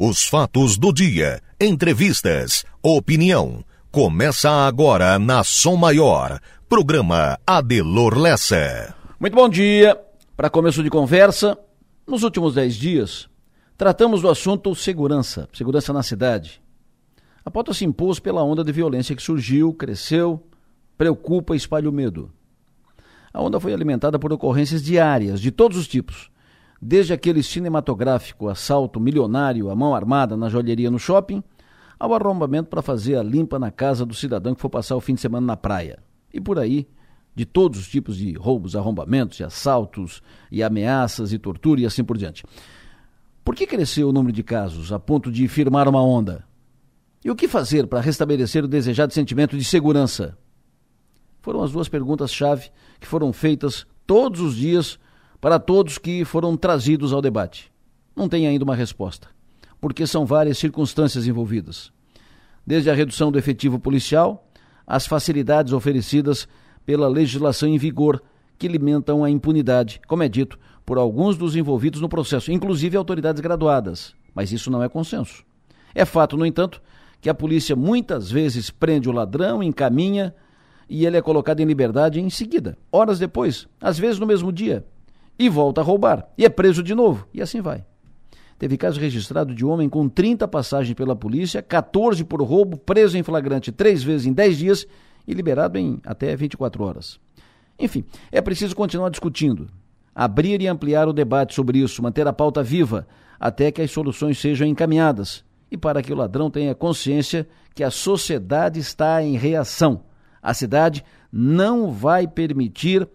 Os fatos do dia, entrevistas, opinião. Começa agora na Som Maior. Programa Adelor Lessa. Muito bom dia. Para começo de conversa, nos últimos dez dias, tratamos do assunto segurança, segurança na cidade. A pauta se impôs pela onda de violência que surgiu, cresceu, preocupa e espalha o medo. A onda foi alimentada por ocorrências diárias, de todos os tipos desde aquele cinematográfico assalto milionário à mão armada na joalheria no shopping, ao arrombamento para fazer a limpa na casa do cidadão que for passar o fim de semana na praia. E por aí, de todos os tipos de roubos, arrombamentos e assaltos e ameaças e tortura e assim por diante. Por que cresceu o número de casos a ponto de firmar uma onda? E o que fazer para restabelecer o desejado sentimento de segurança? Foram as duas perguntas-chave que foram feitas todos os dias para todos que foram trazidos ao debate. Não tem ainda uma resposta, porque são várias circunstâncias envolvidas. Desde a redução do efetivo policial, as facilidades oferecidas pela legislação em vigor que limitam a impunidade, como é dito por alguns dos envolvidos no processo, inclusive autoridades graduadas. Mas isso não é consenso. É fato, no entanto, que a polícia muitas vezes prende o ladrão, encaminha e ele é colocado em liberdade em seguida, horas depois, às vezes no mesmo dia, e volta a roubar, e é preso de novo, e assim vai. Teve caso registrado de homem com 30 passagens pela polícia, 14 por roubo, preso em flagrante três vezes em 10 dias e liberado em até 24 horas. Enfim, é preciso continuar discutindo, abrir e ampliar o debate sobre isso, manter a pauta viva, até que as soluções sejam encaminhadas e para que o ladrão tenha consciência que a sociedade está em reação. A cidade não vai permitir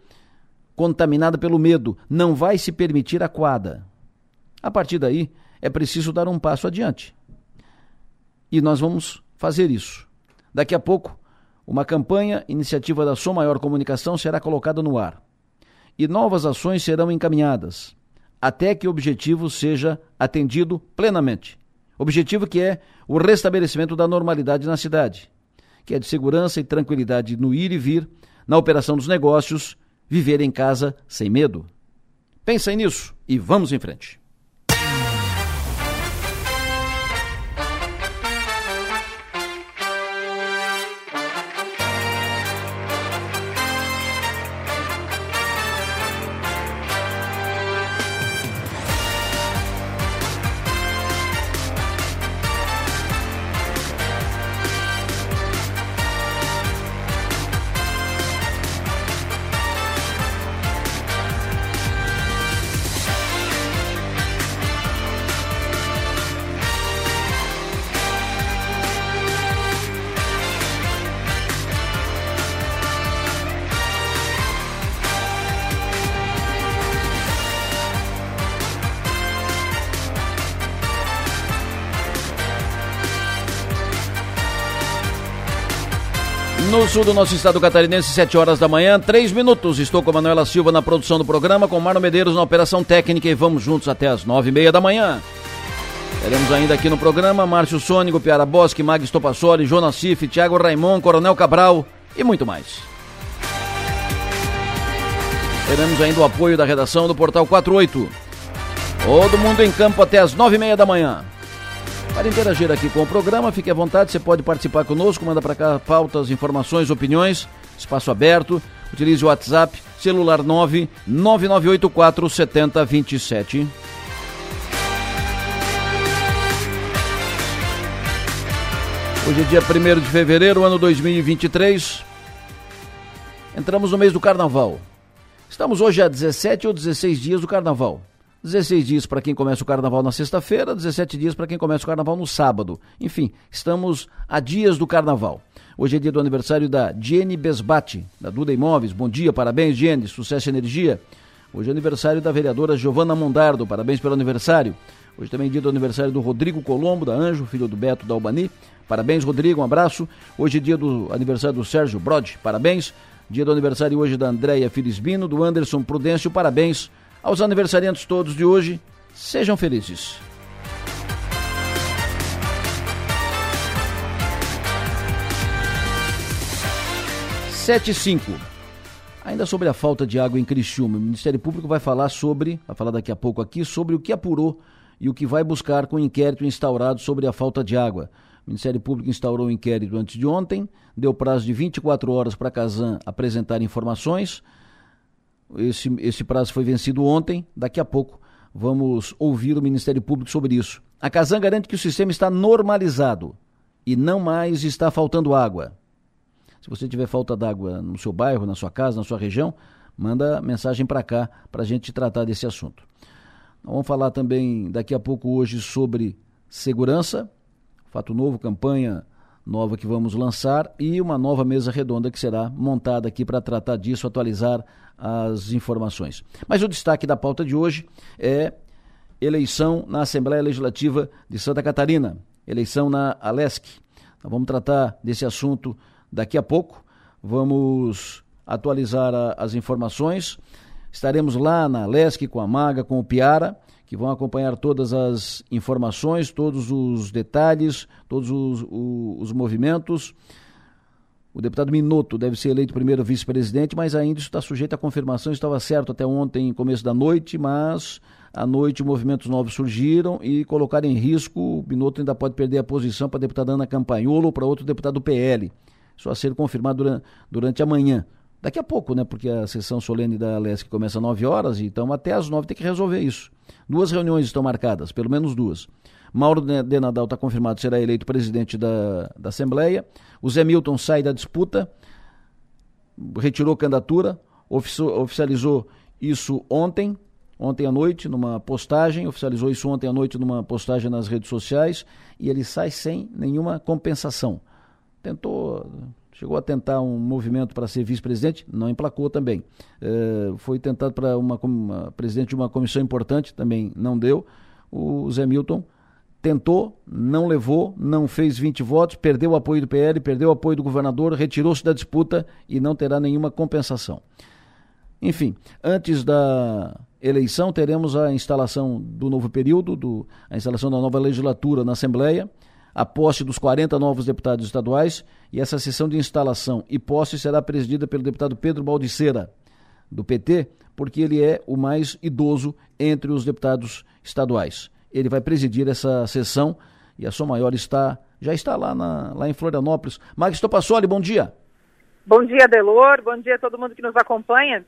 contaminada pelo medo, não vai se permitir a quadra. A partir daí, é preciso dar um passo adiante. E nós vamos fazer isso. Daqui a pouco, uma campanha, iniciativa da Som Maior Comunicação, será colocada no ar. E novas ações serão encaminhadas, até que o objetivo seja atendido plenamente. Objetivo que é o restabelecimento da normalidade na cidade, que é de segurança e tranquilidade no ir e vir, na operação dos negócios, viver em casa sem medo? Pensem nisso e vamos em frente. Sul do nosso estado catarinense, 7 horas da manhã, 3 minutos. Estou com a Manuela Silva na produção do programa, com Marno Medeiros na operação técnica e vamos juntos até as 9 e meia da manhã. Teremos ainda aqui no programa Márcio Sônico, Piara Bosque, Mag Stopassoli, Jonas Cif, Thiago Raimon, Coronel Cabral e muito mais. Teremos ainda o apoio da redação do Portal 48. Todo mundo em campo até as 9 e meia da manhã. Para interagir aqui com o programa, fique à vontade, você pode participar conosco, manda para cá pautas, informações, opiniões, espaço aberto. Utilize o WhatsApp, celular 9 9984 7027. Hoje é dia 1 de fevereiro, ano 2023. Entramos no mês do carnaval. Estamos hoje a 17 ou 16 dias do carnaval. 16 dias para quem começa o carnaval na sexta-feira, 17 dias para quem começa o carnaval no sábado. Enfim, estamos a dias do carnaval. Hoje é dia do aniversário da Jenny Besbate, da Duda Imóveis. Bom dia, parabéns, Jenny, sucesso e energia. Hoje é aniversário da vereadora Giovana Mondardo, parabéns pelo aniversário. Hoje também é dia do aniversário do Rodrigo Colombo, da Anjo, filho do Beto da Albani. Parabéns, Rodrigo, um abraço. Hoje é dia do aniversário do Sérgio Brod, parabéns. Dia do aniversário hoje da Andréia Filisbino, do Anderson Prudêncio, parabéns. Aos aniversariantes todos de hoje, sejam felizes. Sete cinco. Ainda sobre a falta de água em Criciúma, o Ministério Público vai falar sobre, vai falar daqui a pouco aqui, sobre o que apurou e o que vai buscar com o inquérito instaurado sobre a falta de água. O Ministério Público instaurou o um inquérito antes de ontem, deu prazo de 24 horas para a Casan apresentar informações. Esse, esse prazo foi vencido ontem. Daqui a pouco vamos ouvir o Ministério Público sobre isso. A Casan garante que o sistema está normalizado e não mais está faltando água. Se você tiver falta d'água no seu bairro, na sua casa, na sua região, manda mensagem para cá para a gente tratar desse assunto. Vamos falar também daqui a pouco hoje sobre segurança, fato novo, campanha nova que vamos lançar e uma nova mesa redonda que será montada aqui para tratar disso, atualizar as informações. Mas o destaque da pauta de hoje é eleição na Assembleia Legislativa de Santa Catarina, eleição na Alesc. Então, vamos tratar desse assunto daqui a pouco. Vamos atualizar a, as informações. Estaremos lá na Alesc com a Maga, com o Piara, que vão acompanhar todas as informações, todos os detalhes, todos os, os, os movimentos. O deputado Minotto deve ser eleito primeiro vice-presidente, mas ainda isso está sujeito à confirmação. Estava certo até ontem, começo da noite, mas à noite movimentos novos surgiram e colocaram em risco. O Minotto ainda pode perder a posição para a deputada Ana Campanholo ou para outro deputado do PL. Isso a ser confirmado durante, durante a manhã. Daqui a pouco, né? Porque a sessão solene da LESC começa às 9 horas, então até às 9 tem que resolver isso. Duas reuniões estão marcadas, pelo menos duas. Mauro de Nadal está confirmado será eleito presidente da, da Assembleia. O Zé Milton sai da disputa, retirou candidatura, oficializou isso ontem, ontem à noite, numa postagem, oficializou isso ontem à noite numa postagem nas redes sociais, e ele sai sem nenhuma compensação. Tentou chegou a tentar um movimento para ser vice-presidente, não emplacou também. É, foi tentado para uma, uma, presidente de uma comissão importante, também não deu. O Zé Milton tentou, não levou, não fez 20 votos, perdeu o apoio do PL, perdeu o apoio do governador, retirou-se da disputa e não terá nenhuma compensação. Enfim, antes da eleição teremos a instalação do novo período, do, a instalação da nova legislatura na Assembleia, a posse dos 40 novos deputados estaduais e essa sessão de instalação e posse será presidida pelo deputado Pedro Baldiceira, do PT, porque ele é o mais idoso entre os deputados estaduais ele vai presidir essa sessão e a Som Maior está, já está lá, na, lá em Florianópolis. Magistro Passoli, bom dia. Bom dia, Delor, bom dia a todo mundo que nos acompanha.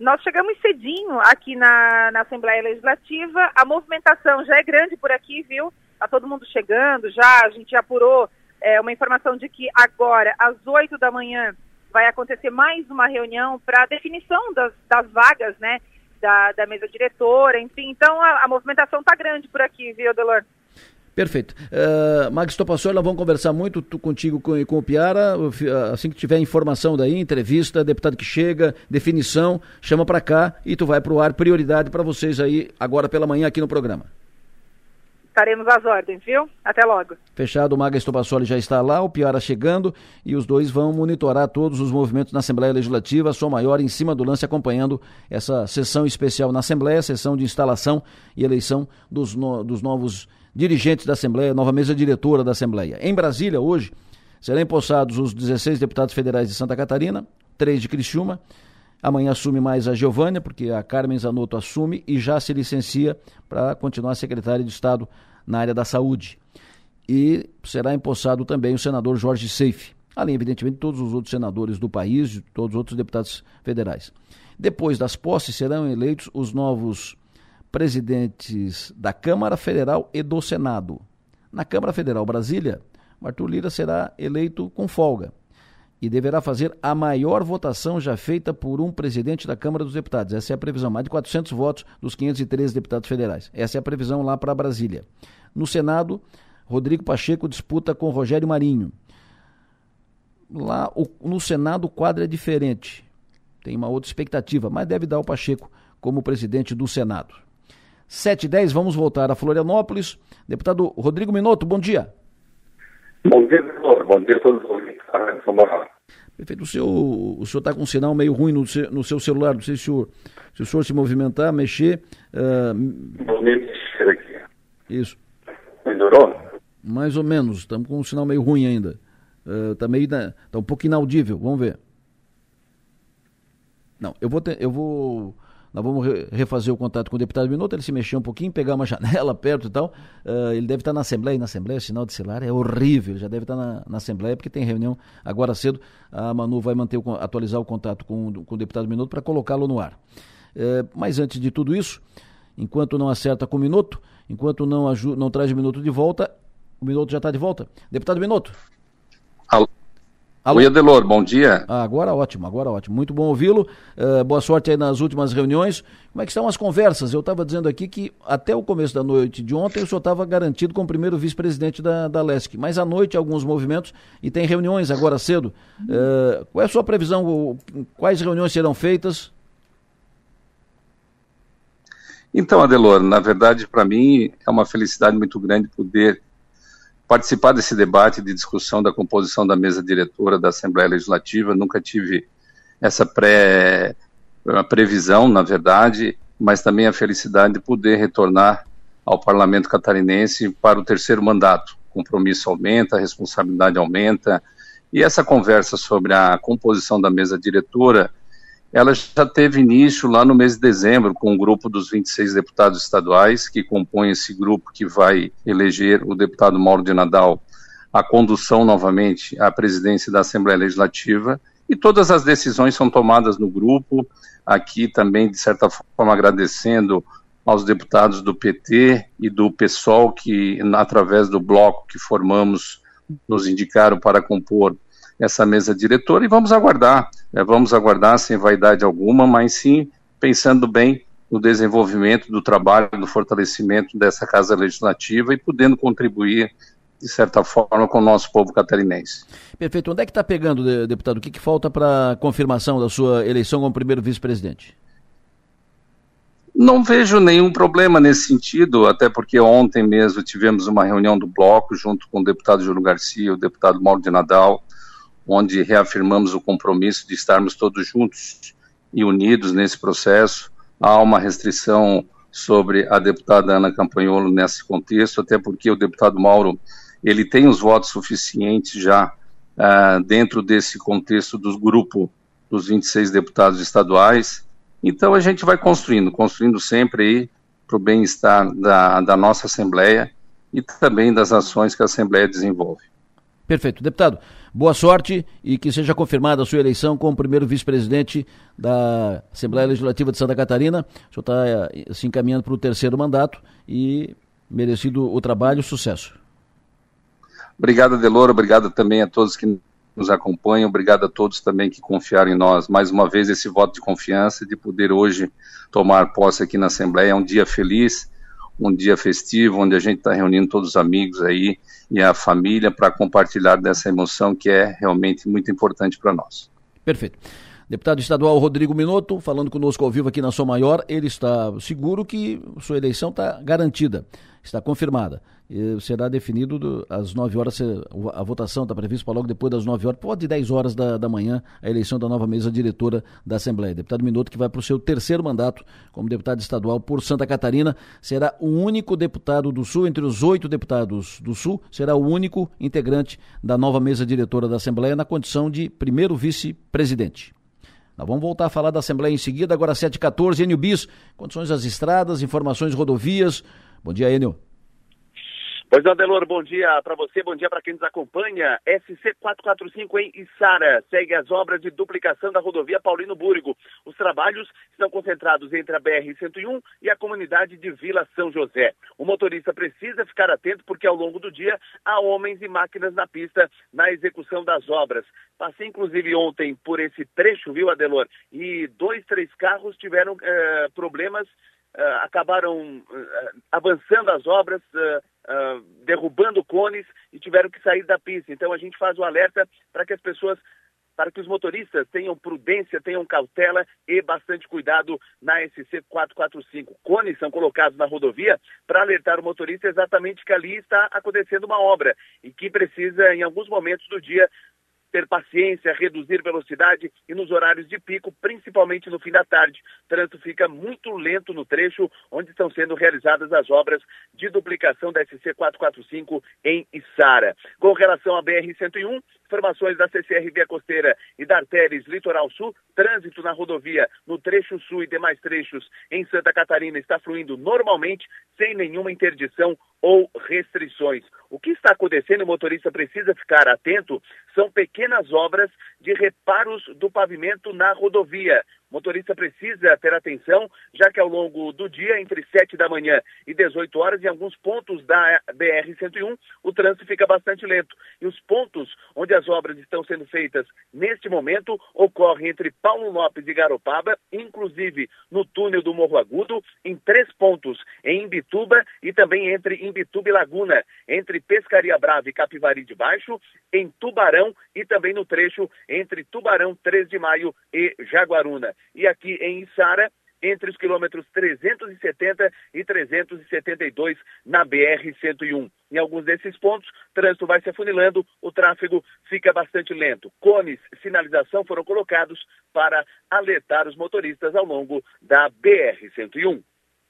Nós chegamos cedinho aqui na, na Assembleia Legislativa, a movimentação já é grande por aqui, viu? Está todo mundo chegando já, a gente apurou é, uma informação de que agora, às 8 da manhã, vai acontecer mais uma reunião para definição das, das vagas, né? da, da mesa diretora, enfim. Então a, a movimentação está grande por aqui, viu, Delor? Perfeito. Uh, Max Topassoli, nós vamos conversar muito tu, contigo com, com o Piara. Assim que tiver informação daí, entrevista, deputado que chega, definição, chama para cá e tu vai para o ar. Prioridade para vocês aí agora pela manhã aqui no programa. Estaremos às ordens, viu? Até logo. Fechado, o Maga Estopassoli já está lá, o Piara chegando e os dois vão monitorar todos os movimentos na Assembleia Legislativa, sua maior em cima do lance, acompanhando essa sessão especial na Assembleia, sessão de instalação e eleição dos, no, dos novos dirigentes da Assembleia, nova mesa diretora da Assembleia. Em Brasília, hoje, serão empossados os 16 deputados federais de Santa Catarina, três de Criciúma, Amanhã assume mais a Giovânia, porque a Carmen Zanotto assume e já se licencia para continuar secretária de Estado na área da saúde. E será empossado também o senador Jorge Seife, além, evidentemente, de todos os outros senadores do país, de todos os outros deputados federais. Depois das posses, serão eleitos os novos presidentes da Câmara Federal e do Senado. Na Câmara Federal Brasília, Arthur Lira será eleito com folga e deverá fazer a maior votação já feita por um presidente da Câmara dos Deputados. Essa é a previsão, mais de 400 votos dos 513 deputados federais. Essa é a previsão lá para Brasília. No Senado, Rodrigo Pacheco disputa com Rogério Marinho. Lá o, no Senado o quadro é diferente. Tem uma outra expectativa, mas deve dar o Pacheco como presidente do Senado. 7 e 10, vamos voltar a Florianópolis. Deputado Rodrigo Minotto, bom dia. Bom dia, doutor. Bom dia a todos os ouvintes. Perfeito. O senhor senhor está com um sinal meio ruim no seu, no seu celular. Não sei se o, senhor, se o senhor se movimentar, mexer. Uh... Vou me mexer aqui. Isso. Melhorou? Mais ou menos. Estamos com um sinal meio ruim ainda. Está uh, meio. Está um pouco inaudível. Vamos ver. Não, eu vou, ter, eu vou nós vamos refazer o contato com o deputado Minuto, ele se mexeu um pouquinho, pegar uma janela perto e tal. Uh, ele deve estar na Assembleia, e na Assembleia o sinal de celular é horrível, ele já deve estar na, na Assembleia, porque tem reunião agora cedo. A Manu vai manter o, atualizar o contato com, com o deputado Minuto para colocá-lo no ar. Uh, mas antes de tudo isso, enquanto não acerta com o Minuto, enquanto não, não traz o Minuto de volta, o Minuto já está de volta. Deputado Minuto. Alô. Alô? Oi, Adelor, bom dia. Ah, agora ótimo, agora ótimo. Muito bom ouvi-lo. Uh, boa sorte aí nas últimas reuniões. Como é que estão as conversas? Eu estava dizendo aqui que até o começo da noite de ontem o senhor estava garantido como primeiro vice-presidente da, da LESC, mas à noite alguns movimentos e tem reuniões agora cedo. Uh, qual é a sua previsão? Quais reuniões serão feitas? Então, Adelor, na verdade, para mim é uma felicidade muito grande poder participar desse debate de discussão da composição da mesa diretora da Assembleia Legislativa. Nunca tive essa pré previsão, na verdade, mas também a felicidade de poder retornar ao Parlamento catarinense para o terceiro mandato. O compromisso aumenta, a responsabilidade aumenta, e essa conversa sobre a composição da mesa diretora ela já teve início lá no mês de dezembro com o grupo dos 26 deputados estaduais, que compõe esse grupo que vai eleger o deputado Mauro de Nadal a condução novamente à presidência da Assembleia Legislativa, e todas as decisões são tomadas no grupo, aqui também, de certa forma, agradecendo aos deputados do PT e do PSOL, que, através do bloco que formamos, nos indicaram para compor essa mesa diretora e vamos aguardar, né, vamos aguardar sem vaidade alguma, mas sim pensando bem no desenvolvimento do trabalho, no fortalecimento dessa Casa Legislativa e podendo contribuir, de certa forma, com o nosso povo catarinense. Perfeito. Onde é que está pegando, deputado? O que, que falta para confirmação da sua eleição como primeiro vice-presidente? Não vejo nenhum problema nesse sentido, até porque ontem mesmo tivemos uma reunião do bloco junto com o deputado Júlio Garcia, o deputado Mauro de Nadal, onde reafirmamos o compromisso de estarmos todos juntos e unidos nesse processo. Há uma restrição sobre a deputada Ana Campanholo nesse contexto, até porque o deputado Mauro ele tem os votos suficientes já uh, dentro desse contexto do grupo dos 26 deputados estaduais. Então a gente vai construindo, construindo sempre aí para o bem-estar da, da nossa Assembleia e também das ações que a Assembleia desenvolve. Perfeito. Deputado, boa sorte e que seja confirmada a sua eleição como primeiro vice-presidente da Assembleia Legislativa de Santa Catarina. O senhor está eh, se encaminhando para o terceiro mandato e merecido o trabalho, sucesso. Obrigado, Deloro. Obrigado também a todos que nos acompanham. Obrigado a todos também que confiaram em nós. Mais uma vez, esse voto de confiança de poder hoje tomar posse aqui na Assembleia. É um dia feliz um dia festivo, onde a gente está reunindo todos os amigos aí e a família para compartilhar dessa emoção que é realmente muito importante para nós. Perfeito. Deputado estadual Rodrigo Minotto, falando conosco ao vivo aqui na Som Maior, ele está seguro que sua eleição está garantida, está confirmada será definido do, às 9 horas, a votação está prevista para logo depois das 9 horas, pode 10 horas da, da manhã, a eleição da nova mesa diretora da Assembleia. Deputado Minuto, que vai para o seu terceiro mandato como deputado estadual por Santa Catarina, será o único deputado do Sul, entre os oito deputados do Sul, será o único integrante da nova mesa diretora da Assembleia na condição de primeiro vice-presidente. Nós vamos voltar a falar da Assembleia em seguida, agora 7h14, Enio Bis, condições das estradas, informações rodovias. Bom dia, Enio. Pois não, Delor, bom dia para você, bom dia para quem nos acompanha. SC445 em Içara segue as obras de duplicação da rodovia Paulino Búrigo. Os trabalhos estão concentrados entre a BR-101 e a comunidade de Vila São José. O motorista precisa ficar atento porque ao longo do dia há homens e máquinas na pista na execução das obras. Passei inclusive ontem por esse trecho, viu, Adelor? E dois, três carros tiveram eh, problemas Uh, acabaram uh, avançando as obras, uh, derrubando cones e tiveram que sair da pista. Então a gente faz o alerta para que as pessoas, para que os motoristas tenham prudência, tenham cautela e bastante cuidado na SC 445. Cones são colocados na rodovia para alertar o motorista exatamente que ali está acontecendo uma obra e que precisa, em alguns momentos do dia, ter paciência, reduzir velocidade e nos horários de pico, principalmente no fim da tarde. O trânsito fica muito lento no trecho onde estão sendo realizadas as obras de duplicação da SC 445 em Içara. Com relação à BR-101, informações da CCR Via Costeira e da Artéries Litoral Sul, trânsito na rodovia no trecho sul e demais trechos em Santa Catarina está fluindo normalmente, sem nenhuma interdição ou restrições. O que está acontecendo, o motorista precisa ficar atento, são pequenas obras de reparos do pavimento na rodovia. Motorista precisa ter atenção, já que ao longo do dia, entre 7 da manhã e 18 horas, em alguns pontos da BR-101, o trânsito fica bastante lento. E os pontos onde as obras estão sendo feitas neste momento ocorrem entre Paulo Lopes e Garopaba, inclusive no túnel do Morro Agudo, em três pontos, em Imbituba e também entre Imbituba e Laguna, entre Pescaria Brava e Capivari de Baixo, em Tubarão e também no trecho entre Tubarão 3 de Maio e Jaguaruna e aqui em Içara, entre os quilômetros 370 e 372 na BR-101. Em alguns desses pontos, trânsito vai se afunilando, o tráfego fica bastante lento. Cones, sinalização foram colocados para alertar os motoristas ao longo da BR-101.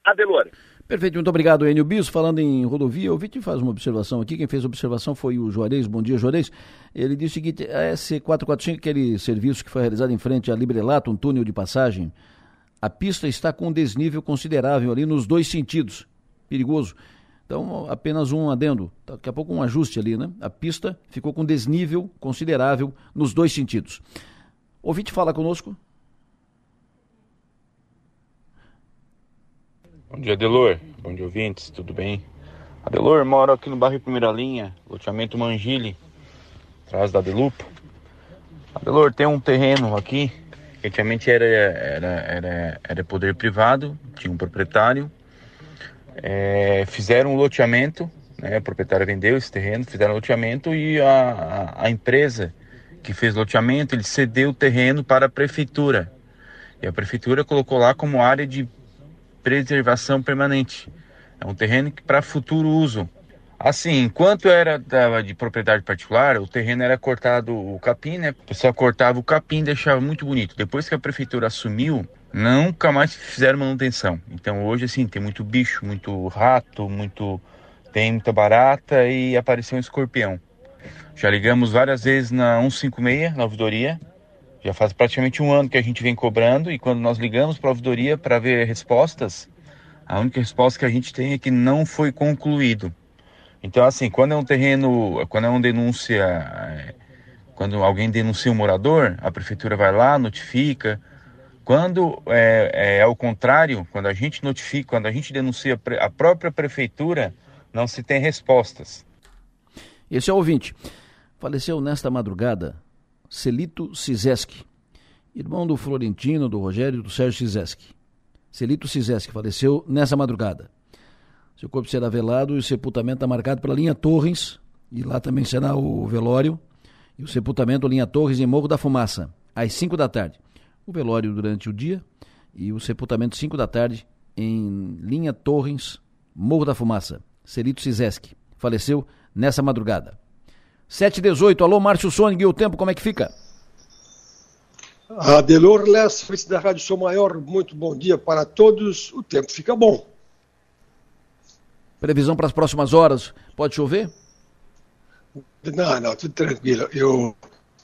Adelor. Perfeito, muito obrigado, Enio Bis. Falando em rodovia, o Vitinho faz uma observação aqui. Quem fez a observação foi o Juarez. Bom dia, Juarez. Ele disse o seguinte: a SC445, aquele serviço que foi realizado em frente a Librelato, um túnel de passagem, a pista está com um desnível considerável ali nos dois sentidos. Perigoso. Então, apenas um adendo, daqui a pouco um ajuste ali, né? A pista ficou com desnível considerável nos dois sentidos. Ouvinte fala conosco. Bom dia, Adelor. Bom dia, ouvintes. Tudo bem? Adelor, moro aqui no bairro Primeira Linha, loteamento Mangile, atrás da Delupo. Adelor, tem um terreno aqui, que antigamente era, era, era, era poder privado, tinha um proprietário. É, fizeram um loteamento, né, o proprietário vendeu esse terreno, fizeram um loteamento e a, a, a empresa que fez loteamento, ele cedeu o terreno para a prefeitura. E a prefeitura colocou lá como área de preservação permanente. É um terreno que para futuro uso. Assim, enquanto era de propriedade particular, o terreno era cortado o capim, né? O pessoal cortava o capim, deixava muito bonito. Depois que a prefeitura assumiu, nunca mais fizeram manutenção. Então hoje assim tem muito bicho, muito rato, muito tem muita barata e apareceu um escorpião. Já ligamos várias vezes na 156, na ouvidoria. Já faz praticamente um ano que a gente vem cobrando e quando nós ligamos para a ouvidoria para ver respostas, a única resposta que a gente tem é que não foi concluído. Então, assim, quando é um terreno, quando é uma denúncia, é, quando alguém denuncia um morador, a prefeitura vai lá, notifica. Quando é, é, é ao contrário, quando a gente notifica, quando a gente denuncia a própria prefeitura, não se tem respostas. Esse é o ouvinte. Faleceu nesta madrugada Celito Cizeski, irmão do Florentino, do Rogério e do Sérgio Cizeski. Celito Cizeski faleceu nessa madrugada. Seu corpo será velado e o sepultamento está marcado pela linha Torres, e lá também será o velório, e o sepultamento linha Torres em Morro da Fumaça, às 5 da tarde. O velório durante o dia e o sepultamento 5 da tarde em linha Torres, Morro da Fumaça. Celito Cizeski faleceu nessa madrugada. 718, alô Márcio Sônig, e o tempo como é que fica? Adelor Less, da Rádio Sou Maior, muito bom dia para todos. O tempo fica bom. Previsão para as próximas horas, pode chover? Não, não, tudo tranquilo. Eu,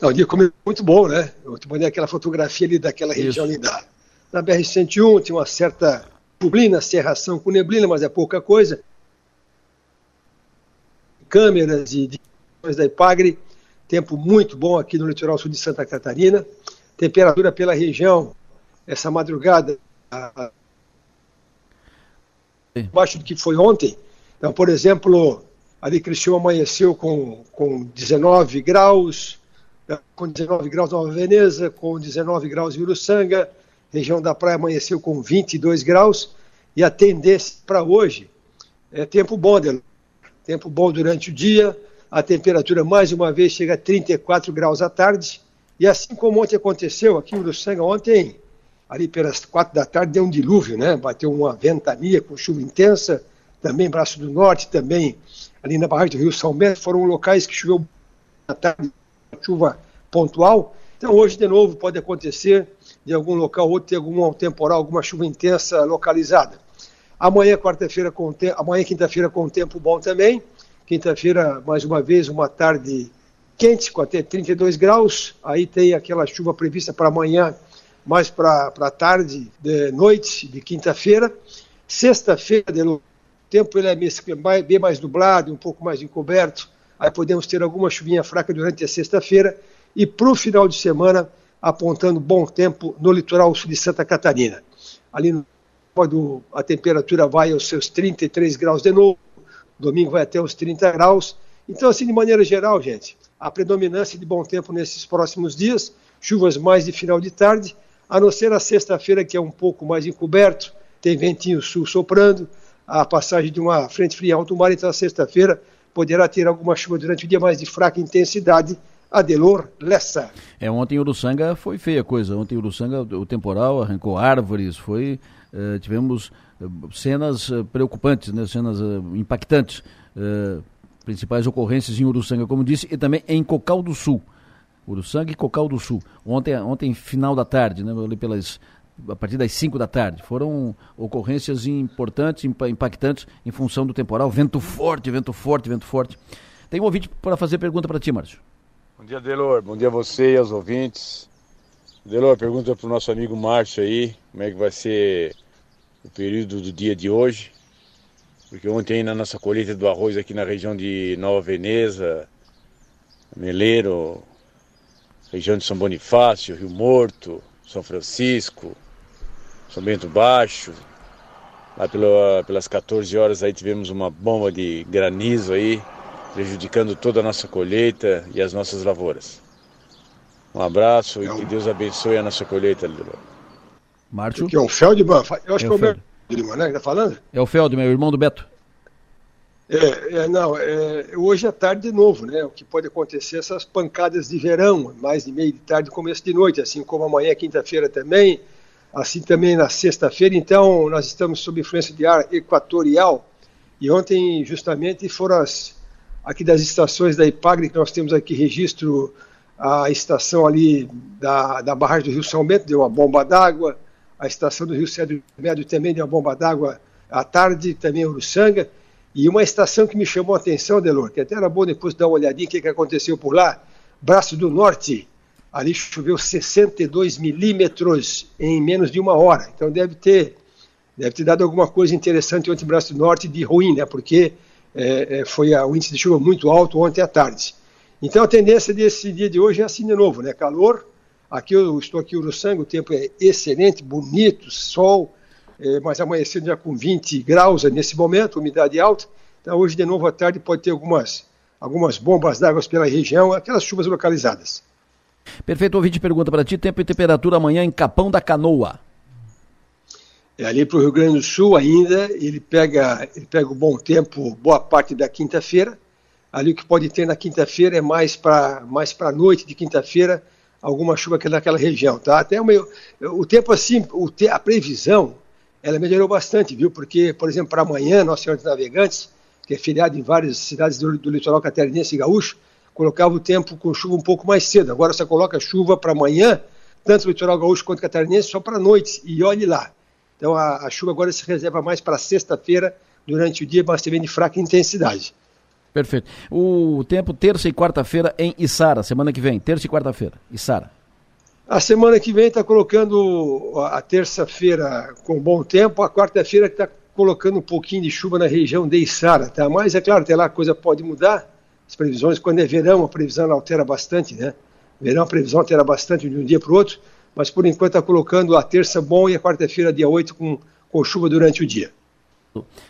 não, o dia como muito bom, né? Eu te mandei aquela fotografia ali daquela Isso. região ali da, da BR-101, tinha uma certa neblina, serração com neblina, mas é pouca coisa. Câmeras e da Ipagre, tempo muito bom aqui no litoral sul de Santa Catarina. Temperatura pela região, essa madrugada, abaixo do que foi ontem. Então, por exemplo, ali Criciúma amanheceu com, com 19 graus, com 19 graus Nova Veneza, com 19 graus em Uruçanga, região da praia amanheceu com 22 graus, e a tendência para hoje é tempo bom, tempo bom durante o dia, a temperatura mais uma vez chega a 34 graus à tarde, e assim como ontem aconteceu aqui em Uruçanga, ontem, ali pelas quatro da tarde, deu um dilúvio, né? Bateu uma ventania com chuva intensa, também Braço do Norte, também ali na barragem do Rio São Bento, foram locais que choveu na tarde, chuva pontual. Então hoje de novo pode acontecer de algum local ou ter algum temporal, alguma chuva intensa localizada. Amanhã, quarta-feira, amanhã, quinta-feira, com tempo bom também. Quinta-feira, mais uma vez, uma tarde quente, com até 32 graus. Aí tem aquela chuva prevista para amanhã, mais para a tarde, de noite de quinta-feira. Sexta-feira, o tempo ele é bem mais nublado, um pouco mais encoberto. Aí podemos ter alguma chuvinha fraca durante a sexta-feira. E para o final de semana, apontando bom tempo no litoral sul de Santa Catarina. Ali no a temperatura vai aos seus 33 graus de novo, domingo vai até os 30 graus. Então, assim, de maneira geral, gente, a predominância de bom tempo nesses próximos dias, chuvas mais de final de tarde, a não ser a sexta-feira, que é um pouco mais encoberto, tem ventinho sul soprando, a passagem de uma frente fria alto mar, então a sexta-feira poderá ter alguma chuva durante o dia, mas de fraca intensidade, Adelor Lessa. É, ontem em Uruçanga foi feia a coisa. Ontem em Uruçanga o temporal arrancou árvores, foi. Uh, tivemos cenas uh, preocupantes, né, cenas impactantes. principais ocorrências em Uruçanga, como disse, e também em Cocal do Sul. Uruçanga e Cocal do Sul. Ontem, ontem final da tarde, né, ali pelas a partir das 5 da tarde. Foram ocorrências importantes, impactantes em função do temporal. Vento forte, vento forte, vento forte. Tem um ouvinte para fazer pergunta para ti, Márcio. Bom dia, Delor. Bom dia a você e aos ouvintes. Delor, pergunta para o nosso amigo Márcio aí, como é que vai ser o período do dia de hoje. Porque ontem na nossa colheita do arroz aqui na região de Nova Veneza, Meleiro, região de São Bonifácio, Rio Morto, São Francisco, São Bento Baixo, lá pela, pelas 14 horas aí tivemos uma bomba de granizo aí, prejudicando toda a nossa colheita e as nossas lavouras. Um abraço é e que Deus abençoe a nossa colheita, Lilo. Márcio? Que é o Feldman? Eu acho é que é o Feldman, né? Que tá falando? É o Feldman, é o irmão do Beto. É, é não, é, hoje é tarde de novo, né? O que pode acontecer essas pancadas de verão, mais de meio de tarde, começo de noite, assim como amanhã, quinta-feira também, assim também na sexta-feira. Então, nós estamos sob influência de ar equatorial e ontem, justamente, foram as aqui das estações da Ipagre, que nós temos aqui registro, a estação ali da, da barragem do Rio São Bento deu uma bomba d'água, a estação do Rio Cedro Médio também deu uma bomba d'água à tarde, também Uruçanga, e uma estação que me chamou a atenção, Delor, que até era bom depois dar uma olhadinha o que, que aconteceu por lá, Braço do Norte, ali choveu 62 milímetros em menos de uma hora, então deve ter, deve ter dado alguma coisa interessante ontem em Braço do Norte de ruim, né, porque é, é, foi o índice de chuva muito alto ontem à tarde. Então a tendência desse dia de hoje é assim de novo, né? Calor. Aqui eu estou aqui em Uruçanga, o tempo é excelente, bonito, sol, é, mas amanhecendo já com 20 graus nesse momento, umidade alta. Então hoje de novo à tarde pode ter algumas, algumas bombas d'água pela região, aquelas chuvas localizadas. Perfeito, ouvinte pergunta para ti, tempo e temperatura amanhã em Capão da Canoa. É, ali para o Rio Grande do Sul ainda, ele pega, ele pega o bom tempo boa parte da quinta-feira. Ali o que pode ter na quinta-feira é mais para mais a noite de quinta-feira, alguma chuva aqui naquela região. Tá? Até o, meu, o tempo assim, o te, a previsão, ela melhorou bastante, viu? Porque, por exemplo, para amanhã, Nossa Senhora dos Navegantes, que é feriado em várias cidades do, do litoral catarinense e gaúcho, colocava o tempo com chuva um pouco mais cedo. Agora você coloca chuva para amanhã, tanto no litoral gaúcho quanto catarinense, só para noite. E olhe lá, então a, a chuva agora se reserva mais para sexta-feira, durante o dia, mas também de fraca intensidade. Perfeito. O tempo terça e quarta-feira em Içara, semana que vem, terça e quarta-feira, Içara. A semana que vem está colocando a terça-feira com bom tempo, a quarta-feira está colocando um pouquinho de chuva na região de Içara, tá? Mas é claro, até lá a coisa pode mudar. As previsões, quando é verão, a previsão altera bastante, né? Verão a previsão altera bastante de um dia para o outro mas por enquanto está colocando a terça bom e a quarta-feira, dia 8, com, com chuva durante o dia.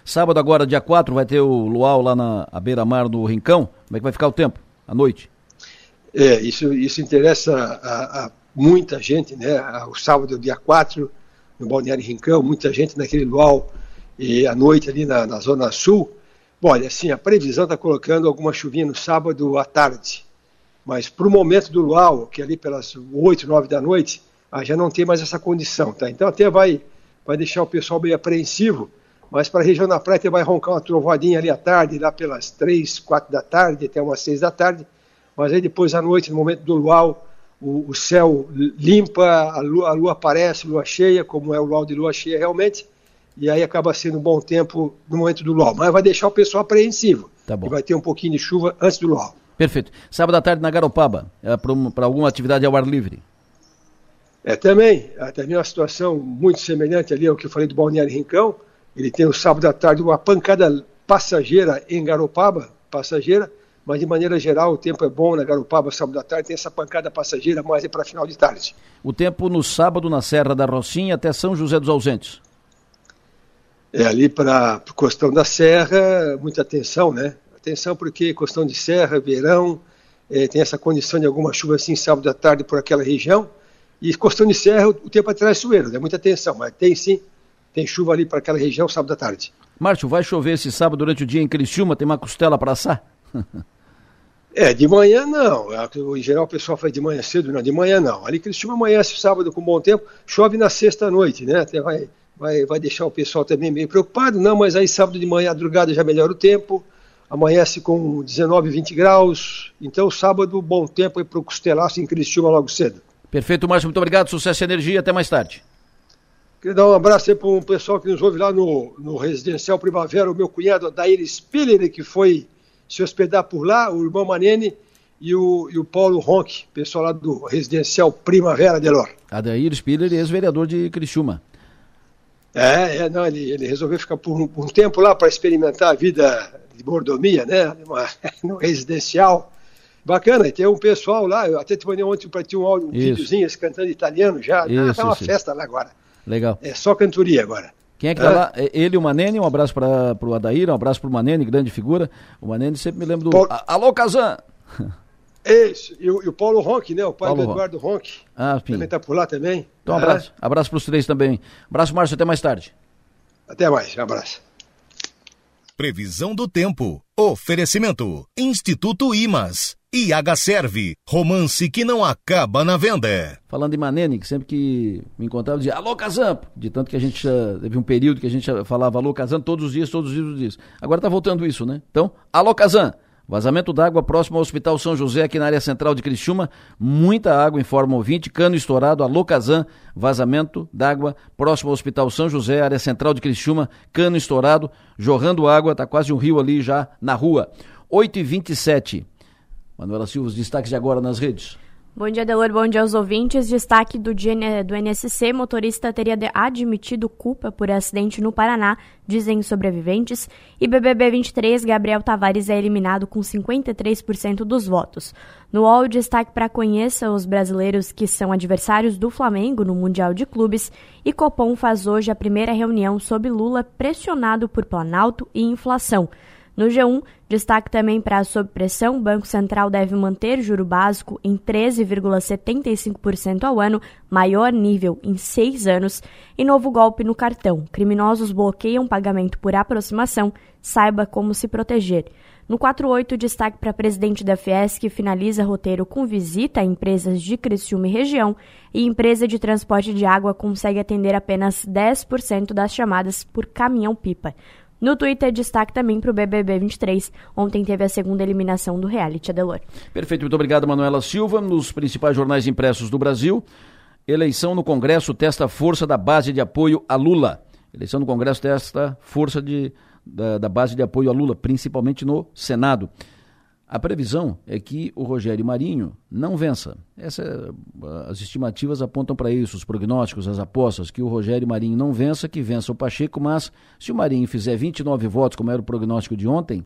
Sábado agora, dia 4, vai ter o luau lá na beira-mar do Rincão. Como é que vai ficar o tempo, à noite? É, isso, isso interessa a, a muita gente, né? O sábado, dia 4, no Balneário Rincão, muita gente naquele luau e à noite ali na, na Zona Sul. Bom, olha, assim, a previsão está colocando alguma chuvinha no sábado à tarde. Mas para o momento do luau, que é ali pelas 8, 9 da noite, ah, já não tem mais essa condição, tá? Então até vai, vai deixar o pessoal bem apreensivo, mas para a região da praia vai roncar uma trovoadinha ali à tarde, lá pelas 3, 4 da tarde, até umas 6 da tarde, mas aí depois à noite, no momento do luau, o, o céu limpa, a lua, a lua aparece, lua cheia, como é o luau de lua cheia realmente, e aí acaba sendo um bom tempo no momento do luau. Mas vai deixar o pessoal apreensivo. Tá bom. E vai ter um pouquinho de chuva antes do luau. Perfeito. Sábado à tarde na Garopaba, é para alguma atividade ao ar livre? É, também, é, também uma situação muito semelhante ali ao que eu falei do Balneário Rincão. Ele tem o sábado à tarde uma pancada passageira em Garopaba, passageira, mas de maneira geral o tempo é bom na Garopaba, sábado à tarde, tem essa pancada passageira, mas é para final de tarde. O tempo no sábado na Serra da Rocinha até São José dos Ausentes. É ali para o Costão da Serra, muita atenção, né? Atenção porque Costão de Serra, verão, é, tem essa condição de alguma chuva assim sábado à tarde por aquela região. E Costão de Serra, o tempo é traiçoeiro, né? muita atenção, mas tem sim, tem chuva ali para aquela região sábado à tarde. Márcio, vai chover esse sábado durante o dia em Criciúma? Tem uma costela para assar? é, de manhã não. É, em geral o pessoal faz de manhã cedo, não. De manhã não. Ali Criciúma amanhece sábado com bom tempo, chove na sexta noite, né? Até vai, vai, vai deixar o pessoal também meio preocupado, não, mas aí sábado de manhã, madrugada já melhora o tempo amanhece com 19, 20 graus. Então, sábado, bom tempo aí para o Costelaço em Criciúma logo cedo. Perfeito, Márcio. Muito obrigado. Sucesso e energia. Até mais tarde. Queria dar um abraço aí para o pessoal que nos ouve lá no, no Residencial Primavera, o meu cunhado Adair Spiller, que foi se hospedar por lá, o irmão Manene e o, e o Paulo Ronck, pessoal lá do Residencial Primavera, Delor. Adair Spiller, ex-vereador de Criciúma. É, é não, ele, ele resolveu ficar por um, por um tempo lá para experimentar a vida de mordomia, né? no residencial. Bacana, e tem um pessoal lá, eu até te mandei ontem para ti um, áudio, um videozinho cantando italiano já. Isso, tá, tá uma isso. festa lá agora. Legal. É só cantoria agora. Quem é que tá lá? É ele e o Manene, um abraço para o Adair, um abraço para o Manene, grande figura. O Manene sempre me lembra do. Paulo... Alô, Kazan! Isso, e o, e o Paulo Ronck, né? O pai Paulo do Eduardo Ronck. Ah, sim. Também tá por lá também. Então, um abraço. Ah. Abraço para os três também. Abraço, Márcio, até mais tarde. Até mais, um abraço. Previsão do tempo. Oferecimento. Instituto Imas. IH Serve. Romance que não acaba na venda. Falando em Manene, que sempre que me encontrava dizia Alô Casampo. De tanto que a gente teve um período que a gente falava Alô Casampo todos os dias, todos os dias, todos os dias. Agora tá voltando isso, né? Então, Alô Casampo. Vazamento d'água próximo ao Hospital São José, aqui na área central de Criciúma. Muita água, informa ouvinte. Cano estourado, alô Kazan. Vazamento d'água próximo ao Hospital São José, área central de Criciúma. Cano estourado, jorrando água. Tá quase um rio ali já na rua. 8 e 27 Manuela Silva, os destaques de agora nas redes. Bom dia, Delor. Bom dia aos ouvintes. Destaque do, do NSC: motorista teria admitido culpa por acidente no Paraná, dizem sobreviventes. E BBB 23, Gabriel Tavares é eliminado com 53% dos votos. No UOL, destaque para conheça os brasileiros que são adversários do Flamengo no Mundial de Clubes. E Copom faz hoje a primeira reunião sob Lula pressionado por Planalto e inflação. No G1, destaque também para a sob pressão, o Banco Central deve manter juro básico em 13,75% ao ano, maior nível em seis anos, e novo golpe no cartão. Criminosos bloqueiam pagamento por aproximação, saiba como se proteger. No 48, destaque para presidente da Fiesc, que finaliza roteiro com visita a empresas de Criciúma e região, e empresa de transporte de água consegue atender apenas 10% das chamadas por caminhão-pipa. No Twitter, destaque também para o BBB 23. Ontem teve a segunda eliminação do reality Adelor. Perfeito, muito obrigado, Manuela Silva. Nos principais jornais impressos do Brasil, eleição no Congresso testa a força da base de apoio a Lula. Eleição no Congresso testa força de, da, da base de apoio a Lula, principalmente no Senado. A previsão é que o Rogério Marinho não vença. Essa, as estimativas apontam para isso, os prognósticos, as apostas, que o Rogério Marinho não vença, que vença o Pacheco, mas se o Marinho fizer 29 votos, como era o prognóstico de ontem,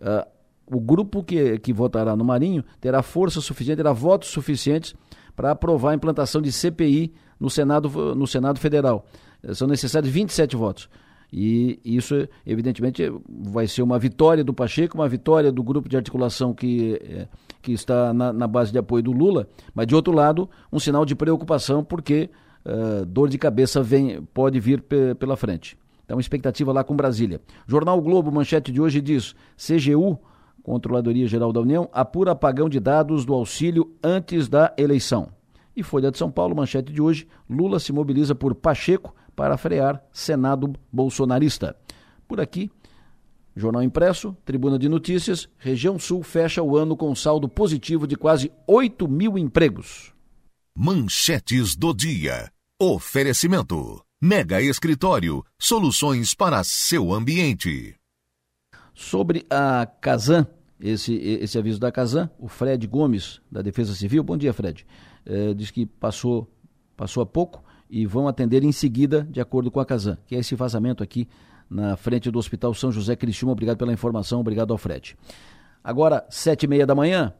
uh, o grupo que, que votará no Marinho terá força suficiente, terá votos suficientes para aprovar a implantação de CPI no Senado, no Senado Federal. São necessários 27 votos. E isso, evidentemente, vai ser uma vitória do Pacheco, uma vitória do grupo de articulação que, é, que está na, na base de apoio do Lula, mas, de outro lado, um sinal de preocupação, porque uh, dor de cabeça vem, pode vir pela frente. Então, expectativa lá com Brasília. Jornal Globo, manchete de hoje diz: CGU, Controladoria Geral da União, apura apagão de dados do auxílio antes da eleição. E Folha de São Paulo, manchete de hoje: Lula se mobiliza por Pacheco para frear Senado bolsonarista. Por aqui, Jornal Impresso, Tribuna de Notícias, Região Sul fecha o ano com saldo positivo de quase 8 mil empregos. Manchetes do dia. Oferecimento. Mega Escritório. Soluções para seu ambiente. Sobre a Casan, esse, esse aviso da Casan, o Fred Gomes, da Defesa Civil. Bom dia, Fred. É, diz que passou, passou há pouco e vão atender em seguida, de acordo com a Casan, que é esse vazamento aqui na frente do Hospital São José Criciúma. Obrigado pela informação, obrigado ao Fred. Agora, sete e meia da manhã,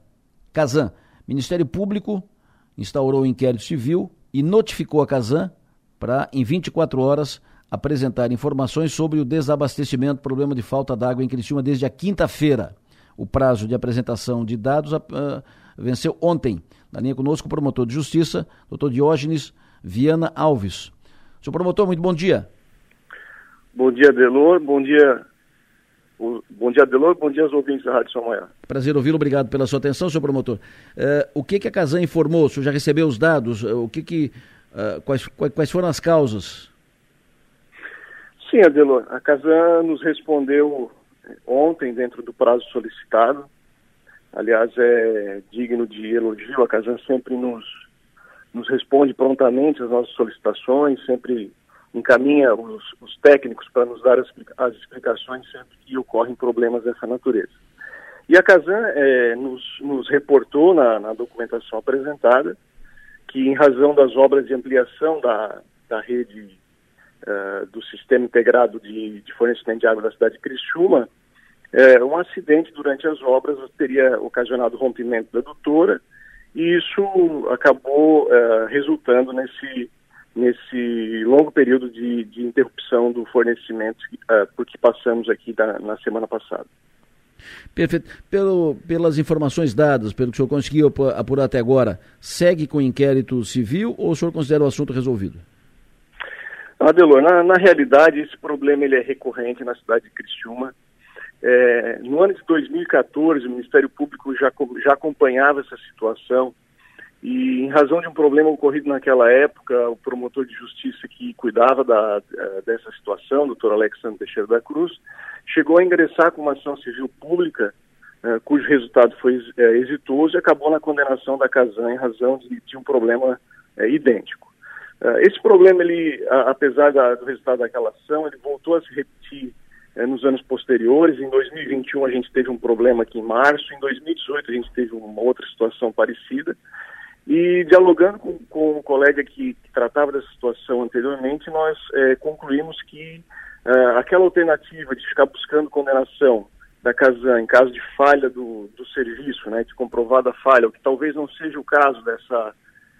Casan, Ministério Público instaurou o um inquérito civil e notificou a Casan para, em 24 horas, apresentar informações sobre o desabastecimento, problema de falta d'água em Criciúma desde a quinta-feira. O prazo de apresentação de dados uh, venceu ontem. Na linha conosco, o promotor de justiça, doutor Diógenes Viana Alves. Senhor promotor, muito bom dia. Bom dia, Delor. Bom dia, Bom dia, Delor. Bom dia aos ouvintes da Rádio São Maior. Prazer ouvi-lo. Obrigado pela sua atenção, senhor promotor. Uh, o que, que a Casan informou? O senhor já recebeu os dados? Uh, o que que, uh, quais, quais foram as causas? Sim, Adelor. A Casan nos respondeu ontem, dentro do prazo solicitado. Aliás, é digno de elogio. A Casan sempre nos, nos responde prontamente às nossas solicitações, sempre encaminha os, os técnicos para nos dar as, as, explicações sempre que ocorrem problemas dessa natureza. E a Casan é, nos, nos, reportou na, na, documentação apresentada que, em razão das obras de ampliação da, da rede uh, do Sistema Integrado de, de, Fornecimento de Água da cidade de Criciúma, é, um acidente durante as obras teria ocasionado rompimento da adutora e isso acabou uh, resultando nesse nesse longo período de, de interrupção do fornecimento uh, por que passamos aqui da, na semana passada. Perfeito. Pelo, pelas informações dadas, pelo que o senhor conseguiu apurar até agora, segue com o inquérito civil ou o senhor considera o assunto resolvido? Adelor, na, na realidade esse problema ele é recorrente na cidade de Criciúma. É, no ano de 2014 o Ministério Público já, já acompanhava essa situação e em razão de um problema ocorrido naquela época, o promotor de justiça que cuidava da, eh, dessa situação, o doutor Alexandre Teixeira da Cruz, chegou a ingressar com uma ação civil pública, uh, cujo resultado foi uh, exitoso e acabou na condenação da Casan em razão de, de um problema uh, idêntico. esse problema, ele, apesar do resultado daquela ação, ele voltou a se repetir nos anos posteriores. Em 2021 a gente teve um problema aqui em março, em 2018 a gente teve uma outra situação parecida. E dialogando com, com um colega que, que, tratava dessa situação anteriormente, nós é, concluímos que uh, aquela alternativa de ficar buscando condenação da Casan em caso de falha do, do serviço, né, de comprovada falha, o que talvez não seja o caso dessa,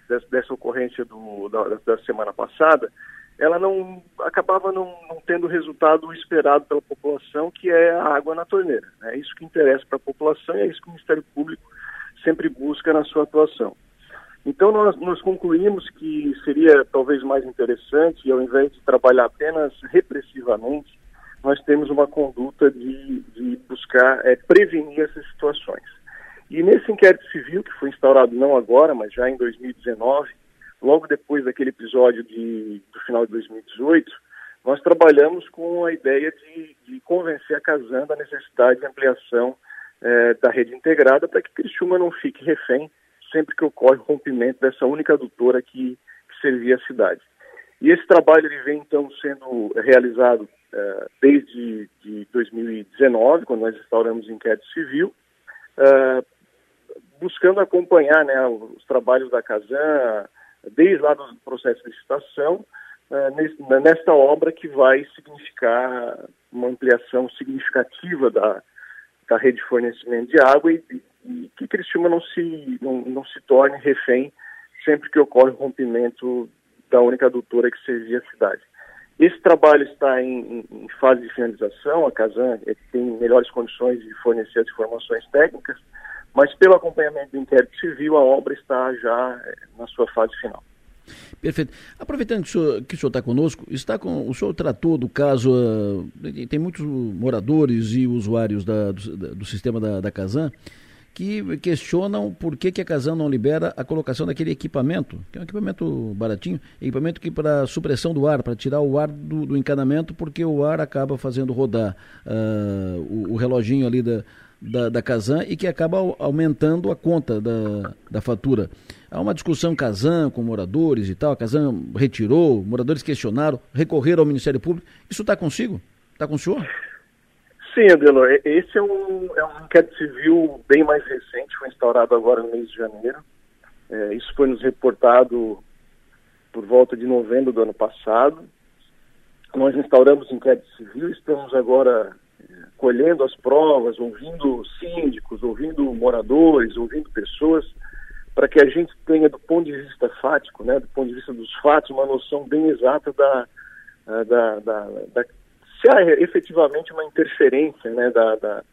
dessa, dessa ocorrência do, da, da, semana passada, ela não acabava não, não tendo o resultado esperado pela população, que é a água na torneira. É isso que interessa para a população e é isso que o Ministério Público sempre busca na sua atuação. Então, nós, nós concluímos que seria talvez mais interessante, ao invés de trabalhar apenas repressivamente, nós temos uma conduta de, de buscar é, prevenir essas situações. E nesse inquérito civil, que foi instaurado não agora, mas já em 2019, logo depois daquele episódio de, do final de 2018, nós trabalhamos com a ideia de, de convencer a Casan da necessidade de ampliação é, da rede integrada para que Criciúma não fique refém sempre que ocorre o rompimento dessa única adutora que, que servia a cidade. E esse trabalho ele vem então sendo realizado uh, desde de 2019, quando nós instauramos o inquérito civil, uh, buscando acompanhar né, os trabalhos da Casan, desde lá do processo de licitação, uh, nesta obra que vai significar uma ampliação significativa da, da rede de fornecimento de água e, e que Criciúma não se, não, não se torne refém sempre que ocorre o rompimento da única adutora que servia a cidade. Esse trabalho está em, em fase de finalização, a Casan é, tem melhores condições de fornecer as informações técnicas, mas pelo acompanhamento do inquérito civil, a obra está já é, na sua fase final. Perfeito. Aproveitando que o senhor, senhor está conosco, está com, o senhor tratou do caso, uh, tem muitos moradores e usuários da, do, do, sistema da, da Casan que questionam por que, que a Casan não libera a colocação daquele equipamento, que é um equipamento baratinho, equipamento que para supressão do ar, para tirar o ar do, do, encanamento, porque o ar acaba fazendo rodar uh, o, o, reloginho ali da, da, da Casan e que acaba aumentando a conta da, da fatura. Há uma discussão Casan com moradores e tal, a Casan retirou, moradores questionaram, recorreram ao Ministério Público. Isso está consigo? Está com o senhor? Sim, Adelor, esse é um, é um inquérito civil bem mais recente, foi instaurado agora no mês de janeiro. É, isso foi nos reportado por volta de novembro do ano passado. Nós instauramos inquérito civil, estamos agora colhendo as provas, ouvindo síndicos, ouvindo moradores, ouvindo pessoas, para que a gente tenha, do ponto de vista fático, né, do ponto de vista dos fatos, uma noção bem exata da, da, da, da se há efetivamente uma interferência né, da, da,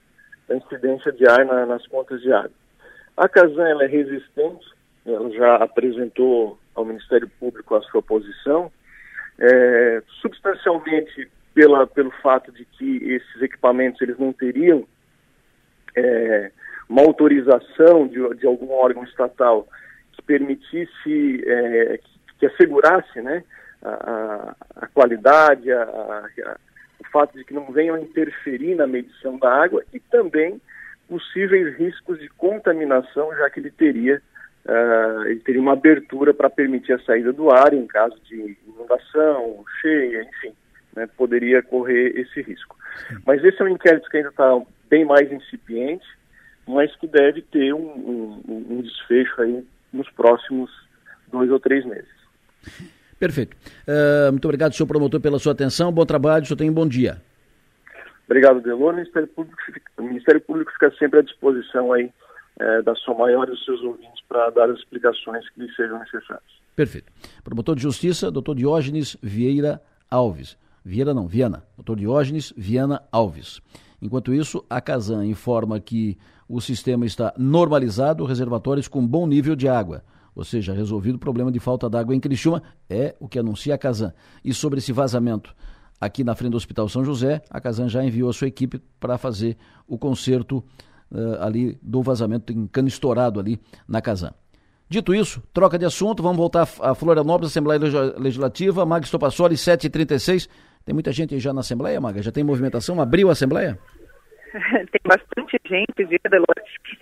da incidência de ar na, nas contas de água. A Casan é resistente, ela já apresentou ao Ministério Público a sua posição, é, substancialmente pela, pelo fato de que esses equipamentos eles não teriam é, uma autorização de, de algum órgão estatal que permitisse, é, que, que, assegurasse né, a, a qualidade, a, a, o fato de que não venham interferir na medição da água e também possíveis riscos de contaminação, já que ele teria uh, ele teria uma abertura para permitir a saída do ar em caso de inundação, cheia, enfim, né, poderia correr esse risco. Mas esse é um inquérito que ainda está bem mais incipiente, mas que deve ter um, um, um desfecho aí nos próximos dois ou três meses. Perfeito. Uh, muito obrigado, senhor promotor, pela sua atenção. Bom trabalho, o senhor tem um bom dia. Obrigado, Delor. O Ministério Público, o Ministério Público fica sempre à disposição aí é, da sua maior e dos seus ouvintes para dar as explicações que lhes sejam necessárias. Perfeito. Promotor de Justiça, doutor Diógenes Vieira Alves. Vieira não, Viana. Doutor Diógenes Viana Alves. Enquanto isso, a Casan informa que o sistema está normalizado, reservatórios com bom nível de água. Ou seja, resolvido o problema de falta d'água em Criciúma, é o que anuncia a Casan. E sobre esse vazamento aqui na frente do Hospital São José, a Casan já enviou a sua equipe para fazer o conserto uh, ali do vazamento em cano estourado ali na Casan. Dito isso, troca de assunto, vamos voltar a Florianópolis, Assembleia Legislativa, Maga Estopassoli, 7h36. Tem muita gente já na Assembleia, Maga? Já tem movimentação? Abriu a Assembleia? tem bastante gente, viu, Delor?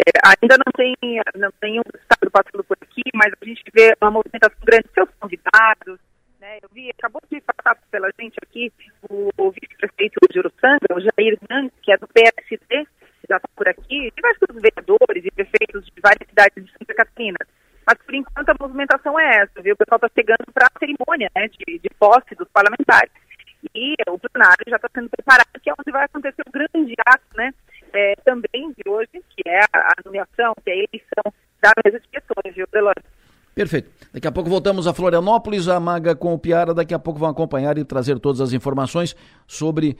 É, ainda não tem, não tem um estado passando por aqui, mas a gente vê uma movimentação grande seus convidados, né? Eu vi, acabou de passar pela gente aqui o, o vice-prefeito de Uruçanga, o Jair Nantes, que é do PSD, já está por aqui, diversos vereadores e prefeitos de várias cidades de Santa Catarina. Mas, por enquanto, a movimentação é essa, viu? O pessoal está chegando para a cerimônia né, de, de posse dos parlamentares. E o plenário já está sendo preparado, que é onde vai acontecer o grande ato, né? É, também de hoje, que é a nomeação, que é a eleição da mesa de questões, viu, Delano? Perfeito. Daqui a pouco voltamos a Florianópolis, a Maga com o Piara, daqui a pouco vão acompanhar e trazer todas as informações sobre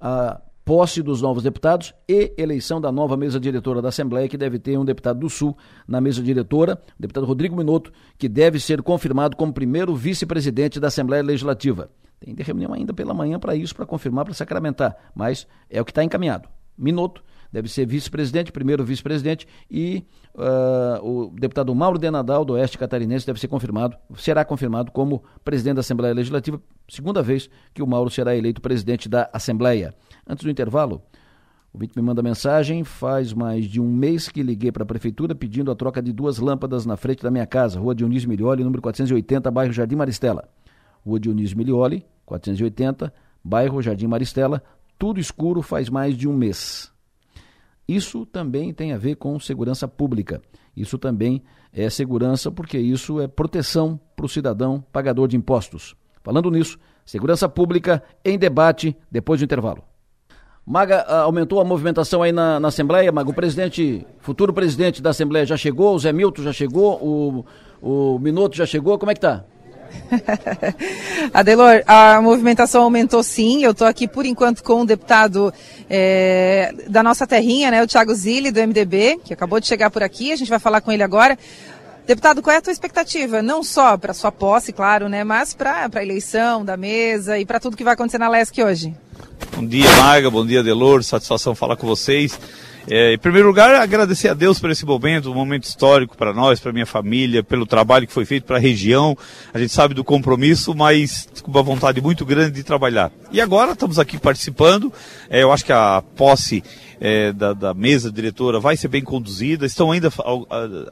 a posse dos novos deputados e eleição da nova mesa diretora da Assembleia, que deve ter um deputado do Sul na mesa diretora, o deputado Rodrigo Minotto, que deve ser confirmado como primeiro vice-presidente da Assembleia Legislativa. Tem de reunião ainda pela manhã para isso, para confirmar, para sacramentar, mas é o que está encaminhado. Minotto deve ser vice-presidente, primeiro vice-presidente, e uh, o deputado Mauro Denadal, do Oeste Catarinense, deve ser confirmado, será confirmado como presidente da Assembleia Legislativa, segunda vez que o Mauro será eleito presidente da Assembleia. Antes do intervalo, o Vitor me manda mensagem, faz mais de um mês que liguei para a prefeitura pedindo a troca de duas lâmpadas na frente da minha casa, Rua Dionísio Milioli, número 480, bairro Jardim Maristela. Rua Dionísio Milioli, 480, bairro Jardim Maristela, tudo escuro faz mais de um mês. Isso também tem a ver com segurança pública. Isso também é segurança porque isso é proteção para o cidadão pagador de impostos. Falando nisso, segurança pública em debate depois do intervalo. Maga, ah, aumentou a movimentação aí na, na Assembleia, Maga. O presidente, futuro presidente da Assembleia já chegou, o Zé Milton já chegou, o, o Minuto já chegou, como é que tá? Adelor, a movimentação aumentou sim. Eu estou aqui por enquanto com o deputado é, da nossa terrinha, né, o Thiago Zilli, do MDB, que acabou de chegar por aqui. A gente vai falar com ele agora. Deputado, qual é a tua expectativa? Não só para sua posse, claro, né, mas para a eleição da mesa e para tudo que vai acontecer na LESC hoje? Bom dia, Maga. Bom dia, Delor. Satisfação falar com vocês. É, em primeiro lugar, agradecer a Deus por esse momento, um momento histórico para nós, para minha família, pelo trabalho que foi feito para a região. A gente sabe do compromisso, mas com uma vontade muito grande de trabalhar. E agora estamos aqui participando. É, eu acho que a posse é, da, da, mesa diretora vai ser bem conduzida. Estão ainda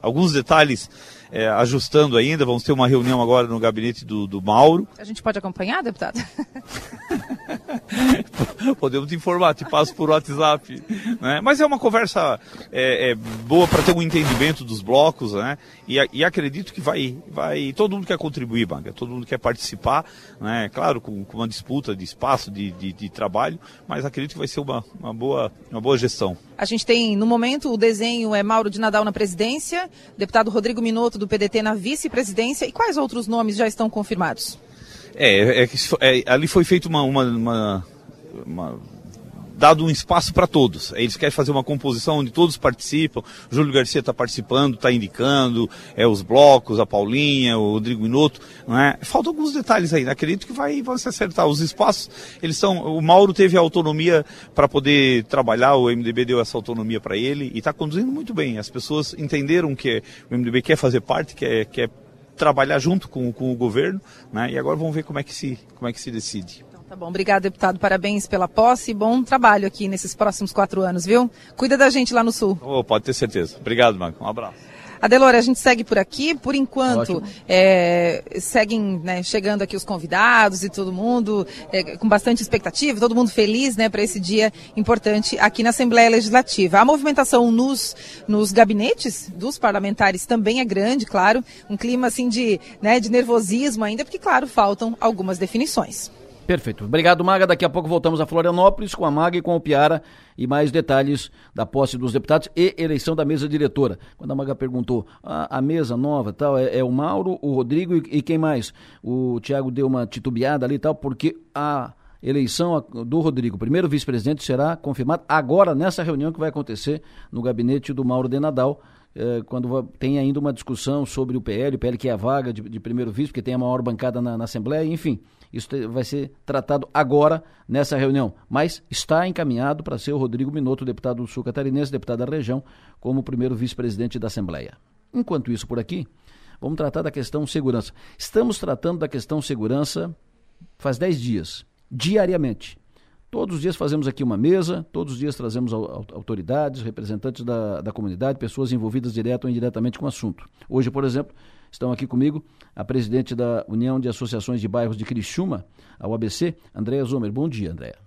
alguns detalhes é, ajustando ainda. Vamos ter uma reunião agora no gabinete do, do Mauro. A gente pode acompanhar, deputado? Podemos te informar, te passo por WhatsApp. Né? Mas é uma conversa é, é boa para ter um entendimento dos blocos, né? E, e, acredito que vai, vai. Todo mundo quer contribuir, Banga, todo mundo quer participar, né? Claro, com, com uma disputa de espaço, de, de, de, trabalho, mas acredito que vai ser uma, uma, boa, uma boa gestão. A gente tem, no momento, o desenho é Mauro de Nadal na presidência, deputado Rodrigo Minotto do PDT na vice-presidência. E quais outros nomes já estão confirmados? É, é, é, ali foi feito uma, uma, uma, uma dado um espaço para todos. Eles querem fazer uma composição onde todos participam. Júlio Garcia está participando, está indicando, é, os blocos, a Paulinha, o Rodrigo Minuto. Não é? Faltam alguns detalhes aí. Acredito que vai, vão se acertar. Os espaços, eles são. O Mauro teve a autonomia para poder trabalhar, o MDB deu essa autonomia para ele e está conduzindo muito bem. As pessoas entenderam que o MDB quer fazer parte, quer, quer trabalhar junto com, com o governo, né? E agora vamos ver como é que se, como é que se decide. Tá bom, obrigado, deputado. Parabéns pela posse e bom trabalho aqui nesses próximos quatro anos, viu? Cuida da gente lá no Sul. Oh, pode ter certeza. Obrigado, Marco. Um abraço. Adelora, a gente segue por aqui. Por enquanto, é, seguem né, chegando aqui os convidados e todo mundo é, com bastante expectativa, todo mundo feliz né, para esse dia importante aqui na Assembleia Legislativa. A movimentação nos, nos gabinetes dos parlamentares também é grande, claro. Um clima assim de, né, de nervosismo ainda, porque, claro, faltam algumas definições. Perfeito. Obrigado, Maga. Daqui a pouco voltamos a Florianópolis com a Maga e com o Piara e mais detalhes da posse dos deputados e eleição da mesa diretora. Quando a Maga perguntou, a, a mesa nova tal, é, é, o Mauro, o Rodrigo e, e quem mais? O Tiago deu uma titubeada ali e tal, porque a eleição do Rodrigo, primeiro vice-presidente, será confirmada agora nessa reunião que vai acontecer no gabinete do Mauro de Nadal eh, quando tem ainda uma discussão sobre o PL, o PL que é a vaga de, de primeiro vice, porque tem a maior bancada na, na Assembleia, enfim. Isso vai ser tratado agora nessa reunião. Mas está encaminhado para ser o Rodrigo Minotto, deputado do Sul Catarinense, deputado da região, como primeiro vice-presidente da Assembleia. Enquanto isso, por aqui, vamos tratar da questão segurança. Estamos tratando da questão segurança faz 10 dias, diariamente. Todos os dias fazemos aqui uma mesa, todos os dias trazemos autoridades, representantes da, da comunidade, pessoas envolvidas direto ou indiretamente com o assunto. Hoje, por exemplo, estão aqui comigo a presidente da União de Associações de Bairros de Criciúma, a UABC, Andréa Zomer. Bom dia, Andréa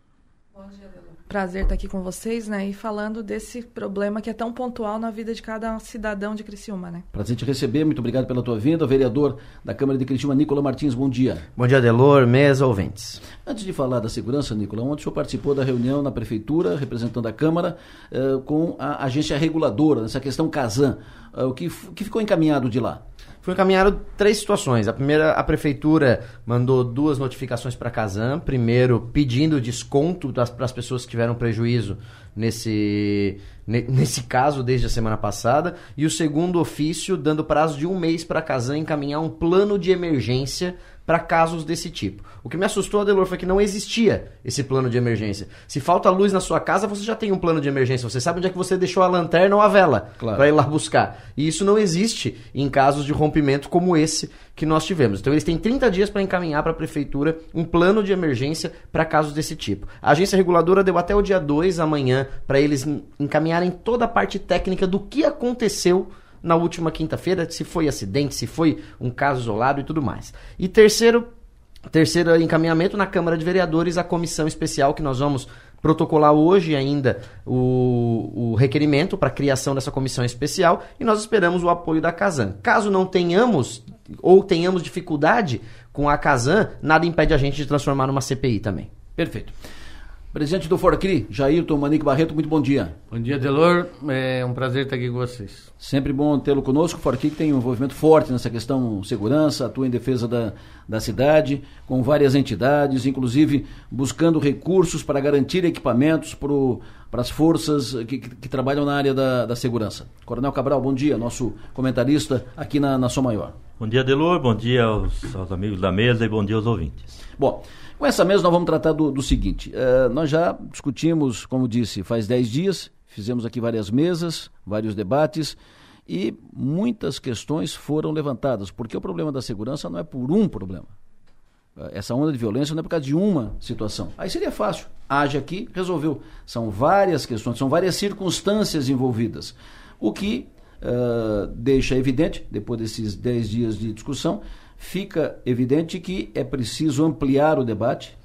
prazer estar aqui com vocês, né? E falando desse problema que é tão pontual na vida de cada cidadão de Criciúma, né? Prazer te receber, muito obrigado pela tua vinda. Vereador da Câmara de Criciúma, Nicola Martins, bom dia. Bom dia, Delor, mesa, ouvintes. Antes de falar da segurança, Nicola, ontem o senhor participou da reunião na Prefeitura, representando a Câmara, eh, com a agência reguladora, nessa questão Casan. Eh, o que, que ficou encaminhado de lá? Foi encaminhado três situações. A primeira, a prefeitura mandou duas notificações para a Casam. Primeiro, pedindo desconto para as pessoas que tiveram prejuízo nesse, nesse caso desde a semana passada. E o segundo ofício, dando prazo de um mês para a Casam encaminhar um plano de emergência para casos desse tipo. O que me assustou, Adelor, foi que não existia esse plano de emergência. Se falta luz na sua casa, você já tem um plano de emergência. Você sabe onde é que você deixou a lanterna ou a vela claro. para ir lá buscar. E isso não existe em casos de rompimento como esse que nós tivemos. Então eles têm 30 dias para encaminhar para a prefeitura um plano de emergência para casos desse tipo. A agência reguladora deu até o dia 2 amanhã para eles encaminharem toda a parte técnica do que aconteceu na última quinta-feira, se foi acidente, se foi um caso isolado e tudo mais. E terceiro, terceiro encaminhamento na Câmara de Vereadores, a comissão especial que nós vamos protocolar hoje ainda o, o requerimento para a criação dessa comissão especial e nós esperamos o apoio da Casan. Caso não tenhamos ou tenhamos dificuldade com a Casan, nada impede a gente de transformar numa CPI também. Perfeito. Presidente do Forcri, Jairton Manique Barreto, muito bom dia. Bom dia, Delor. É um prazer estar aqui com vocês. Sempre bom tê-lo conosco. O Forcri tem um envolvimento forte nessa questão segurança, atua em defesa da, da cidade, com várias entidades, inclusive buscando recursos para garantir equipamentos para as forças que, que, que, trabalham na área da, da segurança. Coronel Cabral, bom dia, nosso comentarista aqui na, na Som Maior. Bom dia, Delor. Bom dia aos, aos amigos da mesa e bom dia aos ouvintes. Bom, com essa mesa nós vamos tratar do, do seguinte: uh, nós já discutimos, como disse, faz 10 dias, fizemos aqui várias mesas, vários debates e muitas questões foram levantadas, porque o problema da segurança não é por um problema. Essa onda de violência não é por causa de uma situação. Aí seria fácil. Age aqui, resolveu. São várias questões, são várias circunstâncias envolvidas. O que uh, deixa evidente, depois desses 10 dias de discussão, fica evidente que é preciso ampliar o debate,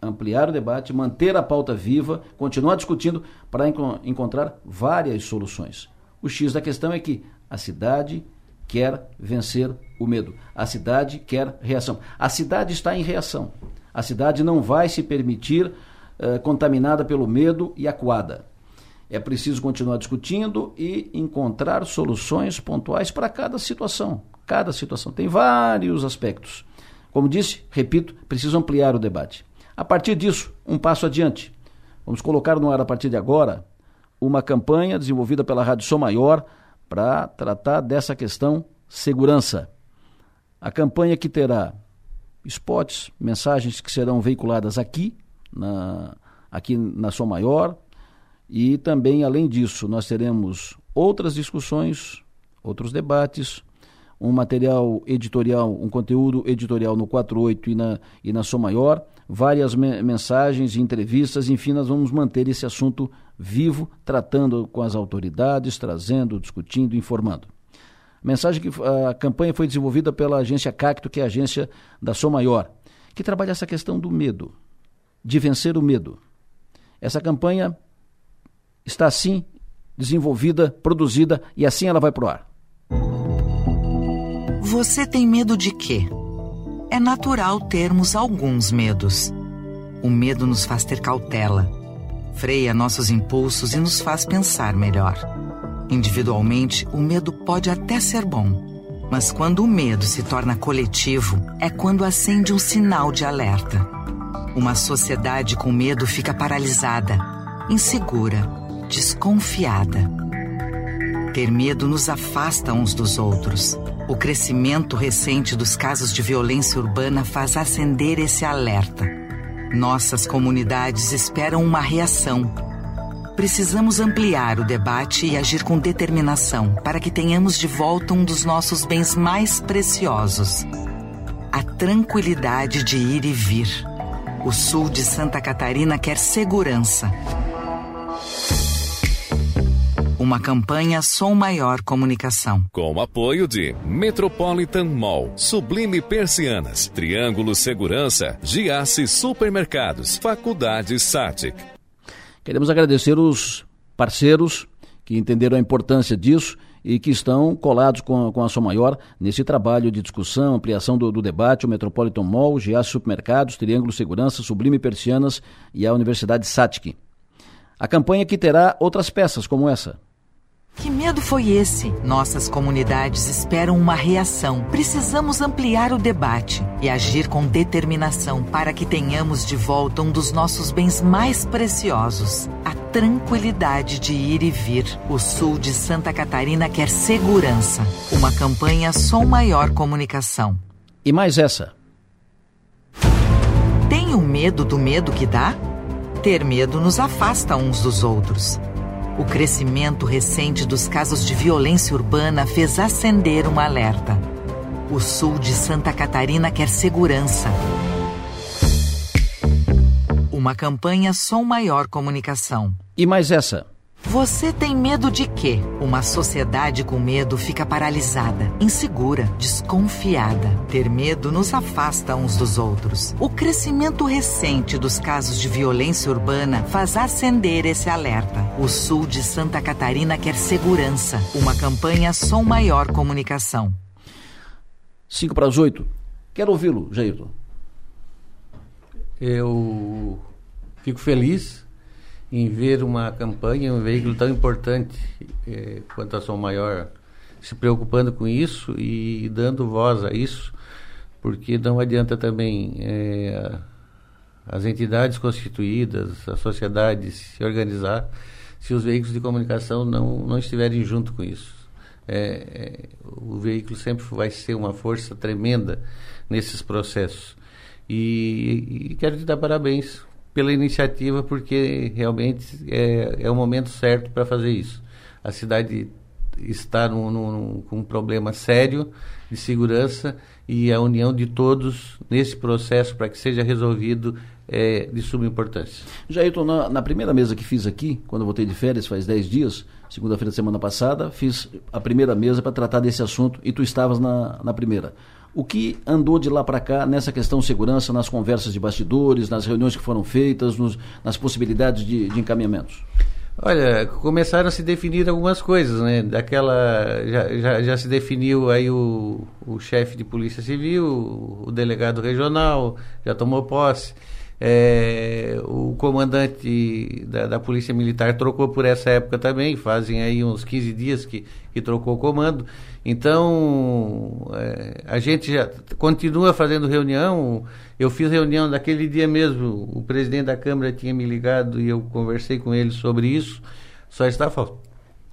ampliar o debate, manter a pauta viva, continuar discutindo para enco encontrar várias soluções. O X da questão é que a cidade quer vencer o medo. A cidade quer reação. A cidade está em reação. A cidade não vai se permitir uh, contaminada pelo medo e acuada. É preciso continuar discutindo e encontrar soluções pontuais para cada situação. Cada situação tem vários aspectos. Como disse, repito, preciso ampliar o debate. A partir disso, um passo adiante. Vamos colocar no ar a partir de agora uma campanha desenvolvida pela Rádio Som Maior para tratar dessa questão segurança. A campanha que terá spots, mensagens que serão veiculadas aqui, na, aqui na Som Maior, e também, além disso, nós teremos outras discussões, outros debates, um material editorial, um conteúdo editorial no 48 e na, e na Som Maior, várias me mensagens, entrevistas, enfim, nós vamos manter esse assunto vivo, tratando com as autoridades, trazendo, discutindo, informando. A mensagem que a campanha foi desenvolvida pela agência Cacto, que é a agência da Som Maior, que trabalha essa questão do medo, de vencer o medo. Essa campanha está assim desenvolvida, produzida e assim ela vai pro ar. Você tem medo de quê? É natural termos alguns medos. O medo nos faz ter cautela, freia nossos impulsos e nos faz pensar melhor. Individualmente, o medo pode até ser bom, mas quando o medo se torna coletivo, é quando acende um sinal de alerta. Uma sociedade com medo fica paralisada, insegura, desconfiada. Ter medo nos afasta uns dos outros. O crescimento recente dos casos de violência urbana faz acender esse alerta. Nossas comunidades esperam uma reação. Precisamos ampliar o debate e agir com determinação para que tenhamos de volta um dos nossos bens mais preciosos: a tranquilidade de ir e vir. O sul de Santa Catarina quer segurança. Uma campanha Som Maior Comunicação. Com apoio de Metropolitan Mall, Sublime Persianas, Triângulo Segurança, Giasse Supermercados, Faculdade Satic. Queremos agradecer os parceiros que entenderam a importância disso e que estão colados com, com a Som Maior nesse trabalho de discussão, ampliação do, do debate, o Metropolitan Mall, Giasse Supermercados, Triângulo Segurança, Sublime Persianas e a Universidade Satic. A campanha que terá outras peças como essa. Que medo foi esse? Nossas comunidades esperam uma reação. Precisamos ampliar o debate e agir com determinação para que tenhamos de volta um dos nossos bens mais preciosos: a tranquilidade de ir e vir. O sul de Santa Catarina quer segurança. Uma campanha Som Maior Comunicação. E mais essa. Tenho medo do medo que dá? Ter medo nos afasta uns dos outros. O crescimento recente dos casos de violência urbana fez acender um alerta. O sul de Santa Catarina quer segurança. Uma campanha Som Maior Comunicação. E mais essa. Você tem medo de quê? Uma sociedade com medo fica paralisada, insegura, desconfiada. Ter medo nos afasta uns dos outros. O crescimento recente dos casos de violência urbana faz acender esse alerta. O sul de Santa Catarina quer segurança. Uma campanha Som Maior Comunicação. 5 para as 8. Quero ouvi-lo, Jairton. Eu fico feliz em ver uma campanha, um veículo tão importante eh, quanto a Som Maior se preocupando com isso e dando voz a isso, porque não adianta também eh, as entidades constituídas, a sociedade se organizar se os veículos de comunicação não, não estiverem junto com isso. É, o veículo sempre vai ser uma força tremenda nesses processos. E, e quero te dar parabéns pela iniciativa, porque realmente é, é o momento certo para fazer isso. A cidade está num, num, com um problema sério de segurança e a união de todos nesse processo para que seja resolvido é de suma importância. Jailton, na, na, primeira mesa que fiz aqui, quando eu voltei de férias, faz 10 dias, segunda-feira da semana passada, fiz a primeira mesa para tratar desse assunto e tu estavas na, na primeira. O que andou de lá para cá nessa questão segurança, nas conversas de bastidores, nas reuniões que foram feitas, nos, nas possibilidades de, de encaminhamentos? Olha, começaram a se definir algumas coisas, né? Daquela já, já, já se definiu aí o, o chefe de polícia civil, o delegado regional já tomou posse. É, o comandante da, da, Polícia Militar trocou por essa época também, fazem aí uns 15 dias que, que trocou o comando. Então, é, a gente já continua fazendo reunião. Eu fiz reunião daquele dia mesmo, o presidente da Câmara tinha me ligado e eu conversei com ele sobre isso. Só está fal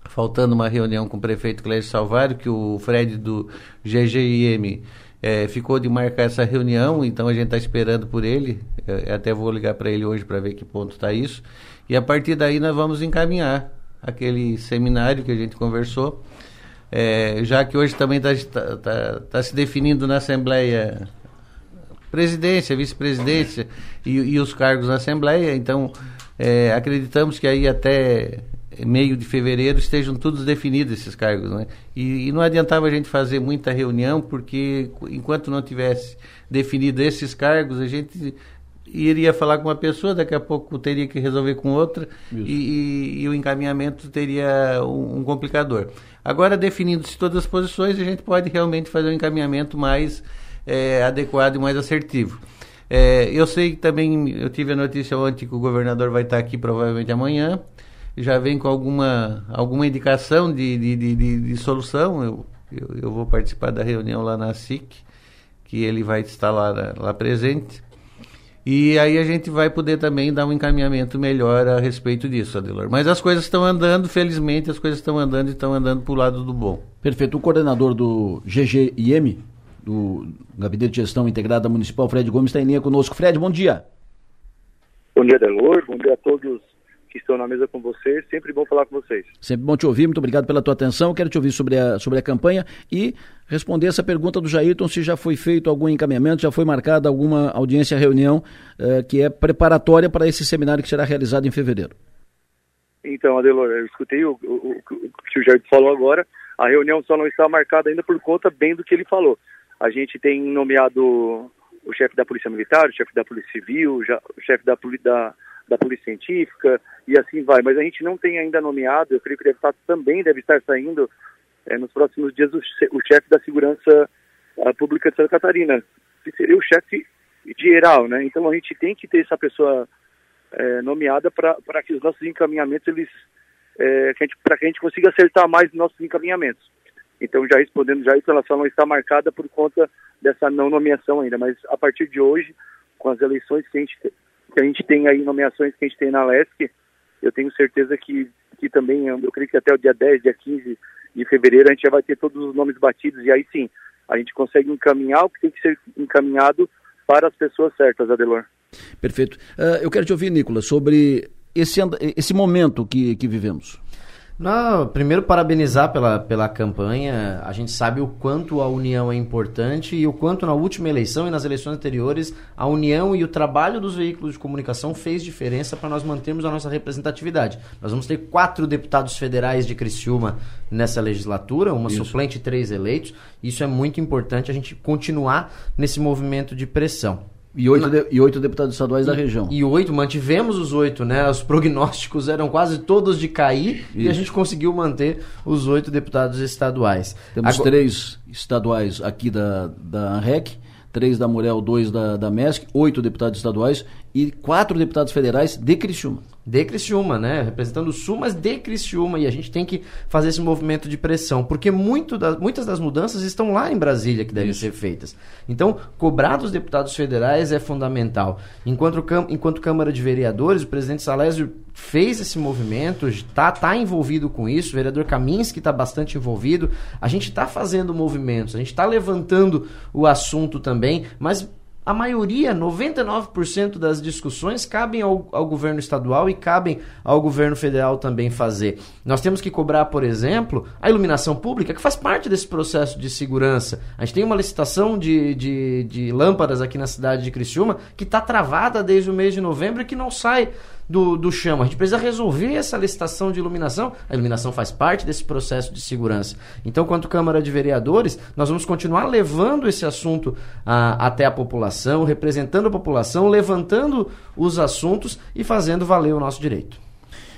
faltando uma reunião com o prefeito Clécio Salvário, que o Fred do GGIM é, ficou de marcar essa reunião, então a gente está esperando por ele. Eu até vou ligar para ele hoje para ver que ponto está isso. E a partir daí nós vamos encaminhar aquele seminário que a gente conversou. É, já que hoje também está tá, tá, tá se definindo na Assembleia presidência, vice-presidência e, e, os cargos na Assembleia, então é, acreditamos que aí até meio de fevereiro estejam todos definidos esses cargos, né? E, e, não adiantava a gente fazer muita reunião porque enquanto não tivesse definido esses cargos a gente iria falar com uma pessoa, daqui a pouco teria que resolver com outra e, e, e, o encaminhamento teria um, um complicador. Agora definindo-se todas as posições a gente pode realmente fazer um encaminhamento mais é, adequado e mais assertivo. É, eu sei que também eu tive a notícia ontem que o governador vai estar aqui provavelmente amanhã já vem com alguma, alguma indicação de, de, de, de, de solução. Eu, eu, eu, vou participar da reunião lá na SIC, que ele vai estar lá, lá presente. E aí a gente vai poder também dar um encaminhamento melhor a respeito disso, Adelor. Mas as coisas estão andando, felizmente as coisas estão andando e estão andando para o lado do bom. Perfeito. O coordenador do GGIM, do Gabinete de Gestão Integrada Municipal, Fred Gomes, está em linha conosco. Fred, bom dia. Bom dia, Adelor. Bom dia a todos que estão na mesa com vocês. Sempre bom falar com vocês. Sempre bom te ouvir. Muito obrigado pela tua atenção. Quero te ouvir sobre a, sobre a campanha e responder essa pergunta do Jairton, se já foi feito algum encaminhamento, já foi marcada alguma audiência, reunião eh, que é preparatória para esse seminário que será realizado em fevereiro. Então, Adelor, eu escutei o, o, o que o Jairton falou agora. A reunião só não está marcada ainda por conta bem do que ele falou. A gente tem nomeado o chefe da Polícia Militar, o chefe da Polícia Civil, já, o chefe da, da, da Polícia Científica e assim vai. Mas a gente não tem ainda nomeado, eu creio que deve estar, também deve estar saindo é, nos próximos dias o, o chefe da Segurança Pública de Santa Catarina, que seria o chefe geral, né? Então a gente tem que ter essa pessoa é, nomeada para que os nossos encaminhamentos, eles, é, para que a gente consiga acertar mais os nossos encaminhamentos. Então, já respondendo, já isso, ela só não está marcada por conta dessa não nomeação ainda, mas a partir de hoje, com as eleições que a gente que a gente tem aí, nomeações que a gente tem na LESC, eu tenho certeza que, que também, eu creio que até o dia 10, dia 15 de fevereiro, a gente já vai ter todos os nomes batidos e aí sim, a gente consegue encaminhar o que tem que ser encaminhado para as pessoas certas, Adelor. Perfeito. Uh, eu quero te ouvir, Nicolas, sobre esse, esse momento que, que vivemos. Não, primeiro, parabenizar pela, pela campanha. A gente sabe o quanto a união é importante e o quanto na última eleição e nas eleições anteriores a união e o trabalho dos veículos de comunicação fez diferença para nós mantermos a nossa representatividade. Nós vamos ter quatro deputados federais de Criciúma nessa legislatura, uma Isso. suplente e três eleitos. Isso é muito importante a gente continuar nesse movimento de pressão. E oito, de, e oito deputados estaduais e, da região. E oito, mantivemos os oito, né? Os prognósticos eram quase todos de cair Isso. e a gente conseguiu manter os oito deputados estaduais. Temos Agora... três estaduais aqui da, da ANREC, três da Morel, dois da, da MESC, oito deputados estaduais e quatro deputados federais de Criciúma. De Criciúma, né? Representando o Sul, mas de Criciúma. E a gente tem que fazer esse movimento de pressão, porque muito da, muitas das mudanças estão lá em Brasília que devem Isso. ser feitas. Então, cobrar dos deputados federais é fundamental. Enquanto, enquanto Câmara de Vereadores, o presidente Salésio fez esse movimento, está tá envolvido com isso, o vereador Kaminski está bastante envolvido. A gente está fazendo movimentos, a gente está levantando o assunto também, mas a maioria, 99% das discussões cabem ao, ao, governo estadual e cabem ao governo federal também fazer. Nós temos que cobrar, por exemplo, a iluminação pública, que faz parte desse processo de segurança. A gente tem uma licitação de, de, de lâmpadas aqui na cidade de Criciúma que está travada desde o mês de novembro e que não sai do, do chão. A gente precisa resolver essa licitação de iluminação. A iluminação faz parte desse processo de segurança. Então, quanto Câmara de Vereadores, nós vamos continuar levando esse assunto a, até a população, representando a população, levantando os assuntos e fazendo valer o nosso direito.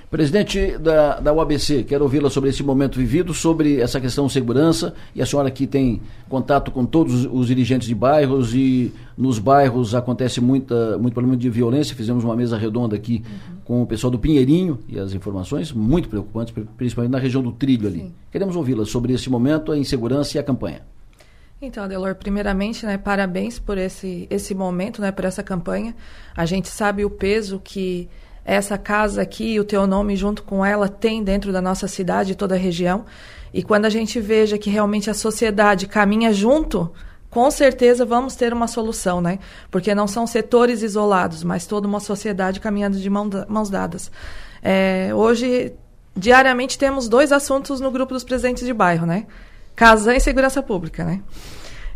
Presidente da, da UABC, quero ouvi-la sobre esse momento vivido, sobre essa questão de segurança, e a senhora aqui tem contato com todos os dirigentes de bairros, e nos bairros acontece muita, muito problema de violência, fizemos uma mesa redonda aqui uhum. com o pessoal do Pinheirinho, e as informações muito preocupantes, principalmente na região do Trilho ali. Sim. Queremos ouvi-la sobre esse momento, a insegurança e a campanha. Então, Adelor, primeiramente, né, parabéns por esse, esse momento, né, por essa campanha. A gente sabe o peso que essa casa aqui, o teu nome junto com ela tem dentro da nossa cidade e toda a região. E quando a gente veja que realmente a sociedade caminha junto, com certeza vamos ter uma solução, né? Porque não são setores isolados, mas toda uma sociedade caminhando de mãos dadas. É, hoje, diariamente, temos dois assuntos no grupo dos presidentes de bairro, né? Casa e segurança pública, né?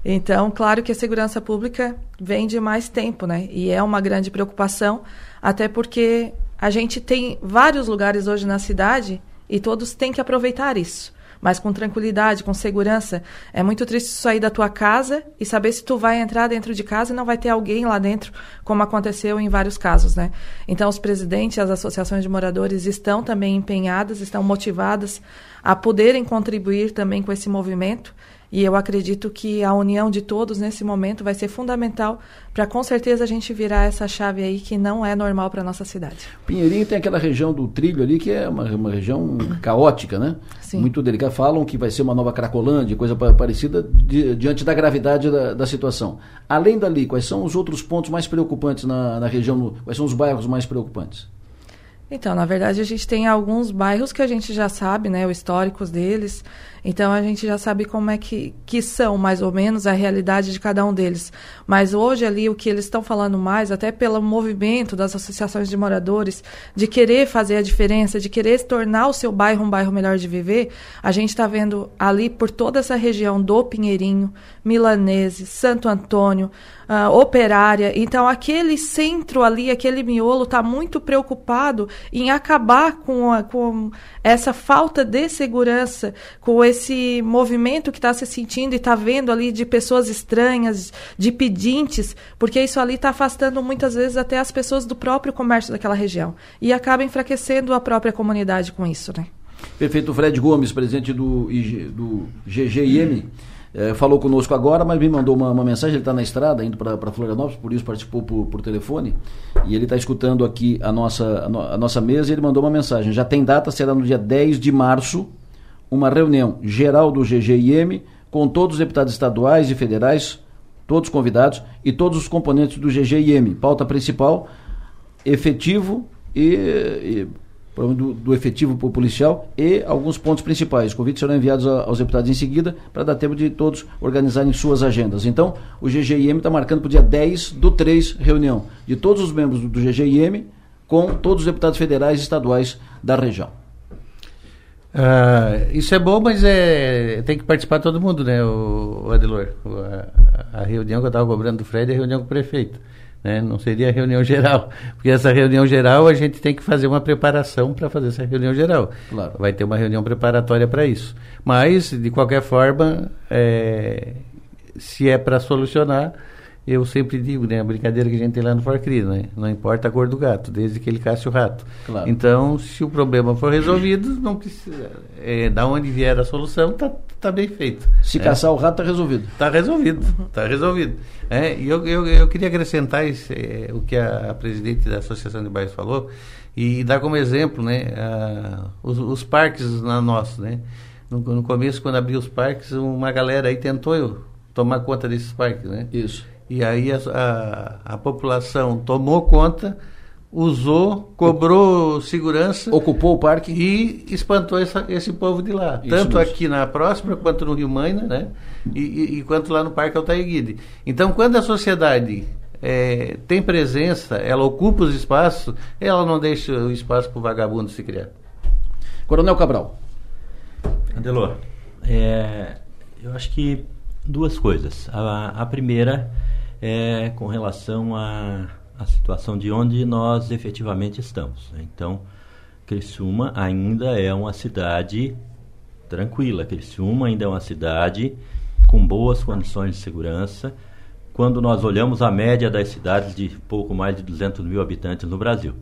Então, claro que a segurança pública vem de mais tempo, né? E é uma grande preocupação, até porque a gente tem vários lugares hoje na cidade e todos têm que aproveitar isso. Mas com tranquilidade, com segurança. É muito triste sair da tua casa e saber se tu vai entrar dentro de casa e não vai ter alguém lá dentro, como aconteceu em vários casos, né? Então, os presidentes, as associações de moradores estão também empenhadas, estão motivadas a poderem contribuir também com esse movimento e eu acredito que a união de todos nesse momento vai ser fundamental para com certeza a gente virar essa chave aí que não é normal para nossa cidade. Pinheirinho tem aquela região do trilho ali que é uma, uma região caótica, né? Sim. Muito delicada. Falam que vai ser uma nova Cracolândia, coisa parecida di, diante da gravidade da, da, situação. Além dali, quais são os outros pontos mais preocupantes na, na região? Quais são os bairros mais preocupantes? Então, na verdade, a gente tem alguns bairros que a gente já sabe, né, os históricos deles. Então a gente já sabe como é que, que são mais ou menos a realidade de cada um deles. Mas hoje ali o que eles estão falando mais, até pelo movimento das associações de moradores, de querer fazer a diferença, de querer tornar o seu bairro um bairro melhor de viver, a gente está vendo ali por toda essa região do Pinheirinho, Milanese, Santo Antônio, uh, Operária. Então aquele centro ali, aquele miolo está muito preocupado em acabar com, a, com essa falta de segurança, com esse movimento que está se sentindo e está vendo ali de pessoas estranhas, de pedintes, porque isso ali está afastando muitas vezes até as pessoas do próprio comércio daquela região e acaba enfraquecendo a própria comunidade com isso, né? Perfeito, Fred Gomes, presidente do, IG, do é, falou conosco agora, mas me mandou uma, uma mensagem. Ele está na estrada, indo para Florianópolis, por isso participou por, por telefone. E ele está escutando aqui a nossa, a, no, a, nossa mesa e ele mandou uma mensagem. Já tem data, será no dia 10 de março, uma reunião geral do GGIM com todos os deputados estaduais e federais, todos convidados, e todos os componentes do GGIM. Pauta principal, efetivo e, e do, do, efetivo policial e alguns pontos principais. Convites serão enviados a, aos deputados em seguida para dar tempo de todos organizarem suas agendas. Então, o GGIM está marcando para o dia 10 do 3 reunião de todos os membros do, do GGIM com todos os deputados federais e estaduais da região. Uh, isso é bom, mas é, tem que participar todo mundo, né, o, o Adelor? A, a, reunião que eu estava cobrando do Fred é a reunião com o prefeito. Né? Não seria a reunião geral, porque essa reunião geral a gente tem que fazer uma preparação para fazer essa reunião geral. Claro. Vai ter uma reunião preparatória para isso. Mas, de qualquer forma, é, se é para solucionar, eu sempre digo, né, a brincadeira que a gente tem lá no Forcri, né? Não importa a cor do gato, desde que ele casse o rato. Claro. Então, se o problema for resolvido, não precisa. É, da onde vier a solução, tá, tá bem feito. Se é. caçar o rato, tá resolvido. Tá resolvido, tá resolvido. É, e eu, eu, eu queria acrescentar esse, é, o que a, a, presidente da Associação de Bairros falou e, e dar como exemplo, né, a, os, os, parques na nossa, né? No, no começo, quando abriu os parques, uma galera aí tentou tomar conta desses parques, né? Isso. E aí a, a, a população tomou conta, usou, cobrou segurança. Ocupou o parque. E espantou essa, esse povo de lá. Isso tanto mesmo. aqui na Próxima, quanto no Rio Maina, né? E, e, e quanto lá no Parque Altair Guide. Então, quando a sociedade é, tem presença, ela ocupa os espaços, ela não deixa o espaço para o vagabundo se criar. Coronel Cabral. Adelor, é, eu acho que duas coisas. A, a primeira é com relação à, situação de onde nós efetivamente estamos. Então, Criciúma ainda é uma cidade tranquila. Criciúma ainda é uma cidade com boas condições de segurança. Quando nós olhamos a média das cidades de pouco mais de 200 mil habitantes no Brasil,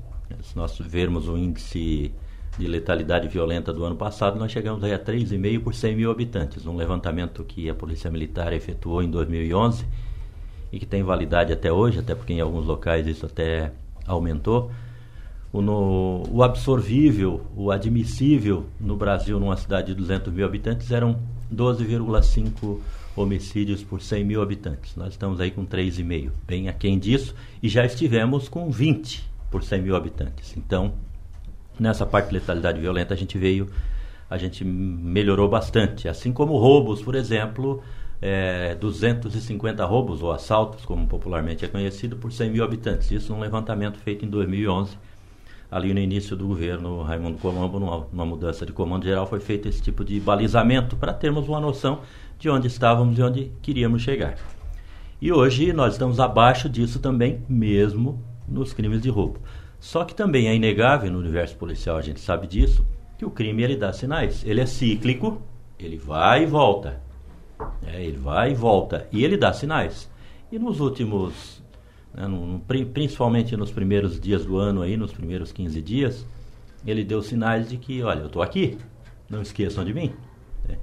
se nós vermos o índice de letalidade violenta do ano passado, nós chegamos aí a 3,5 por 100 mil habitantes. Um levantamento que a Polícia Militar efetuou em 2011 e que tem validade até hoje, até porque em alguns locais isso até aumentou. O, no, o absorvível, o admissível no Brasil, numa cidade de 200 mil habitantes, eram 12,5 homicídios por 100 mil habitantes. Nós estamos aí com 3,5, bem aquém disso, e já estivemos com 20 por 100 mil habitantes. Então, nessa parte de letalidade violenta, a gente veio, a gente melhorou bastante. Assim como roubos, por exemplo, é, 250 roubos ou assaltos, como popularmente é conhecido, por 100 mil habitantes. Isso num levantamento feito em 2011 ali no início do governo Raimundo Colombo, numa, numa mudança de comando geral, foi feito esse tipo de balizamento para termos uma noção de onde estávamos e onde queríamos chegar. E hoje nós estamos abaixo disso também, mesmo nos crimes de roubo. Só que também é inegável no universo policial, a gente sabe disso, que o crime ele dá sinais. Ele é cíclico, ele vai e volta. É, ele vai e volta. E ele dá sinais. E nos últimos né, no, principalmente nos primeiros dias do ano, aí, nos primeiros 15 dias, ele deu sinais de que, olha, eu estou aqui, não esqueçam de mim. Né?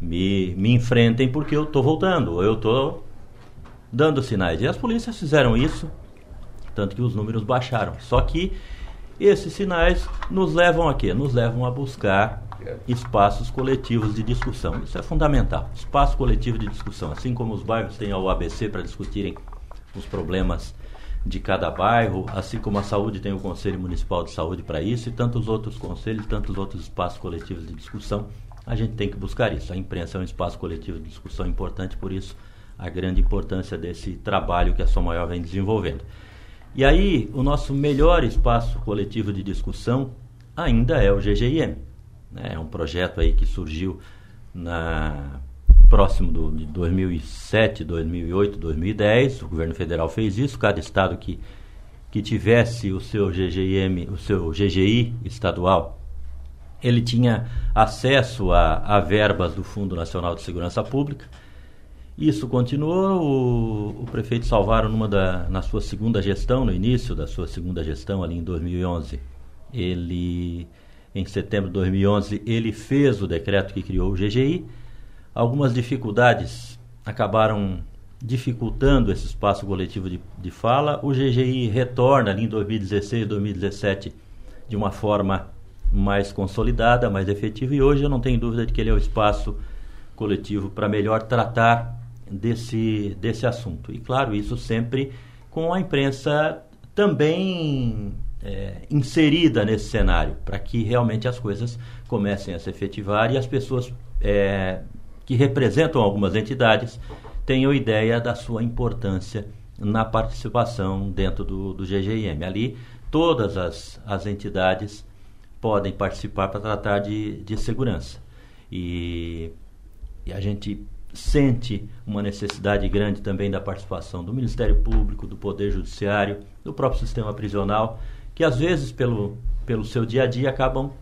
Me, me enfrentem porque eu estou voltando, eu estou dando sinais. E as polícias fizeram isso, tanto que os números baixaram. Só que esses sinais nos levam a quê? Nos levam a buscar espaços coletivos de discussão. Isso é fundamental. Espaço coletivo de discussão. Assim como os bairros têm a UABC para discutirem os problemas de cada bairro, assim como a saúde tem o Conselho Municipal de Saúde para isso e tantos outros conselhos, tantos outros espaços coletivos de discussão, a gente tem que buscar isso. A imprensa é um espaço coletivo de discussão importante, por isso a grande importância desse trabalho que a Som Maior vem desenvolvendo. E aí, o nosso melhor espaço coletivo de discussão ainda é o GGIM. É um projeto aí que surgiu na próximo do, de 2007, 2008, 2010. O governo federal fez isso. Cada estado que, que tivesse o seu GGIM, o seu GGI estadual, ele tinha acesso a, a verbas do Fundo Nacional de Segurança Pública. Isso continuou. O, o prefeito Salvaro, numa da, na sua segunda gestão, no início da sua segunda gestão, ali em 2011, ele, em setembro de 2011, ele fez o decreto que criou o GGI Algumas dificuldades acabaram dificultando esse espaço coletivo de, de fala. O GGI retorna ali em 2016, 2017 de uma forma mais consolidada, mais efetiva e hoje eu não tenho dúvida de que ele é o espaço coletivo para melhor tratar desse, desse assunto. E claro, isso sempre com a imprensa também é, inserida nesse cenário, para que realmente as coisas comecem a se efetivar e as pessoas é, que representam algumas entidades tenham ideia da sua importância na participação dentro do, do GGIM. Ali, todas as, as entidades podem participar para tratar de, de segurança. E, e a gente sente uma necessidade grande também da participação do Ministério Público, do Poder Judiciário, do próprio sistema prisional, que às vezes, pelo, pelo seu dia a dia, acabam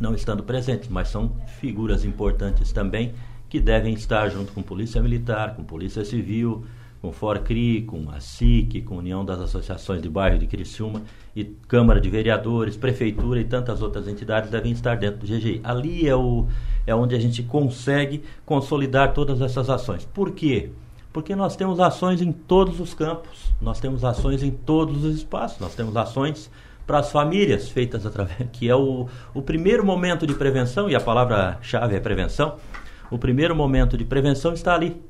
não estando presentes, mas são figuras importantes também que devem estar junto com Polícia Militar, com Polícia Civil, com FORCRI, com a SIC, com a União das Associações de Bairro de Criciúma e Câmara de Vereadores, Prefeitura e tantas outras entidades devem estar dentro do GGI. Ali é, o, é onde a gente consegue consolidar todas essas ações. Por quê? Porque nós temos ações em todos os campos, nós temos ações em todos os espaços, nós temos ações para as famílias feitas através, que é o, o primeiro momento de prevenção, e a palavra-chave é prevenção, o primeiro momento de prevenção está ali.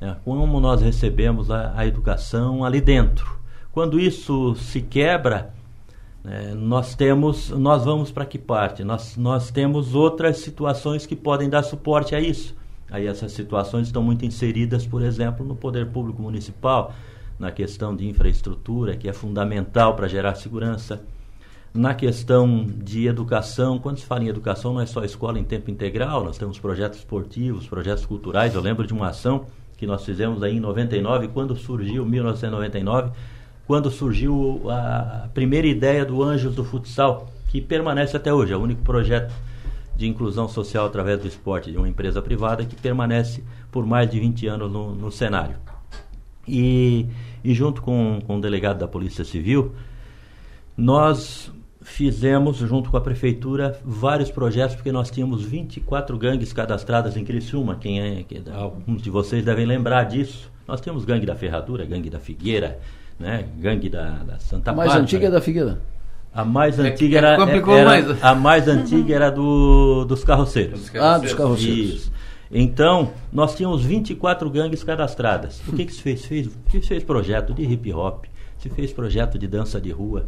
Né? Como nós recebemos a, a, educação ali dentro. Quando isso se quebra, né, nós temos, nós vamos para que parte? Nós, nós temos outras situações que podem dar suporte a isso. Aí essas situações estão muito inseridas, por exemplo, no poder público municipal, na questão de infraestrutura, que é fundamental para gerar segurança, na questão de educação. Quando se fala em educação, não é só escola em tempo integral, nós temos projetos esportivos, projetos culturais. Eu lembro de uma ação que nós fizemos aí em 99, quando surgiu, 1999, quando surgiu a primeira ideia do Anjos do Futsal, que permanece até hoje, é o único projeto de inclusão social através do esporte de uma empresa privada que permanece por mais de 20 anos no, no cenário. E, e junto com, com o delegado da Polícia Civil, nós fizemos, junto com a prefeitura, vários projetos, porque nós tínhamos 24 gangues cadastradas em Criciúma. Quem é, que, alguns de vocês devem lembrar disso. Nós temos gangue da Ferradura, gangue da Figueira, né? gangue da, da Santa A mais Bárbara. antiga é da Figueira. A mais É antiga que era, era- mais. a mais antiga era do, dos carroceiros. Ah, dos carroceiros. Isso. Então, nós tínhamos 24 gangues cadastradas. O que, que se fez? fez? Se fez projeto de hip hop, se fez projeto de dança de rua,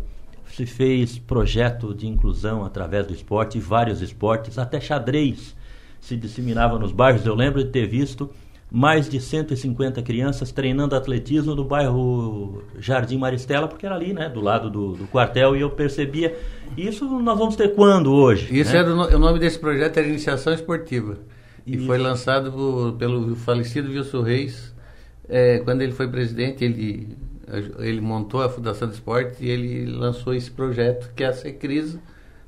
se fez projeto de inclusão através do esporte, vários esportes, até xadrez se disseminava nos bairros. Eu lembro de ter visto mais de 150 crianças treinando atletismo no bairro Jardim Maristela, porque era ali, né, do lado do, do quartel, e eu percebia. Isso nós vamos ter quando hoje? Isso né? era o, no- o nome desse projeto era Iniciação Esportiva. E foi lançado por- pelo falecido Wilson Reis. É, quando ele foi presidente, ele, ele montou a Fundação do Esporte e ele lançou esse projeto, que é a Secris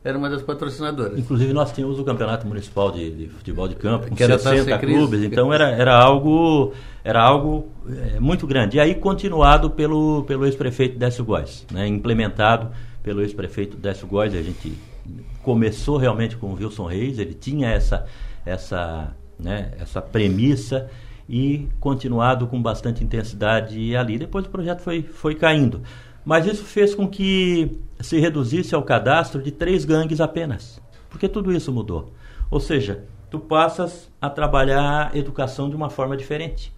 era uma das patrocinadoras. Inclusive nós tínhamos o campeonato municipal de, de futebol de campo com Que era a 60 Taça Cris. clubes, então era, era algo era algo eh, muito grande. E aí continuado pelo pelo ex-prefeito Décio Góes, né, implementado pelo ex-prefeito Décio Góes, a gente começou realmente com o Wilson Reis, ele tinha essa essa né, essa premissa e continuado com bastante intensidade ali. Depois o projeto foi foi caindo. Mas isso fez com que se reduzisse ao cadastro de três gangues apenas. Porque tudo isso mudou. Ou seja, tu passas a trabalhar a educação de uma forma diferente.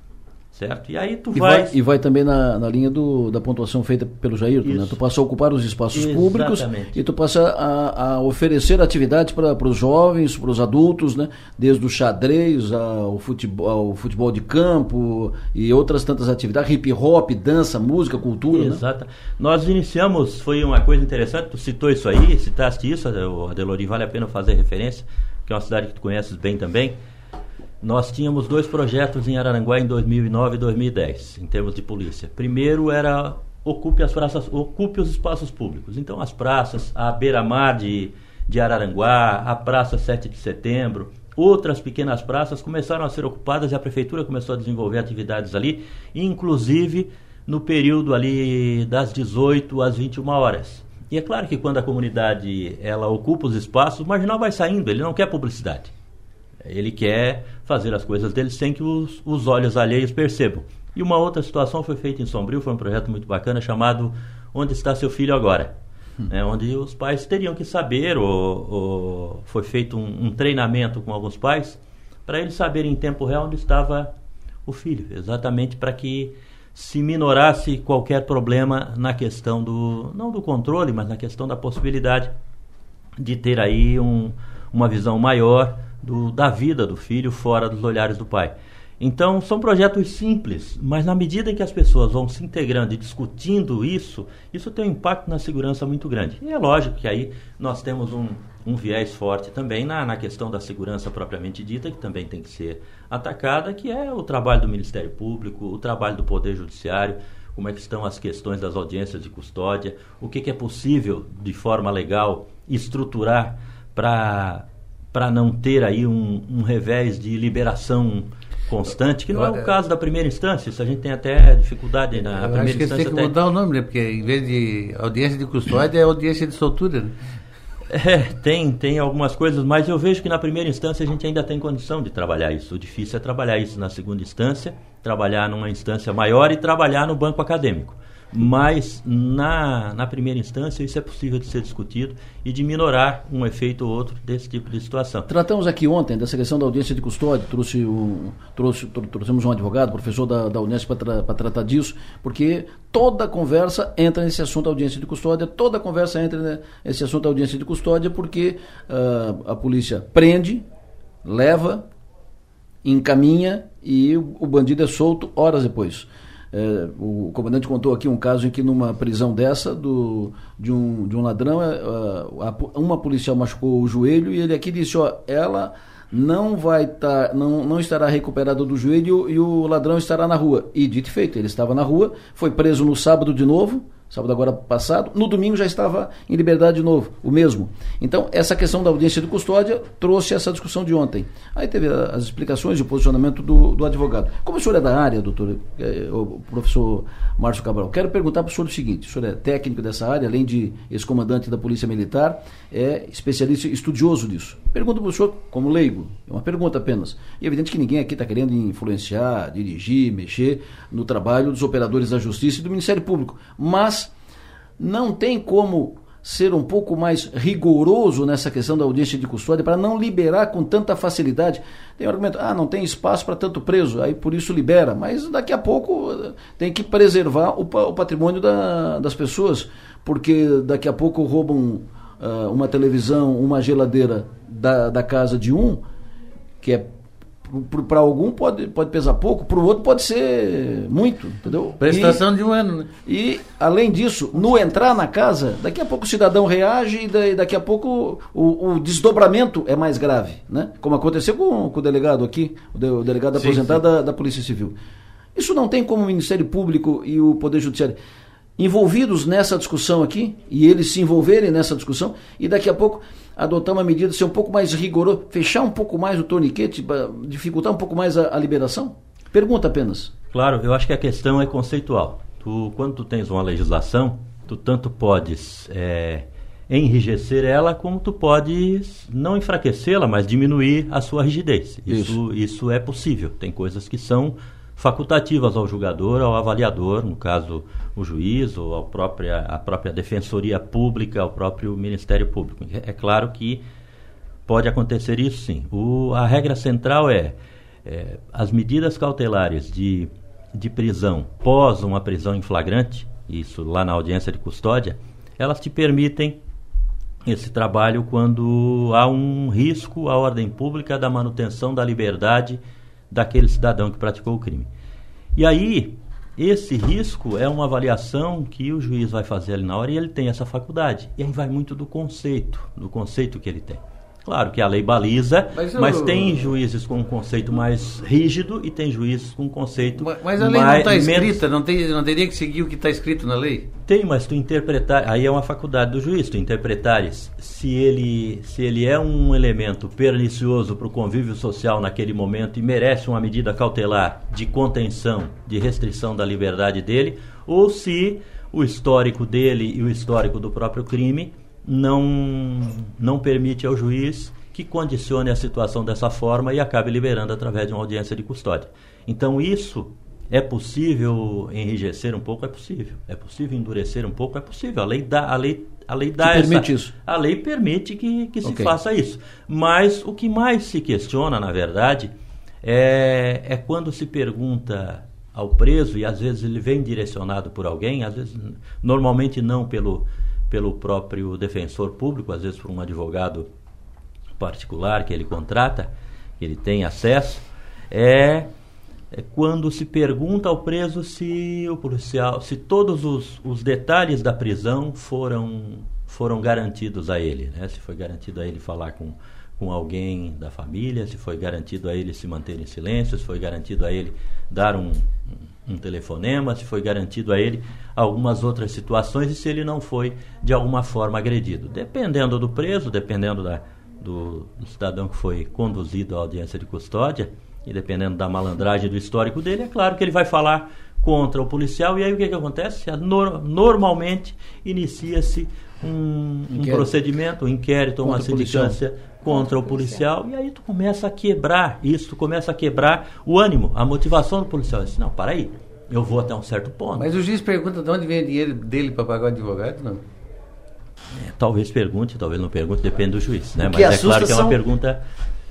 Certo? E aí tu E vai, e vai também na, na linha do, da pontuação feita pelo Jair, né? Tu passa a ocupar os espaços públicos Exatamente. e tu passa a, a oferecer atividades para os jovens, para os adultos, né? Desde o xadrez ao futebol, ao futebol de campo e outras tantas atividades, hip hop, dança, música, cultura, né? Exato. Nós iniciamos, foi uma coisa interessante, tu citou isso aí, citaste isso, Adelori, vale a pena fazer referência, que é uma cidade que tu conheces bem também. Nós tínhamos dois projetos em Araranguá em 2009 e 2010, em termos de polícia. Primeiro era ocupe as praças, ocupe os espaços públicos. Então as praças, a beira-mar de, de Araranguá, a Praça 7 de Setembro, outras pequenas praças começaram a ser ocupadas e a prefeitura começou a desenvolver atividades ali, inclusive no período ali das 18 às 21 horas. E é claro que quando a comunidade ela ocupa os espaços, o marginal vai saindo, ele não quer publicidade. Ele quer fazer as coisas dele sem que os, os olhos alheios percebam. E uma outra situação foi feita em Sombrio, foi um projeto muito bacana chamado Onde está seu filho agora? né, onde os pais teriam que saber, ou, ou foi feito um, um treinamento com alguns pais, para eles saberem em tempo real onde estava o filho, exatamente para que se minorasse qualquer problema na questão do, não do controle, mas na questão da possibilidade de ter aí um, uma visão maior do, da vida do filho fora dos olhares do pai. Então, são projetos simples, mas na medida em que as pessoas vão se integrando e discutindo isso, isso tem um impacto na segurança muito grande. E é lógico que aí nós temos um, um viés forte também na, na questão da segurança propriamente dita, que também tem que ser atacada, que é o trabalho do Ministério Público, o trabalho do Poder Judiciário, como é que estão as questões das audiências de custódia, o que, que é possível de forma legal estruturar para para não ter aí um, um revés de liberação constante, que não é o caso da primeira instância, isso a gente tem até dificuldade na primeira acho que instância. têm que até- mudar o nome, né? Porque em vez de audiência de custódia, é audiência de soltura. Né? É, tem, tem algumas coisas, mas eu vejo que na primeira instância a gente ainda tem condição de trabalhar isso. O difícil é trabalhar isso na segunda instância, trabalhar numa instância maior e trabalhar no banco acadêmico. Mas na, na primeira instância isso é possível de ser discutido e de minorar um efeito ou outro desse tipo de situação. Tratamos aqui ontem dessa questão da audiência de custódia, trouxe um, trouxe, tro- trouxemos um advogado, professor da, da Unesp para tratar disso, porque toda conversa entra nesse assunto da audiência de custódia, toda conversa entra nesse assunto da audiência de custódia, porque ah, a polícia prende, leva, encaminha e o, o bandido é solto horas depois. É, o comandante contou aqui um caso em que numa prisão dessa do, de, um, de um ladrão, é, uma policial machucou o joelho e ele aqui disse, ó, ela não vai tá, não, não estará recuperado do joelho e o ladrão estará na rua. E dito e feito, ele estava na rua, foi preso no sábado de novo, sábado agora passado, no domingo já estava em liberdade de novo, o mesmo. Então, essa questão da audiência de custódia trouxe essa discussão de ontem. Aí teve as explicações e o posicionamento do, do advogado. Como o senhor é da área, doutor, é, o professor Márcio Cabral, quero perguntar para o senhor o seguinte: o senhor é técnico dessa área, além de ex-comandante da Polícia Militar, é especialista estudioso disso. Pergunto para o senhor, como leigo, é uma pergunta apenas. E é evidente que ninguém aqui está querendo influenciar, dirigir, mexer no trabalho dos operadores da Justiça e do Ministério Público. Mas não tem como ser um pouco mais rigoroso nessa questão da audiência de custódia para não liberar com tanta facilidade. Tem um argumento, ah, não tem espaço para tanto preso, aí por isso libera, mas daqui a pouco eh, tem que preservar o, o patrimônio da, das pessoas, porque daqui a pouco roubam uh, uma televisão, uma geladeira da, da casa de um, que é para algum pode, pode pesar pouco, para o outro pode ser muito, entendeu? Prestação e, de um ano, né? E, além disso, no entrar na casa, daqui a pouco o cidadão reage e daqui a pouco o, o desdobramento é mais grave, né? Como aconteceu com, com o delegado aqui, o, de, o delegado sim, aposentado sim. Da, da Polícia Civil. Isso não tem como o Ministério Público e o Poder Judiciário envolvidos nessa discussão aqui, e eles se envolverem nessa discussão, e daqui a pouco adotar uma medida, ser um pouco mais rigoroso, fechar um pouco mais o torniquete, dificultar um pouco mais a, a liberação? Pergunta apenas. Claro, eu acho que a questão é conceitual. Tu, quando tu tens uma legislação, tu tanto podes é, enrijecer ela, como tu podes não enfraquecê-la, mas diminuir a sua rigidez. Isso, isso, isso é possível. Tem coisas que são facultativas ao julgador, ao avaliador, no caso o juiz ou a própria, a própria defensoria pública, ao próprio Ministério Público. É, claro que pode acontecer isso sim. O, a regra central é, é as medidas cautelares de, de prisão pós uma prisão em flagrante, isso lá na audiência de custódia, elas te permitem esse trabalho quando há um risco à ordem pública da manutenção da liberdade daquele cidadão que praticou o crime. E aí, esse risco é uma avaliação que o juiz vai fazer ali na hora e ele tem essa faculdade. E aí vai muito do conceito, do conceito que ele tem. Claro que a lei baliza, mas, eu... mas, tem juízes com um conceito mais rígido e tem juízes com um conceito mais... Mas a lei mais, não está escrita, menos... não, tem, não teria que seguir o que está escrito na lei? Tem, mas tu interpretar, aí é uma faculdade do juiz, tu interpretares se ele, se ele é um elemento pernicioso para o convívio social naquele momento e merece uma medida cautelar de contenção, de restrição da liberdade dele, ou se o histórico dele e o histórico do próprio crime não, não permite ao juiz que condicione a situação dessa forma e acabe liberando através de uma audiência de custódia. Então, isso é possível enrijecer um pouco? É possível. É possível endurecer um pouco? É possível. A lei dá, a lei, a lei dá essa, permite isso. A lei permite que, que se okay. faça isso. Mas o que mais se questiona, na verdade, é, é quando se pergunta ao preso, e às vezes ele vem direcionado por alguém, às vezes, normalmente não pelo pelo próprio defensor público, às vezes por um advogado particular que ele contrata, que ele tem acesso, é, é quando se pergunta ao preso se o policial, se todos os, os detalhes da prisão foram foram garantidos a ele, né? Se foi garantido a ele falar com com alguém da família, se foi garantido a ele se manter em silêncio, se foi garantido a ele dar um, um telefonema, se foi garantido a ele algumas outras situações e se ele não foi de alguma forma agredido. Dependendo do preso, dependendo da, do, do cidadão que foi conduzido à audiência de custódia e dependendo da malandragem do histórico dele, é claro que ele vai falar contra o policial e aí o que, que acontece? Normalmente inicia-se um, um procedimento, um inquérito, uma sindicância contra o policial, e aí tu começa a quebrar isso, tu começa a quebrar o ânimo, a motivação do policial. Diz, não, para aí, eu vou até um certo ponto. Mas o juiz pergunta de onde vem o dinheiro dele para pagar o advogado, não? É, talvez pergunte, talvez não pergunte, depende do juiz, né? Mas é claro que é uma pergunta...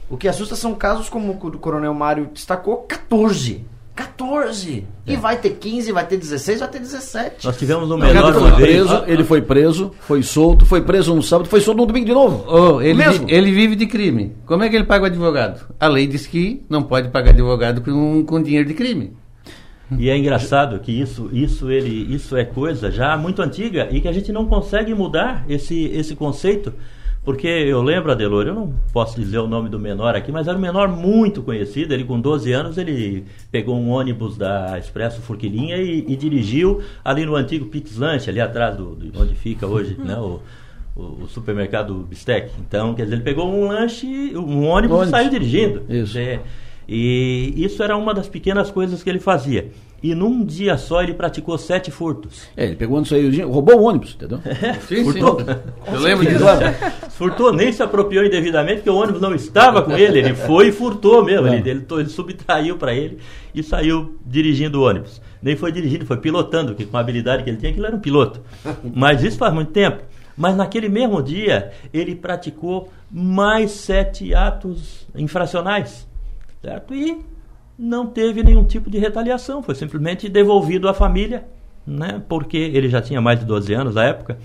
O que assusta são casos como o do Coronel Mário destacou, 14 14! É. E vai ter 15, vai ter 16, vai ter 17. Nós tivemos o menor uma vez. Preso, ele foi preso, foi solto, foi preso no sábado, foi solto no domingo de novo. Oh, ele, Mesmo. ele vive de crime. Como é que ele paga o advogado? A lei diz que não pode pagar advogado com, com dinheiro de crime. E é engraçado que isso, isso, ele, isso é coisa já muito antiga e que a gente não consegue mudar esse, esse conceito. Porque eu lembro, Adelor, eu não posso dizer o nome do menor aqui, mas era um menor muito conhecido. Ele, com 12 anos, ele pegou um ônibus da Expresso Furquilinha e, e dirigiu ali no antigo Pix Lanche, ali atrás do, de onde fica hoje né, o, o, o, supermercado Bistec. Então, quer dizer, ele pegou um lanche, um ônibus, ônibus. e saiu dirigindo. Isso. É, e isso era uma das pequenas coisas que ele fazia. E num dia só ele praticou sete furtos. É, ele pegou onde saiu, roubou o ônibus, entendeu? É, sim, furtou. Sim. Eu lembro disso. furtou, nem se apropriou indevidamente, porque o ônibus não estava com ele. Ele foi e furtou mesmo. Ele, ele, ele subtraiu para ele e saiu dirigindo o ônibus. Nem foi dirigindo, foi pilotando, porque com a habilidade que ele tinha, aquilo era um piloto. Mas isso faz muito tempo. Mas naquele mesmo dia, ele praticou mais sete atos infracionais. Certo? E não teve nenhum tipo de retaliação, foi simplesmente devolvido à família, né? porque ele já tinha mais de 12 anos na época,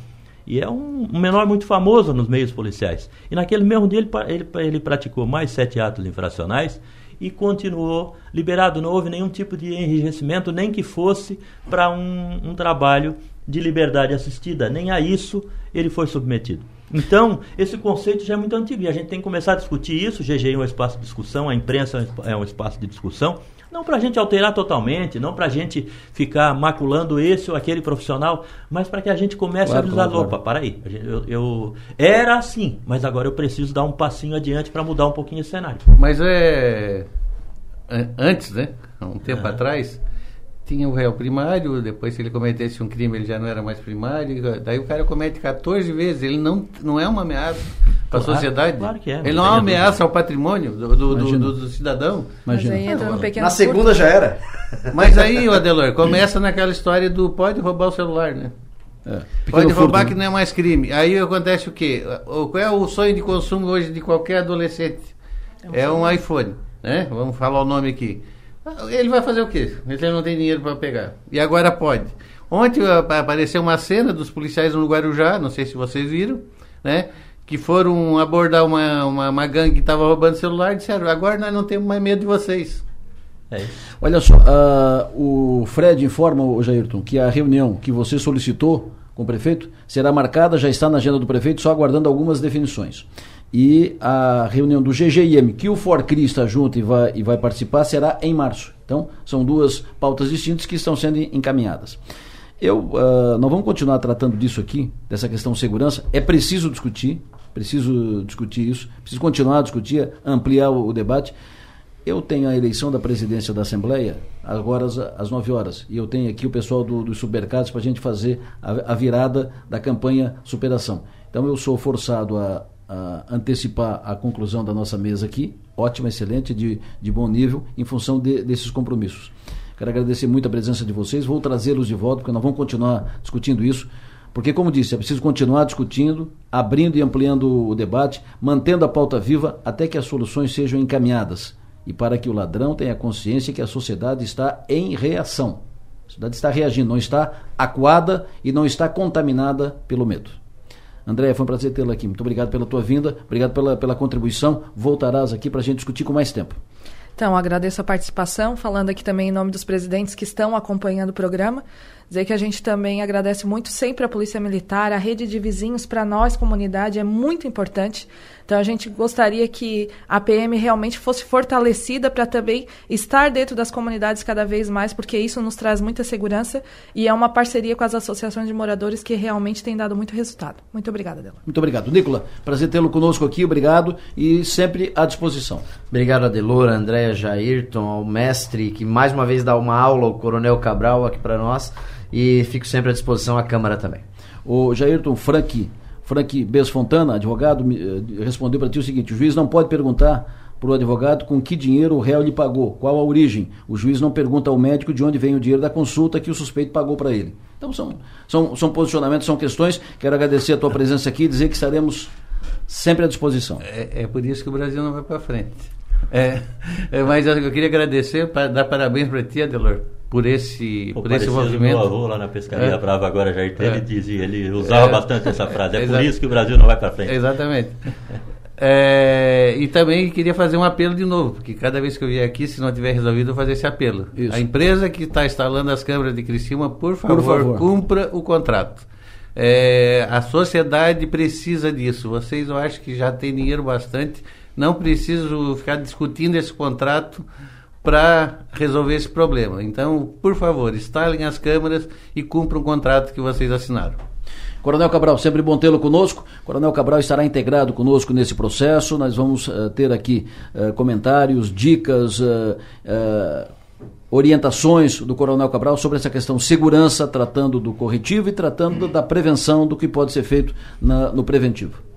e é um, menor muito famoso nos meios policiais. E naquele mesmo dia ele, ele, ele praticou mais sete atos infracionais e continuou liberado. Não houve nenhum tipo de enrijecimento, nem que fosse para um, um trabalho de liberdade assistida. Nem a isso ele foi submetido. Então, esse conceito já é muito antigo e a gente tem que começar a discutir isso. O GGI é um espaço de discussão, a imprensa é um espaço de discussão. Não para a gente alterar totalmente, não para a gente ficar maculando esse ou aquele profissional, mas para que a gente comece claro, a avisar: claro, opa, para aí, eu, eu, era assim, mas agora eu preciso dar um passinho adiante para mudar um pouquinho esse cenário. Mas é. Antes, né? Há um tempo atrás, tinha o réu primário, depois se ele cometesse um crime ele já não era mais primário, daí o cara comete 14 vezes, ele não, não é uma ameaça para a claro, sociedade. Claro que é. Ele não é uma ameaça ao patrimônio do, do, do, do, do cidadão. Imagina. Um Na segunda já era. Mas aí, o Adelor, começa naquela história do pode roubar o celular, né? É, pode roubar furto, que né? não é mais crime. Aí acontece o quê? Qual é o sonho de consumo hoje de qualquer adolescente? É um iPhone, né? Vamos falar o nome aqui. Ele vai fazer o quê? Ele não tem dinheiro para pegar. E agora pode. Ontem apareceu uma cena dos policiais no Guarujá, não sei se vocês viram, né? Que foram abordar uma, uma, uma gangue que estava roubando celular e disseram: agora nós não temos mais medo de vocês. É Olha só, uh, o Fred informa, o Jairton, que a reunião que você solicitou com o prefeito será marcada, já está na agenda do prefeito, só aguardando algumas definições e a reunião do GGIM, que o Forcri está junto e vai, e vai participar, será em março. Então, são duas pautas distintas que estão sendo encaminhadas. Eu, uh, nós vamos continuar tratando disso aqui, dessa questão de segurança. É preciso discutir, preciso discutir isso, preciso continuar a discutir, ampliar o, o debate. Eu tenho a eleição da presidência da Assembleia agora às, às 9 horas. E eu tenho aqui o pessoal do, dos supermercados para a gente fazer a, a virada da campanha Superação. Então eu sou forçado a, uh, antecipar a conclusão da nossa mesa aqui, ótima, excelente, de, de bom nível, em função de, desses compromissos. Quero agradecer muito a presença de vocês, vou trazê-los de volta, porque nós vamos continuar discutindo isso, porque, como disse, é preciso continuar discutindo, abrindo e ampliando o debate, mantendo a pauta viva até que as soluções sejam encaminhadas e para que o ladrão tenha consciência que a sociedade está em reação. A sociedade está reagindo, não está acuada e não está contaminada pelo medo. André, foi um prazer tê-lo aqui. Muito obrigado pela tua vinda, obrigado pela, pela contribuição. Voltarás aqui para a gente discutir com mais tempo. Então, agradeço a participação, falando aqui também em nome dos presidentes que estão acompanhando o programa. Dizer que a gente também agradece muito sempre a Polícia Militar, a rede de vizinhos, para nós, comunidade, é muito importante. Então, a gente gostaria que a PM realmente fosse fortalecida para também estar dentro das comunidades cada vez mais, porque isso nos traz muita segurança e é uma parceria com as associações de moradores que realmente tem dado muito resultado. Muito obrigada, Adelor. Muito obrigado. Nicola, prazer tê-lo conosco aqui, obrigado e sempre à disposição. Obrigado, Adelor, Andréa, Jairton, ao mestre que mais uma vez dá uma aula, o Coronel Cabral aqui para nós e fico sempre à disposição à Câmara também. O Jairton Frank, Frank Bez Fontana, advogado, eh, respondeu para ti o seguinte: o juiz não pode perguntar para o advogado com que dinheiro o réu lhe pagou, qual a origem. O juiz não pergunta ao médico de onde vem o dinheiro da consulta que o suspeito pagou para ele. Então são, são, são posicionamentos, são questões. Quero agradecer a tua presença aqui e dizer que estaremos sempre à disposição. É, é por isso que o Brasil não vai para frente. É, é, mas eu queria agradecer, para dar parabéns para ti, Adelor, por esse, Pô, por esse movimento. Meu avô lá na pescaria é. Brava agora, é. ele dizia, ele usava é. bastante essa frase. É por isso que o Brasil não vai para frente. Exatamente. É, e também queria fazer um apelo de novo, porque cada vez que eu vier aqui, se não tiver resolvido, eu fazer esse apelo. Isso. A empresa que está instalando as câmeras de Criciúma, por favor, Por favor. cumpra o contrato. É, a sociedade precisa disso. Vocês, eu acho que já tem dinheiro bastante. Não preciso ficar discutindo esse contrato para resolver esse problema. Então, por favor, instalem as câmeras e cumpram o contrato que vocês assinaram. Coronel Cabral, sempre bom tê-lo conosco. Coronel Cabral estará integrado conosco nesse processo. Nós vamos eh, ter aqui eh, comentários, dicas, eh, orientações do Coronel Cabral sobre essa questão segurança, tratando do corretivo e tratando da prevenção do que pode ser feito na- no preventivo.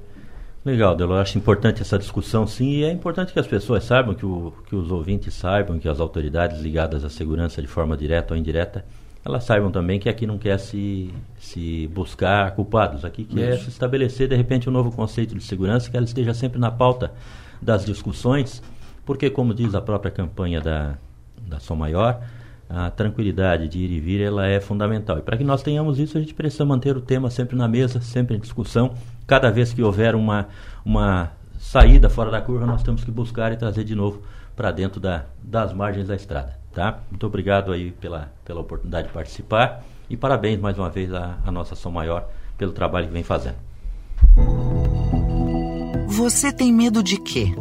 Legal, Delor. Acho importante essa discussão, sim, e é importante que as pessoas saibam, que, o- que os ouvintes saibam, que as autoridades ligadas à segurança de forma direta ou indireta, elas saibam também que aqui não quer se, se buscar culpados, aqui quer Isso. se estabelecer, de repente, um novo conceito de segurança, que ela esteja sempre na pauta das discussões, porque, como diz a própria campanha da, da Som Maior, a tranquilidade de ir e vir ela é fundamental. E para que nós tenhamos isso, a gente precisa manter o tema sempre na mesa, sempre em discussão. Cada vez que houver uma, uma saída fora da curva, nós temos que buscar e trazer de novo para dentro da, das margens da estrada. Tá? Muito obrigado aí pela, pela oportunidade de participar e parabéns mais uma vez à, à nossa Som Maior pelo trabalho que vem fazendo. Você tem medo de quê?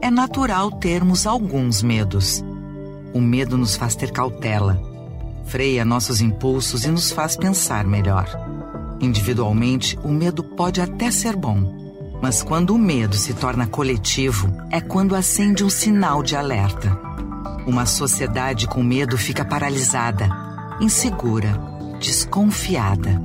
É natural termos alguns medos. O medo nos faz ter cautela, freia nossos impulsos e nos faz pensar melhor. Individualmente, o medo pode até ser bom, mas quando o medo se torna coletivo, é quando acende um sinal de alerta. Uma sociedade com medo fica paralisada, insegura, desconfiada.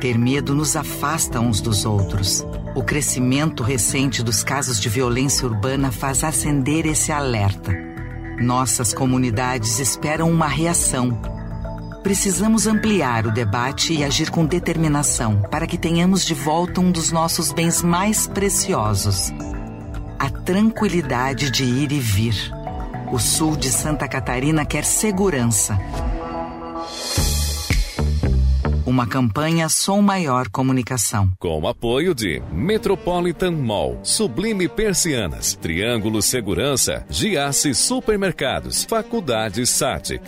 Ter medo nos afasta uns dos outros. O crescimento recente dos casos de violência urbana faz acender esse alerta. Nossas comunidades esperam uma reação. Precisamos ampliar o debate e agir com determinação para que tenhamos de volta um dos nossos bens mais preciosos: a tranquilidade de ir e vir. O sul de Santa Catarina quer segurança. Uma campanha Som Maior Comunicação. Com o apoio de Metropolitan Mall, Sublime Persianas, Triângulo Segurança, Giasse Supermercados, Faculdade Satic.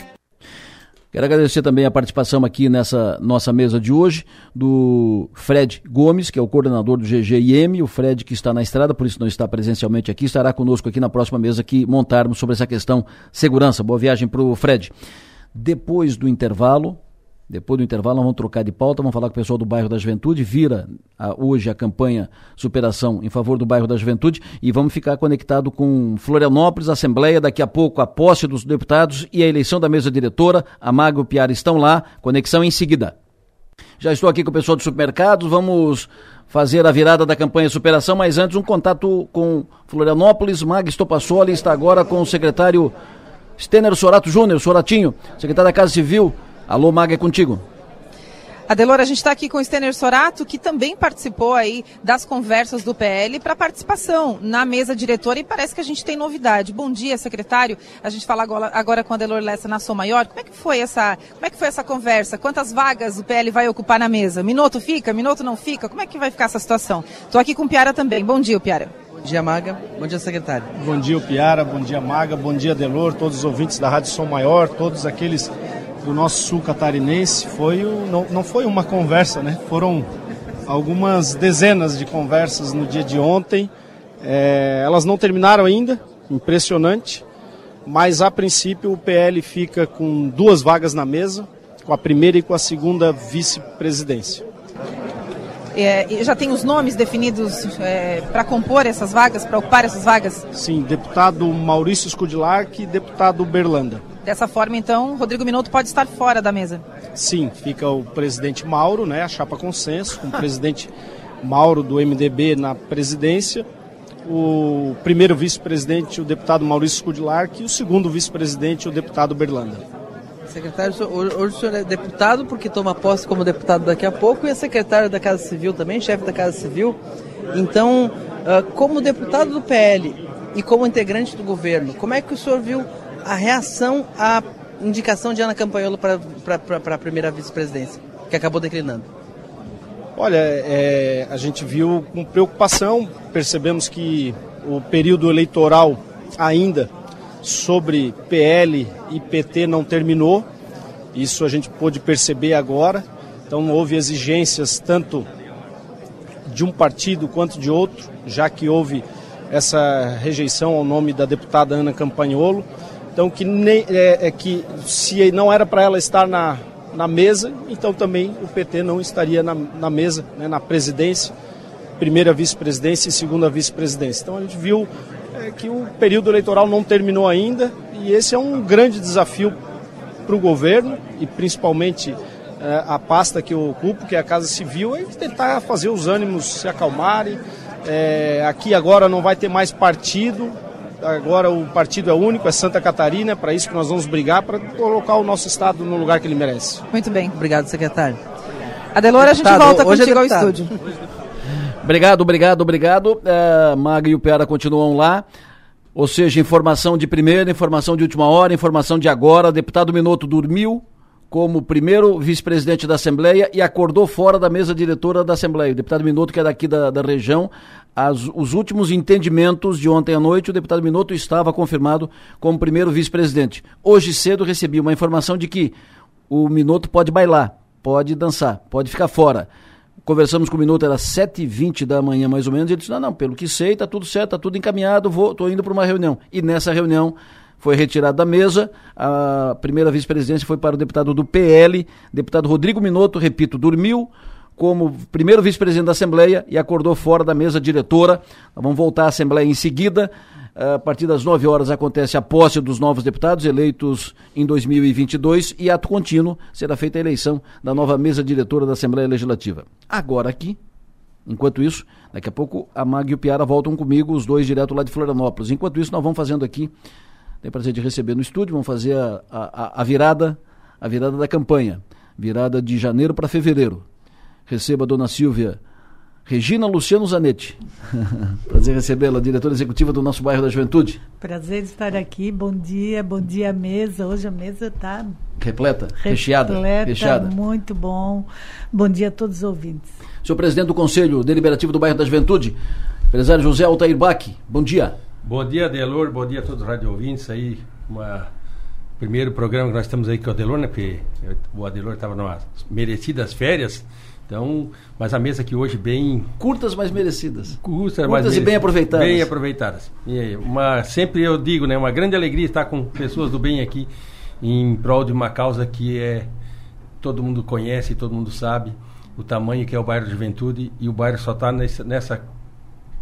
Quero agradecer também a participação aqui nessa nossa mesa de hoje do Fred Gomes, que é o coordenador do GGIM, o Fred que está na estrada, por isso não está presencialmente aqui, estará conosco aqui na próxima mesa que montarmos sobre essa questão segurança. Boa viagem para o Fred. Depois do intervalo, depois do intervalo, nós vamos trocar de pauta, vamos falar com o pessoal do bairro da Juventude, vira a- hoje a campanha Superação em favor do bairro da Juventude e vamos ficar conectado com Florianópolis, Assembleia, daqui a pouco a posse dos deputados e a eleição da mesa diretora. A Mago e o Piara estão lá, conexão em seguida. Já estou aqui com o pessoal dos supermercados, vamos fazer a virada da campanha Superação, mas antes um contato com Florianópolis. Mag Stopassoli está agora com o secretário Stener Sorato Júnior, Soratinho, secretário da Casa Civil. Alô, Mag, é contigo. Adelora, a gente está aqui com o Stener Sorato, que também participou aí das conversas do PL para participação na mesa diretora e parece que a gente tem novidade. Bom dia, secretário. A gente fala agora, agora com a Adelor Lessa na Som Maior. Como é que foi essa, como é que foi essa conversa? Quantas vagas o PL vai ocupar na mesa? Minuto fica? Minuto não fica? Como é que vai ficar essa situação? Estou aqui com o Piara também. Bom dia, Piara. Bom dia, Maga. Bom dia, secretário. Bom dia, Piara. Bom dia, Maga. Bom dia, Delor. Todos os ouvintes da Rádio Som Maior, todos aqueles do nosso sul catarinense. Foi o, não, não foi uma conversa, né? Foram algumas dezenas de conversas no dia de ontem. É, elas não terminaram ainda, impressionante. Mas a princípio o PL fica com duas vagas na mesa, com a primeira e com a segunda vice-presidência. É, já tem os nomes definidos para compor essas vagas, para ocupar essas vagas? Sim, deputado Maurício Scudilac e deputado Berlanda. Dessa forma, então, Rodrigo Minuto pode estar fora da mesa. Sim, fica o presidente Mauro, né, a chapa consenso, com o presidente Mauro do MDB na presidência, o primeiro vice-presidente, o deputado Maurício Scudilac, e o segundo vice-presidente, o deputado Berlanda. Secretário, hoje hoje o senhor é deputado porque toma posse como deputado daqui a pouco e é secretário da Casa Civil também, chefe da Casa Civil. Então, ah, como deputado do PL e como integrante do governo, como é que o senhor viu a reação à indicação de Ana Campanholo para a primeira vice-presidência, que acabou declinando? Olha, é, a gente viu com preocupação, percebemos que o período eleitoral ainda sobre PL e PT não terminou, isso a gente pôde perceber agora, então houve exigências tanto de um partido quanto de outro, já que houve essa rejeição ao nome da deputada Ana Campanholo. Então, que, nem, é, é que se não era para ela estar na, na mesa, então também o PT não estaria na, na mesa, né, na presidência, primeira vice-presidência e segunda vice-presidência. Então a gente viu é, que o período eleitoral não terminou ainda e esse é um grande desafio para o governo e principalmente é, a pasta que eu ocupo, que é a Casa Civil, é tentar fazer os ânimos se acalmarem. É, aqui agora não vai ter mais partido, agora o partido é único, é Santa Catarina, é para isso que nós vamos brigar, para colocar o nosso estado no lugar que ele merece. Muito bem, obrigado, secretário. Adelora, a gente volta hoje é contigo é ao estúdio. Obrigado, obrigado, obrigado. É, Maga e o Pera continuam lá. Ou seja, informação de primeira, informação de última hora, informação de agora. Deputado Minuto dormiu, como primeiro vice-presidente da Assembleia e acordou fora da mesa diretora da Assembleia. O deputado Minuto, que é daqui da, da região, as, os últimos entendimentos de ontem à noite, o deputado Minuto estava confirmado como primeiro vice-presidente. Hoje cedo recebi uma informação de que o Minuto pode bailar, pode dançar, pode ficar fora. Conversamos com o Minuto, era 7h20 da manhã mais ou menos, e ele disse, não, não, pelo que sei, está tudo certo, está tudo encaminhado, vou, indo para uma reunião. E nessa reunião foi retirado da mesa. A primeira vice-presidência foi para o deputado do PL, deputado Rodrigo Minotto, repito, dormiu como primeiro vice-presidente da Assembleia e acordou fora da mesa diretora. Vamos voltar à Assembleia em seguida. A partir das 9 horas acontece a posse dos novos deputados eleitos em 2022 e ato contínuo será feita a eleição da nova mesa diretora da Assembleia Legislativa. Agora aqui, enquanto isso, daqui a pouco a Mag e o Piara voltam comigo, os dois direto lá de Florianópolis. Enquanto isso, nós vamos fazendo aqui tenho prazer de receber no estúdio, vamos fazer a, a, a virada, a virada da campanha, virada de janeiro para fevereiro. Receba a dona Silvia Regina Luciano Zanetti. Prazer recebê-la, diretora executiva do nosso bairro da Juventude. Prazer estar aqui. Bom dia, bom dia mesa. Hoje a mesa está repleta, recheada, recheada. Muito bom. Bom dia a todos os ouvintes. Senhor presidente do Conselho Deliberativo do bairro da Juventude, empresário José Altair Bach. Bom dia. Bom dia, Adelor. Bom dia a todos os radio ouvintes aí. Uma... Primeiro programa que nós estamos aí com o Adelor, né? Porque o Adelor estava nas merecidas férias. Então, mas a mesa aqui hoje bem. Curtas, mas merecidas. Curtas, Curtas mas e bem aproveitadas. Bem aproveitadas. E uma, sempre eu digo, né? Uma grande alegria estar com pessoas do bem aqui em prol de uma causa que é todo mundo conhece, todo mundo sabe o tamanho que é o bairro Juventude e o bairro só está nessa, nessa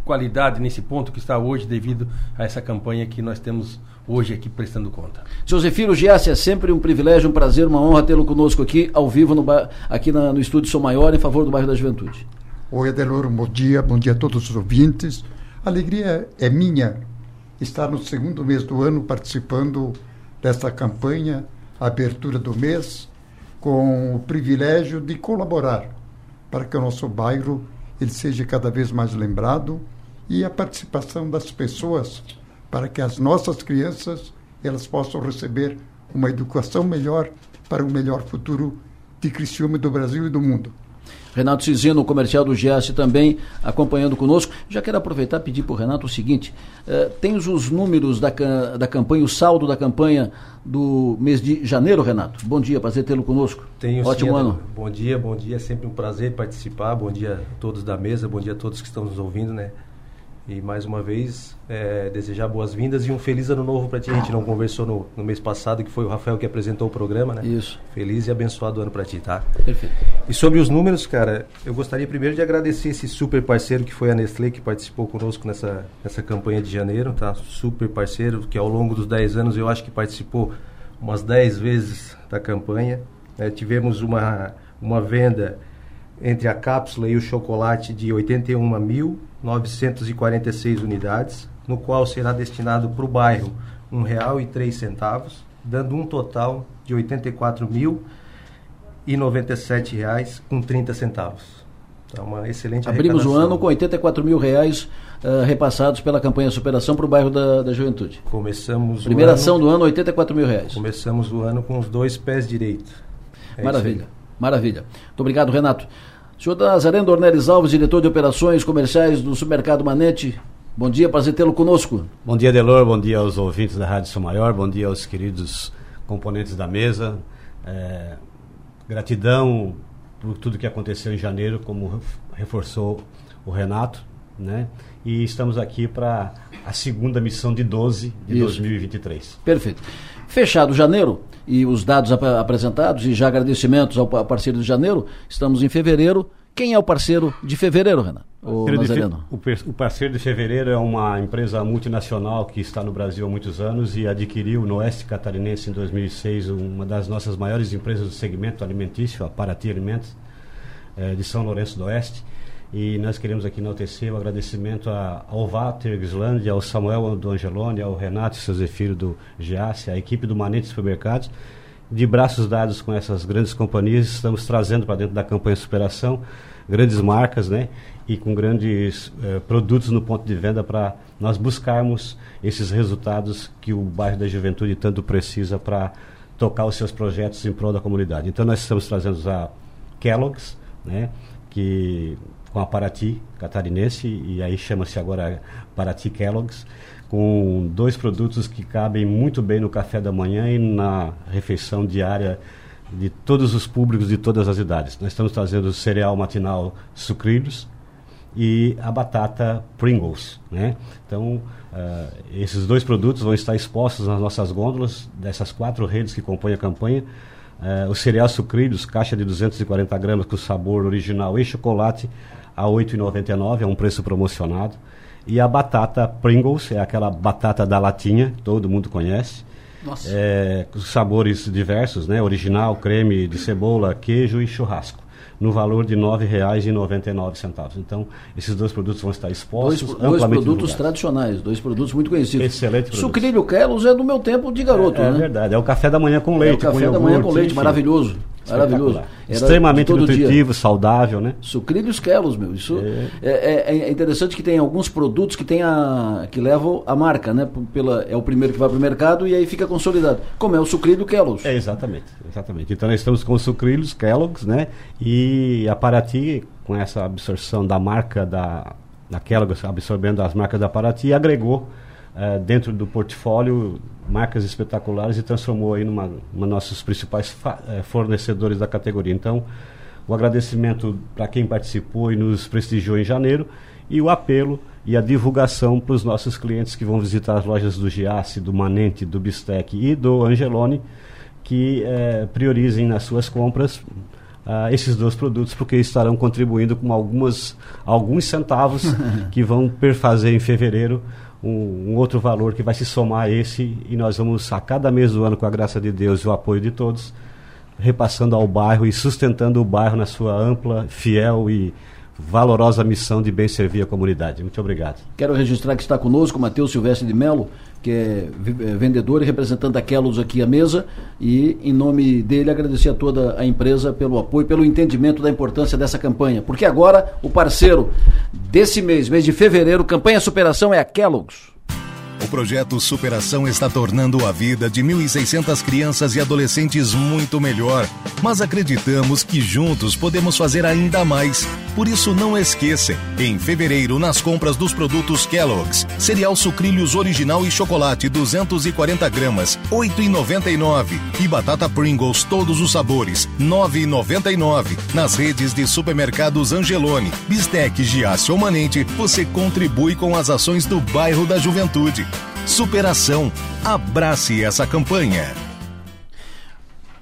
qualidade nesse ponto que está hoje devido a essa campanha que nós temos hoje aqui prestando conta. Seu Zefiro Giassi, é sempre um privilégio, um prazer, uma honra tê-lo conosco aqui, ao vivo, no, aqui na, no estúdio Sou Maior, em favor do bairro da Juventude. Oi, Adeloro, bom dia, bom dia a todos os ouvintes. A alegria é minha estar no segundo mês do ano participando desta campanha, abertura do mês, com o privilégio de colaborar para que o nosso bairro ele seja cada vez mais lembrado e a participação das pessoas para que as nossas crianças elas possam receber uma educação melhor para um melhor futuro de Criciúma do Brasil e do mundo. Renato Cizino, comercial do GS, também acompanhando conosco. Já quero aproveitar e pedir para o Renato o seguinte: uh, tens os números da, da campanha, o saldo da campanha do mês de janeiro, Renato? Bom dia, prazer tê-lo conosco. Tenho Ótimo sim, ano. Bom dia, bom dia, sempre um prazer participar. Bom dia a todos da mesa, bom dia a todos que estão nos ouvindo, né? E mais uma vez, é, desejar boas-vindas e um feliz ano novo para ti. A gente não conversou no, no, mês passado, que foi o Rafael que apresentou o programa, né? Isso. Feliz e abençoado ano para ti, tá? Perfeito. E sobre os números, cara, eu gostaria primeiro de agradecer esse super parceiro que foi a Nestlé, que participou conosco nessa, nessa campanha de janeiro, tá? Super parceiro, que ao longo dos 10 anos eu acho que participou umas 10 vezes da campanha. É, tivemos uma, uma venda entre a cápsula e o chocolate de 81 mil 946 unidades, no qual será destinado para o bairro R$ 1,03, dando um total de R$ 84.097 com 30 centavos. Então, uma excelente Abrimos o ano com 84 mil reais uh, repassados pela campanha Superação para o bairro da, da Juventude. Começamos Primeira ano, ação do ano, 84 mil reais. Começamos o ano com os dois pés direitos. É maravilha, maravilha. Muito obrigado, Renato. Senhor Nazareno Ornelis Alves, diretor de operações comerciais do supermercado Manete. Bom dia, prazer tê-lo conosco. Bom dia, Delor. Bom dia aos ouvintes da Rádio São Maior. Bom dia aos queridos componentes da mesa. É, gratidão por tudo que aconteceu em janeiro, como reforçou o Renato, né? E estamos aqui para a segunda missão de 12 de Isso. 2023. Perfeito. Fechado janeiro e os dados ap apresentados e já agradecimentos ao parceiro de janeiro, estamos em fevereiro. Quem é o parceiro de fevereiro, Renan? O, o, parceiro de fevereiro é uma empresa multinacional que está no Brasil há muitos anos e adquiriu no Oeste Catarinense em 2006 uma das nossas maiores empresas do segmento alimentício, a Paraty Alimentos, eh, de São Lourenço do Oeste. E nós queremos aqui enaltecer o agradecimento ao Walter Gislandi, ao Samuel do Angeloni, ao Renato Sezefiro do Giasse, à equipe do Manete Supermercados. De braços dados com essas grandes companhias, estamos trazendo para dentro da campanha Superação grandes marcas, né? E com grandes eh, produtos no ponto de venda para nós buscarmos esses resultados que o bairro da Juventude tanto precisa para tocar os seus projetos em prol da comunidade. Então nós estamos trazendo a Kellogg's, né? Que com a Paraty catarinense, e aí chama-se agora Paraty Kellogg's, com dois produtos que cabem muito bem no café da manhã e na refeição diária de todos os públicos de todas as idades. Nós estamos trazendo o cereal matinal sucrilhos e a batata Pringles, né? Então, uh, esses dois produtos vão estar expostos nas nossas gôndolas dessas quatro redes que compõem a campanha. Uh, o cereal sucrilhos, caixa de 240 gramas com sabor original e chocolate, a R$ 8,99, é um preço promocionado. E a batata Pringles, é aquela batata da latinha, todo mundo conhece. Nossa. É, sabores diversos, né? Original, creme de cebola, queijo e churrasco no valor de R$ 9,99. Então, esses dois produtos vão estar expostos dois, dois produtos tradicionais, dois produtos muito conhecidos. Excelente Sucrilho Kelos é do meu tempo de garoto, é, é né? É verdade, é o café da manhã com leite, é o café da manhã com leite, maravilhoso. Maravilhoso. Extremamente nutritivo, dia. saudável, né? Sucrilhos Kelos, meu. Isso é. É, é. é. interessante que tem alguns produtos que tem a que levam a marca, né? Pela, é o primeiro que vai para o mercado e aí fica consolidado. Como é o sucrilho Kellogg's. É, exatamente, exatamente. Então nós estamos com os sucrilhos Kellogg's, né? E a Paraty, com essa absorção da marca da, da Kellogg's, absorvendo as marcas da Paraty, agregou uh, dentro do portfólio marcas espetaculares e transformou aí numa, uma nossos principais uh, fornecedores da categoria. Então, o agradecimento para quem participou e nos prestigiou em janeiro e o apelo e a divulgação para os nossos clientes que vão visitar as lojas do Giasse, do Manente, do Bistec e do Angelone, que eh, priorizem nas suas compras uh, esses dois produtos, porque estarão contribuindo com algumas, alguns centavos que vão perfazer em fevereiro um, um, outro valor que vai se somar a esse e nós vamos a cada mês do ano, com a graça de Deus e o apoio de todos, repassando ao bairro e sustentando o bairro na sua ampla, fiel e valorosa missão de bem servir a comunidade. Muito obrigado. Quero registrar que está conosco Matheus Silvestre de Melo, que é, é vendedor e representante da Kellos aqui à mesa, e em nome dele agradecer a toda a empresa pelo apoio, pelo entendimento da importância dessa campanha, porque agora o parceiro desse mês, mês de fevereiro, campanha superação é a Kellogg's. O projeto Superação está tornando a vida de 1.600 crianças e adolescentes muito melhor. Mas acreditamos que juntos podemos fazer ainda mais. Por isso, não esqueça, em fevereiro, nas compras dos produtos Kellogg's, cereal sucrilhos original e chocolate 240 gramas, 8,99 e batata Pringles todos os sabores, 9,99. Nas redes de supermercados Angelone, Bistec, Giasse ou Manente, você contribui com as ações do bairro da Juventude. Superação. Abrace essa campanha.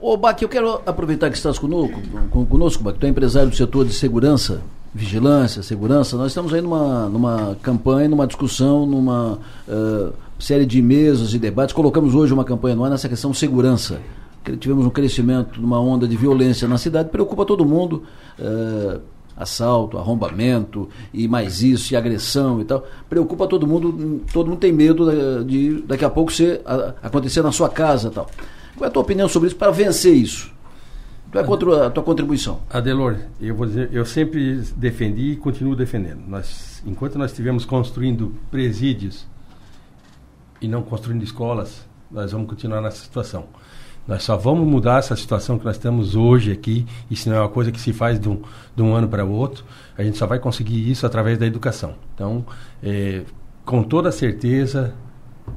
Ô, Bac, eu quero aproveitar que estás conosco, conosco Bac, tu é empresário do setor de segurança, vigilância, segurança. Nós estamos aí numa, numa campanha, numa discussão, numa uh, série de mesas e debates. Colocamos hoje uma campanha no ar nessa questão segurança. Tivemos um crescimento, uma onda de violência na cidade, preocupa todo mundo. Uh, assalto, arrombamento e mais isso, e agressão e tal, preocupa todo mundo, todo mundo tem medo de, daqui a pouco ser, a, acontecer na sua casa tal. Qual é a tua opinião sobre isso para vencer isso? Qual é a tua contribuição? Adelor, eu vou dizer, eu sempre defendi e continuo defendendo. Nós, enquanto nós estivermos construindo presídios e não construindo escolas, nós vamos continuar nessa situação. Nós só vamos mudar essa situação que nós estamos hoje aqui, isso não é uma coisa que se faz de um, de um ano para o outro, a gente só vai conseguir isso através da educação. Então, é, com toda certeza,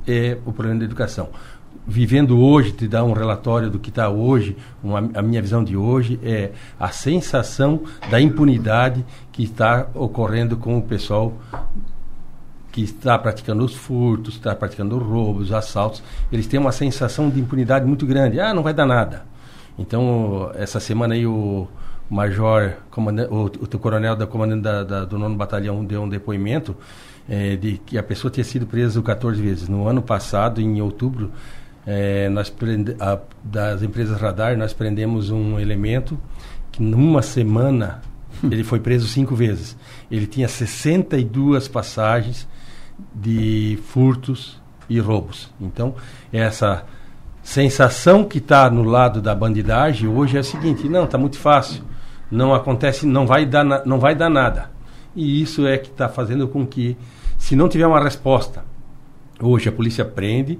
é o problema da educação. Vivendo hoje, te dar um relatório do que está hoje, uma, a minha visão de hoje é a sensação da impunidade que está ocorrendo com o pessoal que está praticando os furtos, está praticando roubos, assaltos, eles têm uma sensação de impunidade muito grande. Ah, não vai dar nada. Então, essa semana aí o major, o, o coronel da comandante da, da, do nono batalhão deu um depoimento é, de que a pessoa tinha sido presa 14 vezes. No ano passado, em outubro, é, nós prende, a, das empresas radar, nós prendemos um elemento que numa semana ele foi preso cinco vezes. Ele tinha 62 passagens de furtos e roubos. Então, essa sensação que está no lado da bandidagem hoje é a seguinte: não, está muito fácil, não acontece, não vai dar, não vai dar nada. E isso é que está fazendo com que, se não tiver uma resposta, hoje a polícia prende,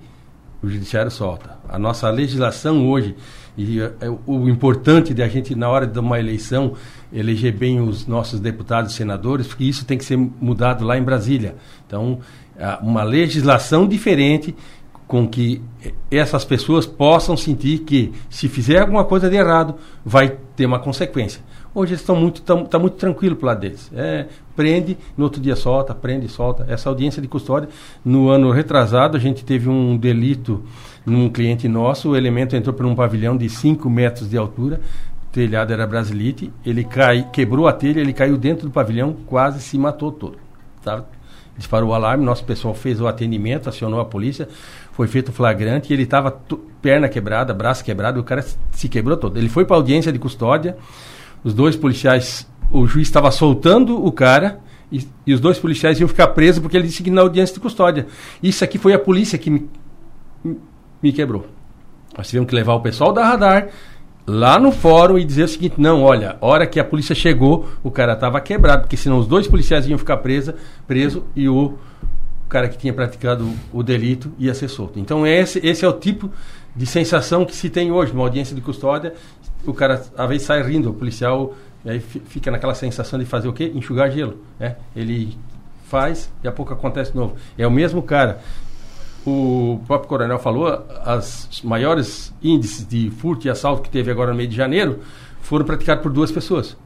o judiciário solta. A nossa legislação hoje e é, o importante de a gente na hora de uma eleição eleger bem os nossos deputados e senadores, porque isso tem que ser mudado lá em Brasília. Então, uma legislação diferente com que essas pessoas possam sentir que se fizer alguma coisa de errado, vai ter uma consequência. Hoje eles estão muito, tá muito tranquilo para lado deles. É, prende, no outro dia solta, prende, solta. Essa audiência de custódia, no ano retrasado, a gente teve um delito num cliente nosso, o elemento entrou por um pavilhão de 5 metros de altura, telhado era brasilite, ele cai, quebrou a telha, ele caiu dentro do pavilhão, quase se matou todo. Tá? Disparou o alarme, nosso pessoal fez o atendimento, acionou a polícia, foi feito flagrante e ele estava perna quebrada, braço quebrado, o cara se quebrou todo. Ele foi para audiência de custódia, os dois policiais, o juiz estava soltando o cara e, e, os dois policiais iam ficar presos porque ele disse que na audiência de custódia. Isso aqui foi a polícia que me, me quebrou. Nós tivemos que levar o pessoal da radar lá no fórum e dizer o seguinte: não, olha, hora que a polícia chegou, o cara estava quebrado, porque senão os dois policiais iam ficar presa, preso e o cara que tinha praticado o delito ia ser solto. Então, esse, esse é o tipo de sensação que se tem hoje numa audiência de custódia. O cara, às vezes, sai rindo, o policial aí fica naquela sensação de fazer o quê? Enxugar gelo. Né? Ele faz e a pouco acontece de novo. É o mesmo cara o próprio coronel falou, as maiores índices de furto e assalto que teve agora no mês de janeiro foram praticados por duas pessoas.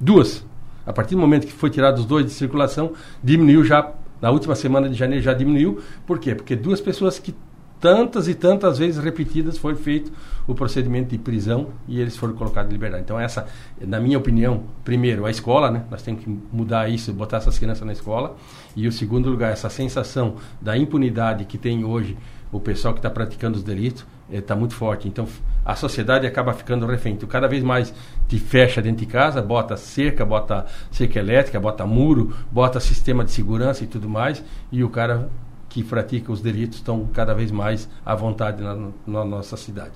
Duas. A partir do momento que foi tirado os dois de circulação, diminuiu já, na última semana de janeiro já diminuiu. Por quê? Porque duas pessoas que tantas e tantas vezes repetidas foi feito o procedimento de prisão e eles foram colocados em liberdade. Então essa, na minha opinião, primeiro a escola, né? Nós temos que mudar isso, botar essas crianças na escola. E o segundo lugar, essa sensação da impunidade que tem hoje o pessoal que está praticando os delitos está eh, muito forte. Então a sociedade acaba ficando refém. Então, cada vez mais te fecha dentro de casa, bota cerca, bota cerca elétrica, bota muro, bota sistema de segurança e tudo mais, e o cara que pratica os delitos estão cada vez mais à vontade na, na nossa cidade.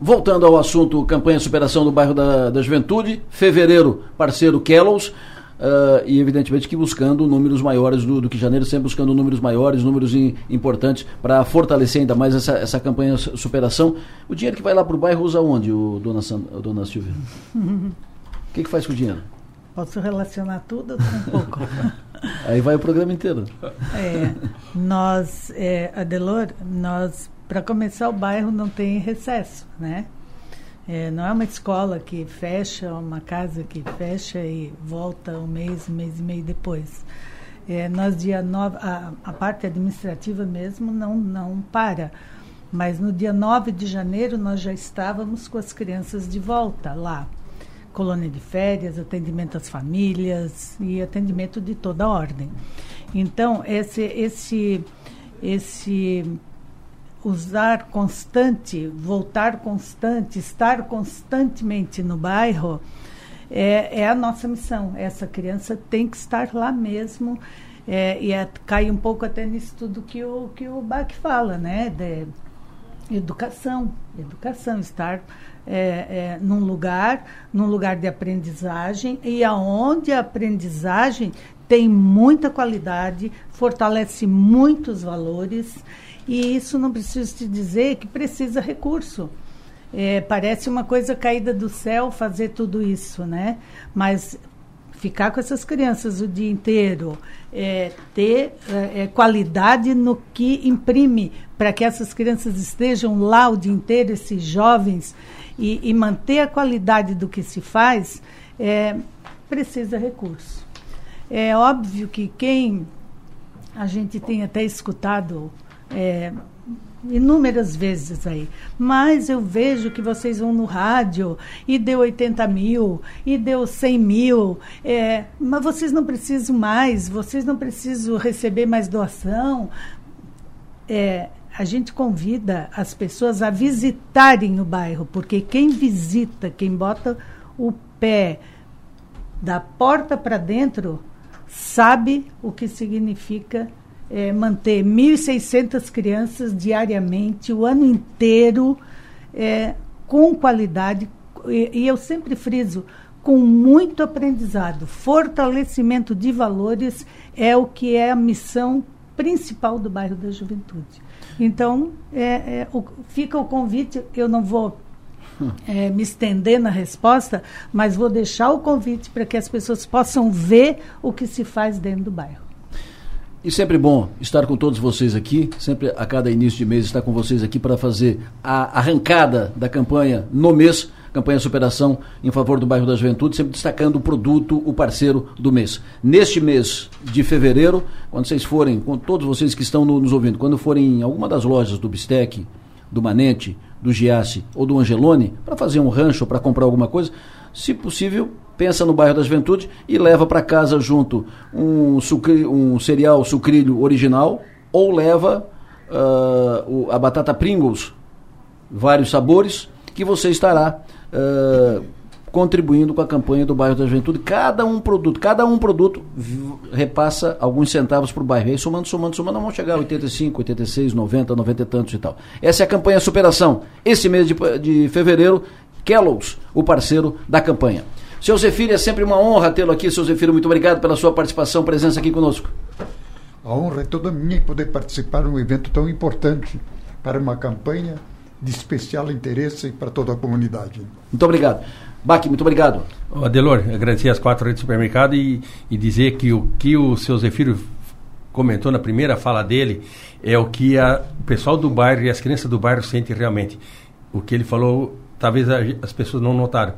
Voltando ao assunto campanha superação do bairro da, da Juventude, fevereiro, parceiro Kellows, uh, e evidentemente que buscando números maiores do, do, que janeiro, sempre buscando números maiores, números in, importantes para fortalecer ainda mais essa, essa campanha de superação. O dinheiro que vai lá para o bairro usa onde, o dona, San, o dona Silvia? O que, que faz com o dinheiro? Posso relacionar tudo um pouco? Aí vai o programa inteiro. É, nós, é, Adelor, nós, para começar, o bairro não tem recesso, né? É, não é uma escola que fecha, uma casa que fecha e volta um mês, um mês e meio depois. É, nós, dia 9, a, a parte administrativa mesmo não, não para. Mas no dia 9 de janeiro nós já estávamos com as crianças de volta lá colônia de férias, atendimento às famílias e atendimento de toda a ordem. Então, esse, esse, esse usar constante, voltar constante, estar constantemente no bairro, é, é a nossa missão. Essa criança tem que estar lá mesmo. É, e é, cai um pouco até nisso tudo que o, que o Bach fala, né? De educação, educação, estar é, é, num lugar, num lugar de aprendizagem e aonde a aprendizagem tem muita qualidade, fortalece muitos valores E isso não preciso te dizer que precisa recurso. É, parece uma coisa caída do céu fazer tudo isso, né? Mas ficar com essas crianças o dia inteiro, é, ter é, é qualidade no que imprime para que essas crianças estejam lá o dia inteiro, esses jovens, e, e manter a qualidade do que se faz, é, precisa recurso. É óbvio que quem a gente tem até escutado é, inúmeras vezes aí. Mas eu vejo que vocês vão no rádio e deu 80 mil, e deu 100 mil, é, mas vocês não precisam mais, vocês não precisam receber mais doação. É, a gente convida as pessoas a visitarem o bairro, porque quem visita, quem bota o pé da porta para dentro, sabe o que significa é, manter 1.600 crianças diariamente, o ano inteiro, é, com qualidade. E, e eu sempre friso, com muito aprendizado. Fortalecimento de valores é o que é a missão principal do bairro da Juventude. Então, é, é, o, fica o convite, eu não vou é, me estender na resposta, mas vou deixar o convite para que as pessoas possam ver o que se faz dentro do bairro. E sempre bom estar com todos vocês aqui, sempre a cada início de mês estar com vocês aqui para fazer a arrancada da campanha no mês, campanha Superação em favor do bairro da Juventude, sempre destacando o produto, o parceiro do mês. Neste mês de fevereiro, quando vocês forem, com todos vocês que estão no, nos ouvindo, quando forem em alguma das lojas do Bistec, do Manente, do Giasse ou do Angelone, para fazer um rancho, para comprar alguma coisa, se possível, pensa no bairro da Juventude e leva para casa junto um, sucri, um cereal sucrilho original ou leva uh, a batata Pringles, vários sabores, que você estará uh, contribuindo com a campanha do bairro da Juventude. Cada um produto, cada um produto repassa alguns centavos para o bairro. E aí, somando, somando, somando, vão chegar a 85, 86, 90, 90 e tantos e tal. Essa é a campanha Superação. Esse mês de, de fevereiro, Kellogg's, o parceiro da campanha. Seu Zefiro, é sempre uma honra tê-lo aqui. Seu Zefiro, muito obrigado pela sua participação, presença aqui conosco. A honra é toda minha em poder participar de um evento tão importante para uma campanha de especial interesse para toda a comunidade. Muito obrigado. Baque, muito obrigado. Adelor, agradecer as quatro redes de supermercado e, e dizer que o que o seu Zefiro comentou na primeira fala dele é o que a, o pessoal do bairro e as crianças do bairro sentem realmente. O que ele falou, talvez as pessoas não notaram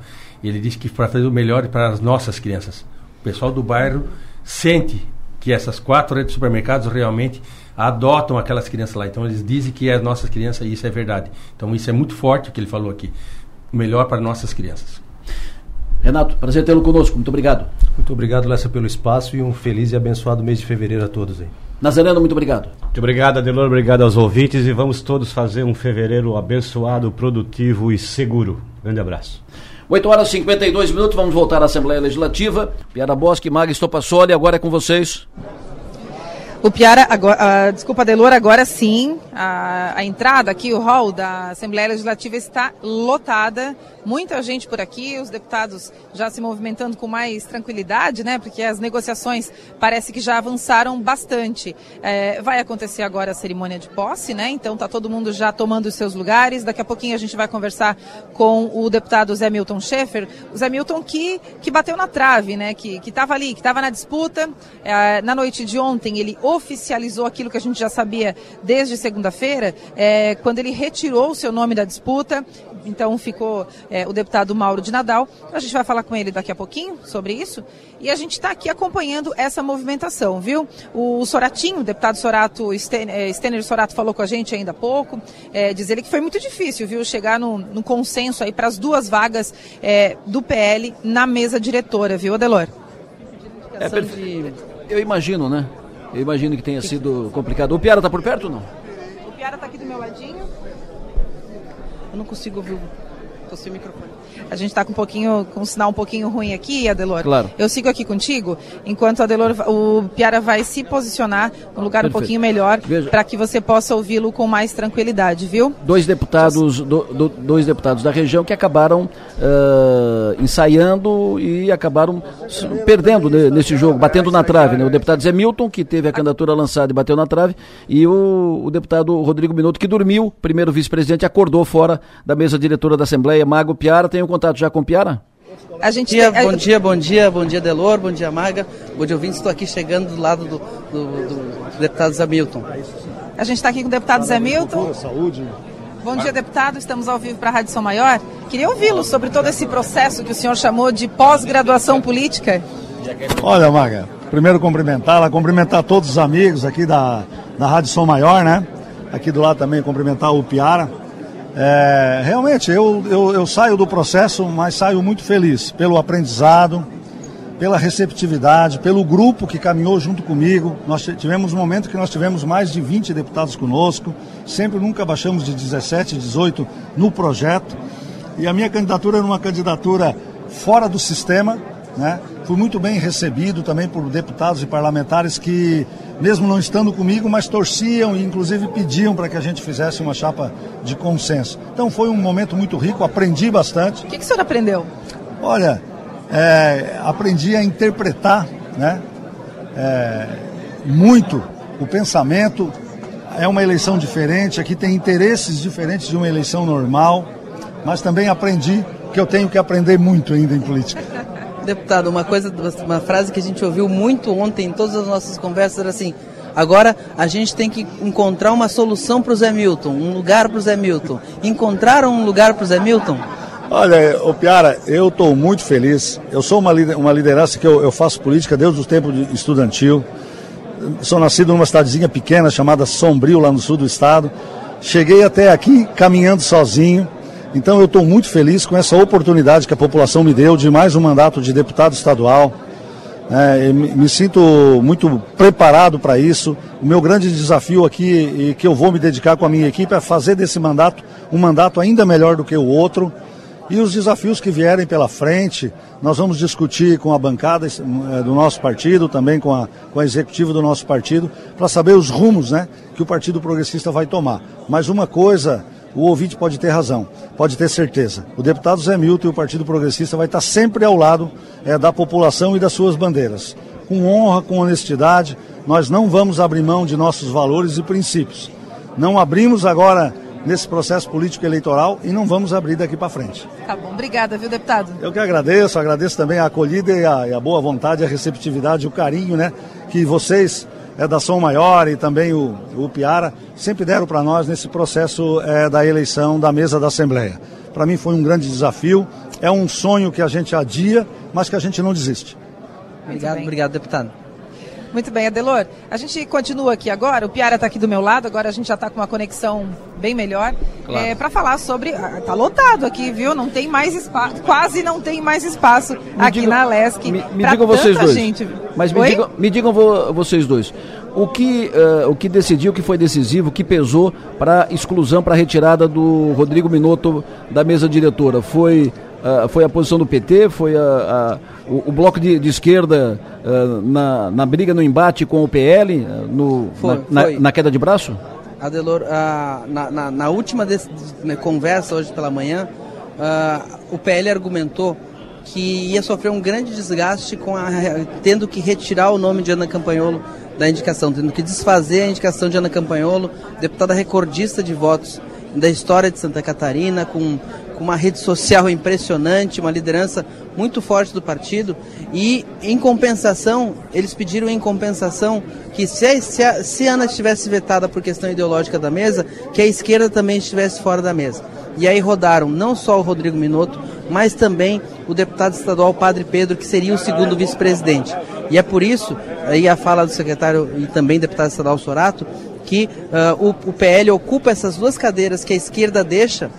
ele disse que para fazer o melhor para as nossas crianças. O pessoal do bairro sente que essas quatro redes de supermercados realmente adotam aquelas crianças lá. Então eles dizem que é as nossas crianças e isso é verdade. Então isso é muito forte o que ele falou aqui. O melhor para nossas crianças. Renato, prazer tê-lo conosco. Muito obrigado. Muito obrigado, Lessa, pelo espaço e um feliz e abençoado mês de fevereiro a todos aí. Nazareno, muito obrigado. Muito obrigado, Adelor. Obrigado aos ouvintes e vamos todos fazer um fevereiro abençoado, produtivo e seguro. Grande abraço. 8 horas e 52 minutos, vamos voltar à Assembleia Legislativa. Piara Bosque, Maga Estopassoli, agora é com vocês. O Piara, agora, uh, desculpa, Delor, agora sim, a, a, entrada aqui, o hall da Assembleia Legislativa está lotada. Muita gente por aqui, os deputados já se movimentando com mais tranquilidade, né? Porque as negociações parece que já avançaram bastante. É, vai acontecer agora a cerimônia de posse, né? Então tá todo mundo já tomando os seus lugares. Daqui a pouquinho a gente vai conversar com o deputado Zé Milton Schaefer. O Zé Milton que, que bateu na trave, né? Que estava ali, que estava na disputa. É, na noite de ontem ele oficializou aquilo que a gente já sabia desde segunda-feira, é, quando ele retirou o seu nome da disputa. Então ficou é, o deputado Mauro de Nadal. A gente vai falar com ele daqui a pouquinho sobre isso. E a gente está aqui acompanhando essa movimentação, viu? O Soratinho, o deputado Sorato, é, Stener Sorato falou com a gente ainda há pouco, é, diz ele que foi muito difícil, viu? Chegar no, no consenso aí para as duas vagas é, do PL na mesa diretora, viu, Adelor? É, de... Eu imagino, né? Eu imagino que tenha sido complicado. O Piara está por perto ou não? O Piara está aqui do meu ladinho. Eu não consigo ouvir. Tossi o microfone. A gente está com um pouquinho, com um sinal um pouquinho ruim aqui, Adelor. Claro. Eu sigo aqui contigo, enquanto Adelor, o Piara vai se posicionar num lugar Perfeito. um pouquinho melhor, para que você possa ouvi-lo com mais tranquilidade, viu? dois deputados, do- do- dois deputados da região que acabaram ah, ensaiando e acabaram perdendo ne- nesse jogo, batendo na trave. Né? O deputado Zé Milton, que teve a candidatura lançada e bateu na trave, e o, o deputado Rodrigo Minuto, que dormiu, primeiro vice-presidente, acordou fora da mesa diretora da Assembleia. Mago Piara, tem um contato já com o Piara? A gente dia, tem- bom dia, bom dia, bom dia, Delor, bom dia, Maga, bom dia, ouvintes. Estou aqui chegando do lado do, do, do deputado Zamilton. A gente está aqui com o deputado Zé Milton. Saúde. Bom dia, deputado. Estamos ao vivo para a Rádio São Maior. Queria ouvi-lo sobre todo esse processo que o senhor chamou de pós-graduação política. Olha, Maga, primeiro cumprimentá-la, cumprimentar todos os amigos aqui da, da Rádio Som Maior, né? Aqui do lado também cumprimentar o Piara. É, realmente, eu, eu, eu saio do processo, mas saio muito feliz pelo aprendizado, pela receptividade, pelo grupo que caminhou junto comigo. Nós ti- tivemos um momento que nós tivemos mais de 20 deputados conosco, sempre nunca baixamos de 17, 18 no projeto. E a minha candidatura era uma candidatura fora do sistema, né? Fui muito bem recebido também por deputados e parlamentares que, mesmo não estando comigo, mas torciam e inclusive pediam para que a gente fizesse uma chapa de consenso. Então foi um momento muito rico, aprendi bastante. O que, que o senhor aprendeu? Olha, é, aprendi a interpretar né, é, muito o pensamento. É uma eleição diferente, aqui tem interesses diferentes de uma eleição normal, mas também aprendi que eu tenho que aprender muito ainda em política. Deputado, uma coisa, uma frase que a gente ouviu muito ontem em todas as nossas conversas era assim: agora a gente tem que encontrar uma solução para o Zé Milton, um lugar para o Zé Milton. Encontraram um lugar para o Zé Milton? Olha, ô Piara, eu estou muito feliz. Eu sou uma, uma liderança que eu, eu faço política desde o tempo de estudantil. Sou nascido numa cidadezinha pequena chamada Sombrio, lá no sul do estado. Cheguei até aqui caminhando sozinho. Então eu estou muito feliz com essa oportunidade que a população me deu de mais um mandato de deputado estadual. É, me, sinto muito preparado para isso. O meu grande desafio aqui e que eu vou me dedicar com a minha equipe é fazer desse mandato um mandato ainda melhor do que o outro. E os desafios que vierem pela frente, nós vamos discutir com a bancada eh, do nosso partido, também com a, com a executiva do nosso partido, para saber os rumos né, que o Partido Progressista vai tomar. Mas uma coisa, o ouvinte pode ter razão, pode ter certeza. O deputado Zé Milton e o Partido Progressista vai estar sempre ao lado eh, da população e das suas bandeiras. Com honra, com honestidade, nós não vamos abrir mão de nossos valores e princípios. Não abrimos agora nesse processo político eleitoral e não vamos abrir daqui para frente. Tá bom, obrigada, viu, deputado? Eu que agradeço, agradeço também a acolhida e a, e a boa vontade, a receptividade, o carinho, né, que vocês é da Som Maior e também o, o Piara sempre deram para nós nesse processo é, da eleição da mesa da Assembleia. Para mim foi um grande desafio, é um sonho que a gente adia, mas que a gente não desiste. Obrigado, obrigado, deputado. Muito bem, Adelor. A gente continua aqui agora. O Piara está aqui do meu lado, agora a gente já está com uma conexão bem melhor. Claro. para falar sobre. ah, Tá lotado aqui, viu? Não tem mais espaço. Quase não tem mais espaço aqui digam- na Lesc. Me pra digam vocês dois. Gente. Mas me digam, me digam vo- vocês dois. O que, eh, o que decidiu, o que foi decisivo, o que pesou para exclusão, para retirada do Rodrigo Minotto da mesa diretora? Foi, ah, foi a posição do PT? Foi a, a- o, o bloco de, de esquerda ah, na, na briga, no embate com o PL, ah, no, Foi, na, na- foi. na queda de braço? Adelor, ah, na, na, na última né, conversa hoje pela manhã, o PL argumentou que ia sofrer um grande desgaste com a, tendo que retirar o nome de Ana Campanholo da indicação, tendo que desfazer a indicação de Ana Campanholo, deputada recordista de votos da história de Santa Catarina, com, com uma rede social impressionante, uma liderança muito forte do partido. E, em compensação, eles pediram em compensação que se a, se a, se a Ana estivesse vetada por questão ideológica da mesa, que a esquerda também estivesse fora da mesa. E aí rodaram não só o Rodrigo Minotto, mas também o deputado estadual Padre Pedro, que seria o segundo vice-presidente. E é por isso, aí a fala do secretário e também deputado estadual Sorato, que ah, o, o PL ocupa essas duas cadeiras que a esquerda deixa,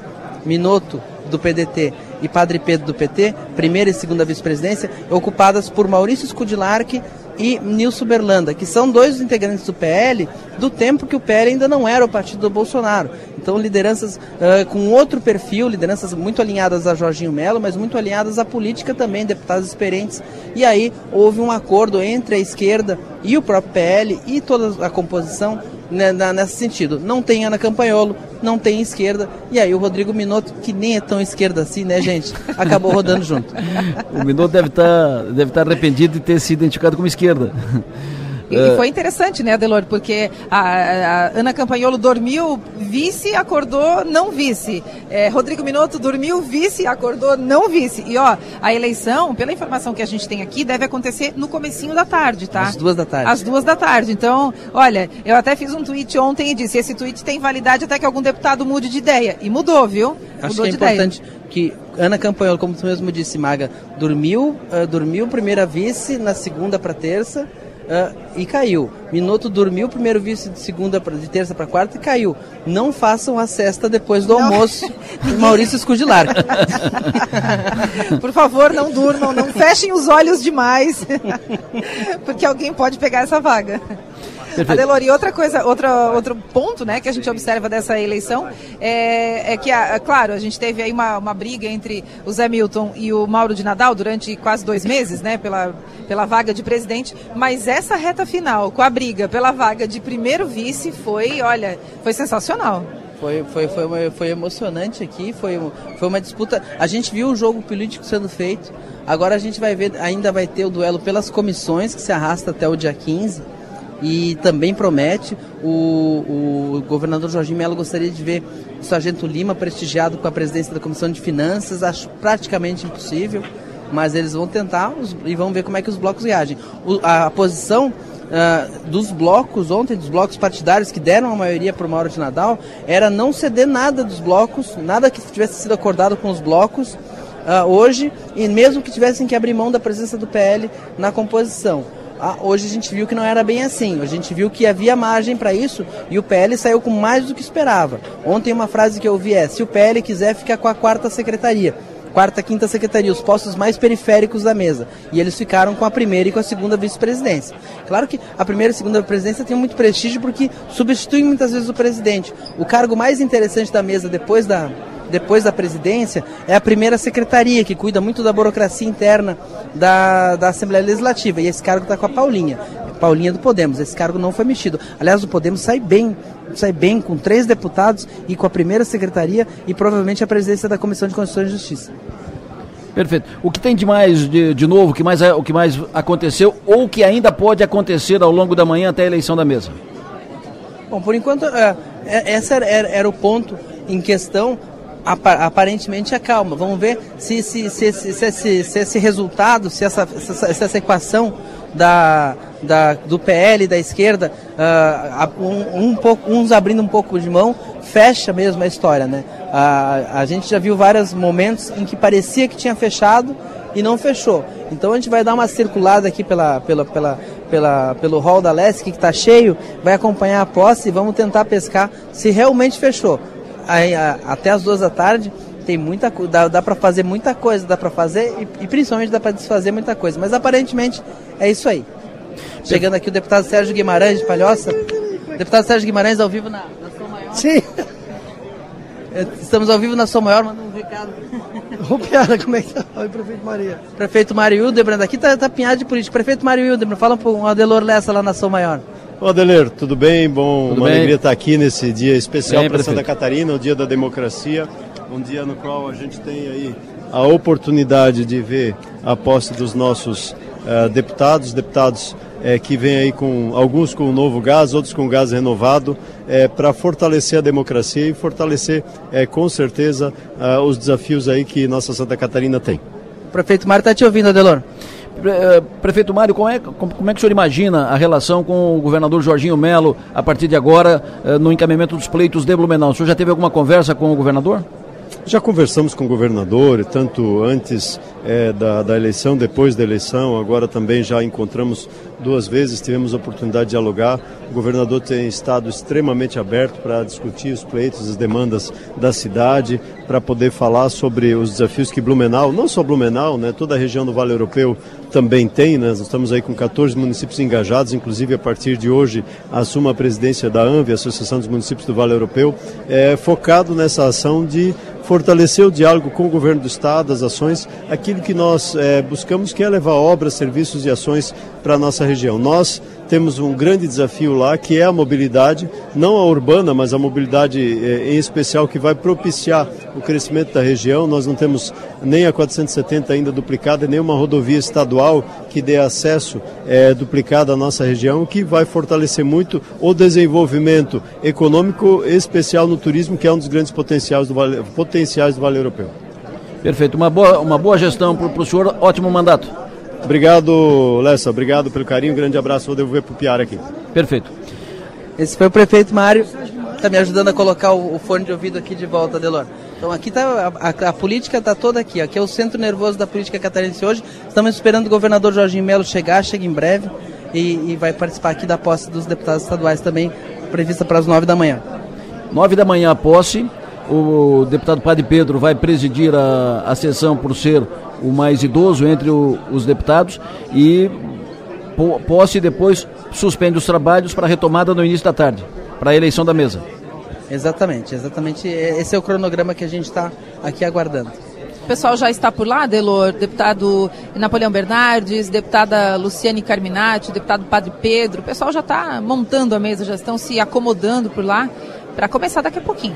Minotto do PDT e Padre Pedro do PT, primeira e segunda vice-presidência, ocupadas por Maurício Scudilarque e Nilson Berlanda, que são dois integrantes do PL do tempo que o PL ainda não era o partido do Bolsonaro. Então, lideranças uh, com outro perfil, lideranças muito alinhadas a Jorginho Melo, mas muito alinhadas à política também, deputados experientes. E aí houve um acordo entre a esquerda e o próprio PL e toda a composição né, nesse sentido. Não tem Ana Campanholo, não tem esquerda, e aí o Rodrigo Minotto, que nem é tão esquerda assim, né, gente, acabou rodando junto. o Minotto deve estar tá, deve tá arrependido de ter se identificado como esquerda. E, e, foi interessante, né, Adelor, porque a, a, Ana Campanholo dormiu vice, acordou não vice. É, Rodrigo Minotto dormiu vice, acordou não vice. E ó, a eleição, pela informação que a gente tem aqui, deve acontecer no comecinho da tarde, tá? Às duas da tarde. Às duas da tarde. Então, olha, eu até fiz um tweet ontem e disse, esse tweet tem validade até que algum deputado mude de ideia. E mudou, viu? Acho mudou que é importante ideia. que Ana Campanholo, como tu mesmo disse, Maga, dormiu, uh, dormiu primeira vice, na segunda para terça, Uh, e caiu. Minuto dormiu, primeiro vice de segunda pra, de terça para quarta e caiu. Não façam a cesta depois do não. almoço. Maurício Escudilar. Por favor, não durmam, não fechem os olhos demais, porque alguém pode pegar essa vaga. Adelor, e outra coisa, outra, outro ponto né, que a gente observa dessa eleição é, é que, a, claro, a gente teve aí uma, uma briga entre o Zé Milton e o Mauro de Nadal durante quase dois meses, né, pela, pela vaga de presidente, mas essa reta final, com a briga pela vaga de primeiro vice, foi, olha, foi sensacional. Foi, foi, foi, uma, foi emocionante aqui, foi, foi uma disputa. A gente viu o jogo político sendo feito. Agora a gente vai ver, ainda vai ter o duelo pelas comissões, que se arrasta até o dia 15 e também promete. O, o governador Jorginho Melo gostaria de ver o Sargento Lima prestigiado com a presidência da Comissão de Finanças, acho praticamente impossível, mas eles vão tentar os, e vão ver como é que os blocos reagem. O, a, a, posição uh, dos blocos ontem, dos blocos partidários que deram a maioria para o Mauro de Nadal, era não ceder nada dos blocos, nada que tivesse sido acordado com os blocos. Uh, hoje, e mesmo que tivessem que abrir mão da presença do PL na composição. Ah, hoje a gente viu que não era bem assim. A gente viu que havia margem para isso e o PL saiu com mais do que esperava. Ontem uma frase que eu ouvi é: se o PL quiser, fica com a quarta secretaria. Quarta, quinta secretaria, os postos mais periféricos da mesa. E eles ficaram com a primeira e com a segunda vice-presidência. Claro que a primeira e a segunda presidência tem muito prestígio porque substituem muitas vezes o presidente. O cargo mais interessante da mesa depois da, depois da presidência, é a primeira secretaria, que cuida muito da burocracia interna da, da Assembleia Legislativa. E esse cargo está com a Paulinha. Paulinha do Podemos. Esse cargo não foi mexido. Aliás, o Podemos sai bem, sai bem com três deputados e com a primeira secretaria e provavelmente a presidência da Comissão de Constituição e Justiça. Perfeito. O que tem de mais de, de novo, o que, mais, o que mais aconteceu ou o que ainda pode acontecer ao longo da manhã até a eleição da mesa? Bom, por enquanto, é, é esse era, era, era o ponto em questão aparentemente é calma. Vamos ver se, se, se, se, se, esse, se esse resultado, se essa, se essa equação da, da, do PL da esquerda, uh, um, um pouco, uns abrindo um pouco de mão, fecha mesmo a história. Né? Uh, a gente já viu vários momentos em que parecia que tinha fechado e não fechou. Então a gente vai dar uma circulada aqui pela, pela, pela, pela, pelo hall da Leste, que está cheio, vai acompanhar a posse e vamos tentar pescar se realmente fechou até as duas da tarde tem muita dá, dá para fazer muita coisa, dá para fazer e, e, principalmente dá para desfazer muita coisa. Mas aparentemente é isso aí. Chegando aqui o deputado Sérgio Guimarães de Palhoça. Deputado Sérgio Guimarães ao vivo na, na São Maior. Sim. É, estamos ao vivo na São Maior, mandando um recado. Ô, Piada, como é que tá? Oi, prefeito Maria. Prefeito Mário Hildebrand, aqui tá, tá pinhado de política. Prefeito Mário Hildebrand, fala um pouco, um Adelor Lessa lá na São Maior. Ô Adeler, tudo bem? Bom, tudo uma bem? alegria estar aqui nesse dia especial para Santa Catarina, o dia da democracia, um dia no qual a gente tem aí a oportunidade de ver a posse dos nossos uh, deputados, deputados uh, que vêm aí com alguns com novo gás, outros com gás renovado, uh, para fortalecer a democracia e fortalecer com certeza os desafios aí que nossa Santa Catarina tem. O prefeito Mário está te ouvindo, Adelor. Eh, prefeito Mário, como é, como é que o senhor imagina a relação com o governador Jorginho Melo a partir de agora eh, no encaminhamento dos pleitos de Blumenau? O senhor já teve alguma conversa com o governador? Já conversamos com o governador, tanto antes é, da, da, eleição, depois da eleição, agora também já encontramos duas vezes, tivemos a oportunidade de dialogar. O governador tem estado extremamente aberto para discutir os pleitos, as demandas da cidade, para poder falar sobre os desafios que Blumenau, não só Blumenau, né, toda a região do Vale Europeu também tem, né? nós estamos aí com 14 municípios engajados, inclusive a partir de hoje assumo a presidência da ANVI, Associação dos Municípios do Vale Europeu, é, focado nessa ação de fortalecer o diálogo com o governo do Estado, as ações, aquilo que nós é, buscamos que é levar obras, serviços e ações para a nossa região. Nós temos um grande desafio lá, que é a mobilidade, não a urbana, mas a mobilidade eh, em especial que vai propiciar o crescimento da região. Nós não temos nem a 470 ainda duplicada, nem uma rodovia estadual que dê acesso eh, duplicado à nossa região, que vai fortalecer muito o desenvolvimento econômico, especial no turismo, que é um dos grandes potenciais do Vale, potenciais do vale Europeu. Perfeito. Uma boa, uma boa gestão para o senhor, ótimo mandato. Obrigado, Lessa. Obrigado pelo carinho. Um grande abraço. Vou devolver para o Piara aqui. Perfeito. Esse foi o prefeito Mário. Está me ajudando a colocar o, o, fone de ouvido aqui de volta, Delor. Então aqui tá a, a, a política está toda aqui. Aqui é o centro nervoso da política catarinense hoje. Estamos esperando o governador Jorginho Melo chegar, chega em breve e, e vai participar aqui da posse dos deputados estaduais também, prevista para as nove da manhã. Nove da manhã a posse. O deputado Padre Pedro vai presidir a, a sessão por ser o mais idoso entre o, os deputados e posse depois suspende os trabalhos para retomada no início da tarde, para a eleição da mesa. Exatamente, exatamente. Esse é o cronograma que a gente está aqui aguardando. O pessoal já está por lá, Delor, deputado Napoleão Bernardes, deputada Luciane Carminati, deputado Padre Pedro, o pessoal já está montando a mesa, já estão se acomodando por lá para começar daqui a pouquinho.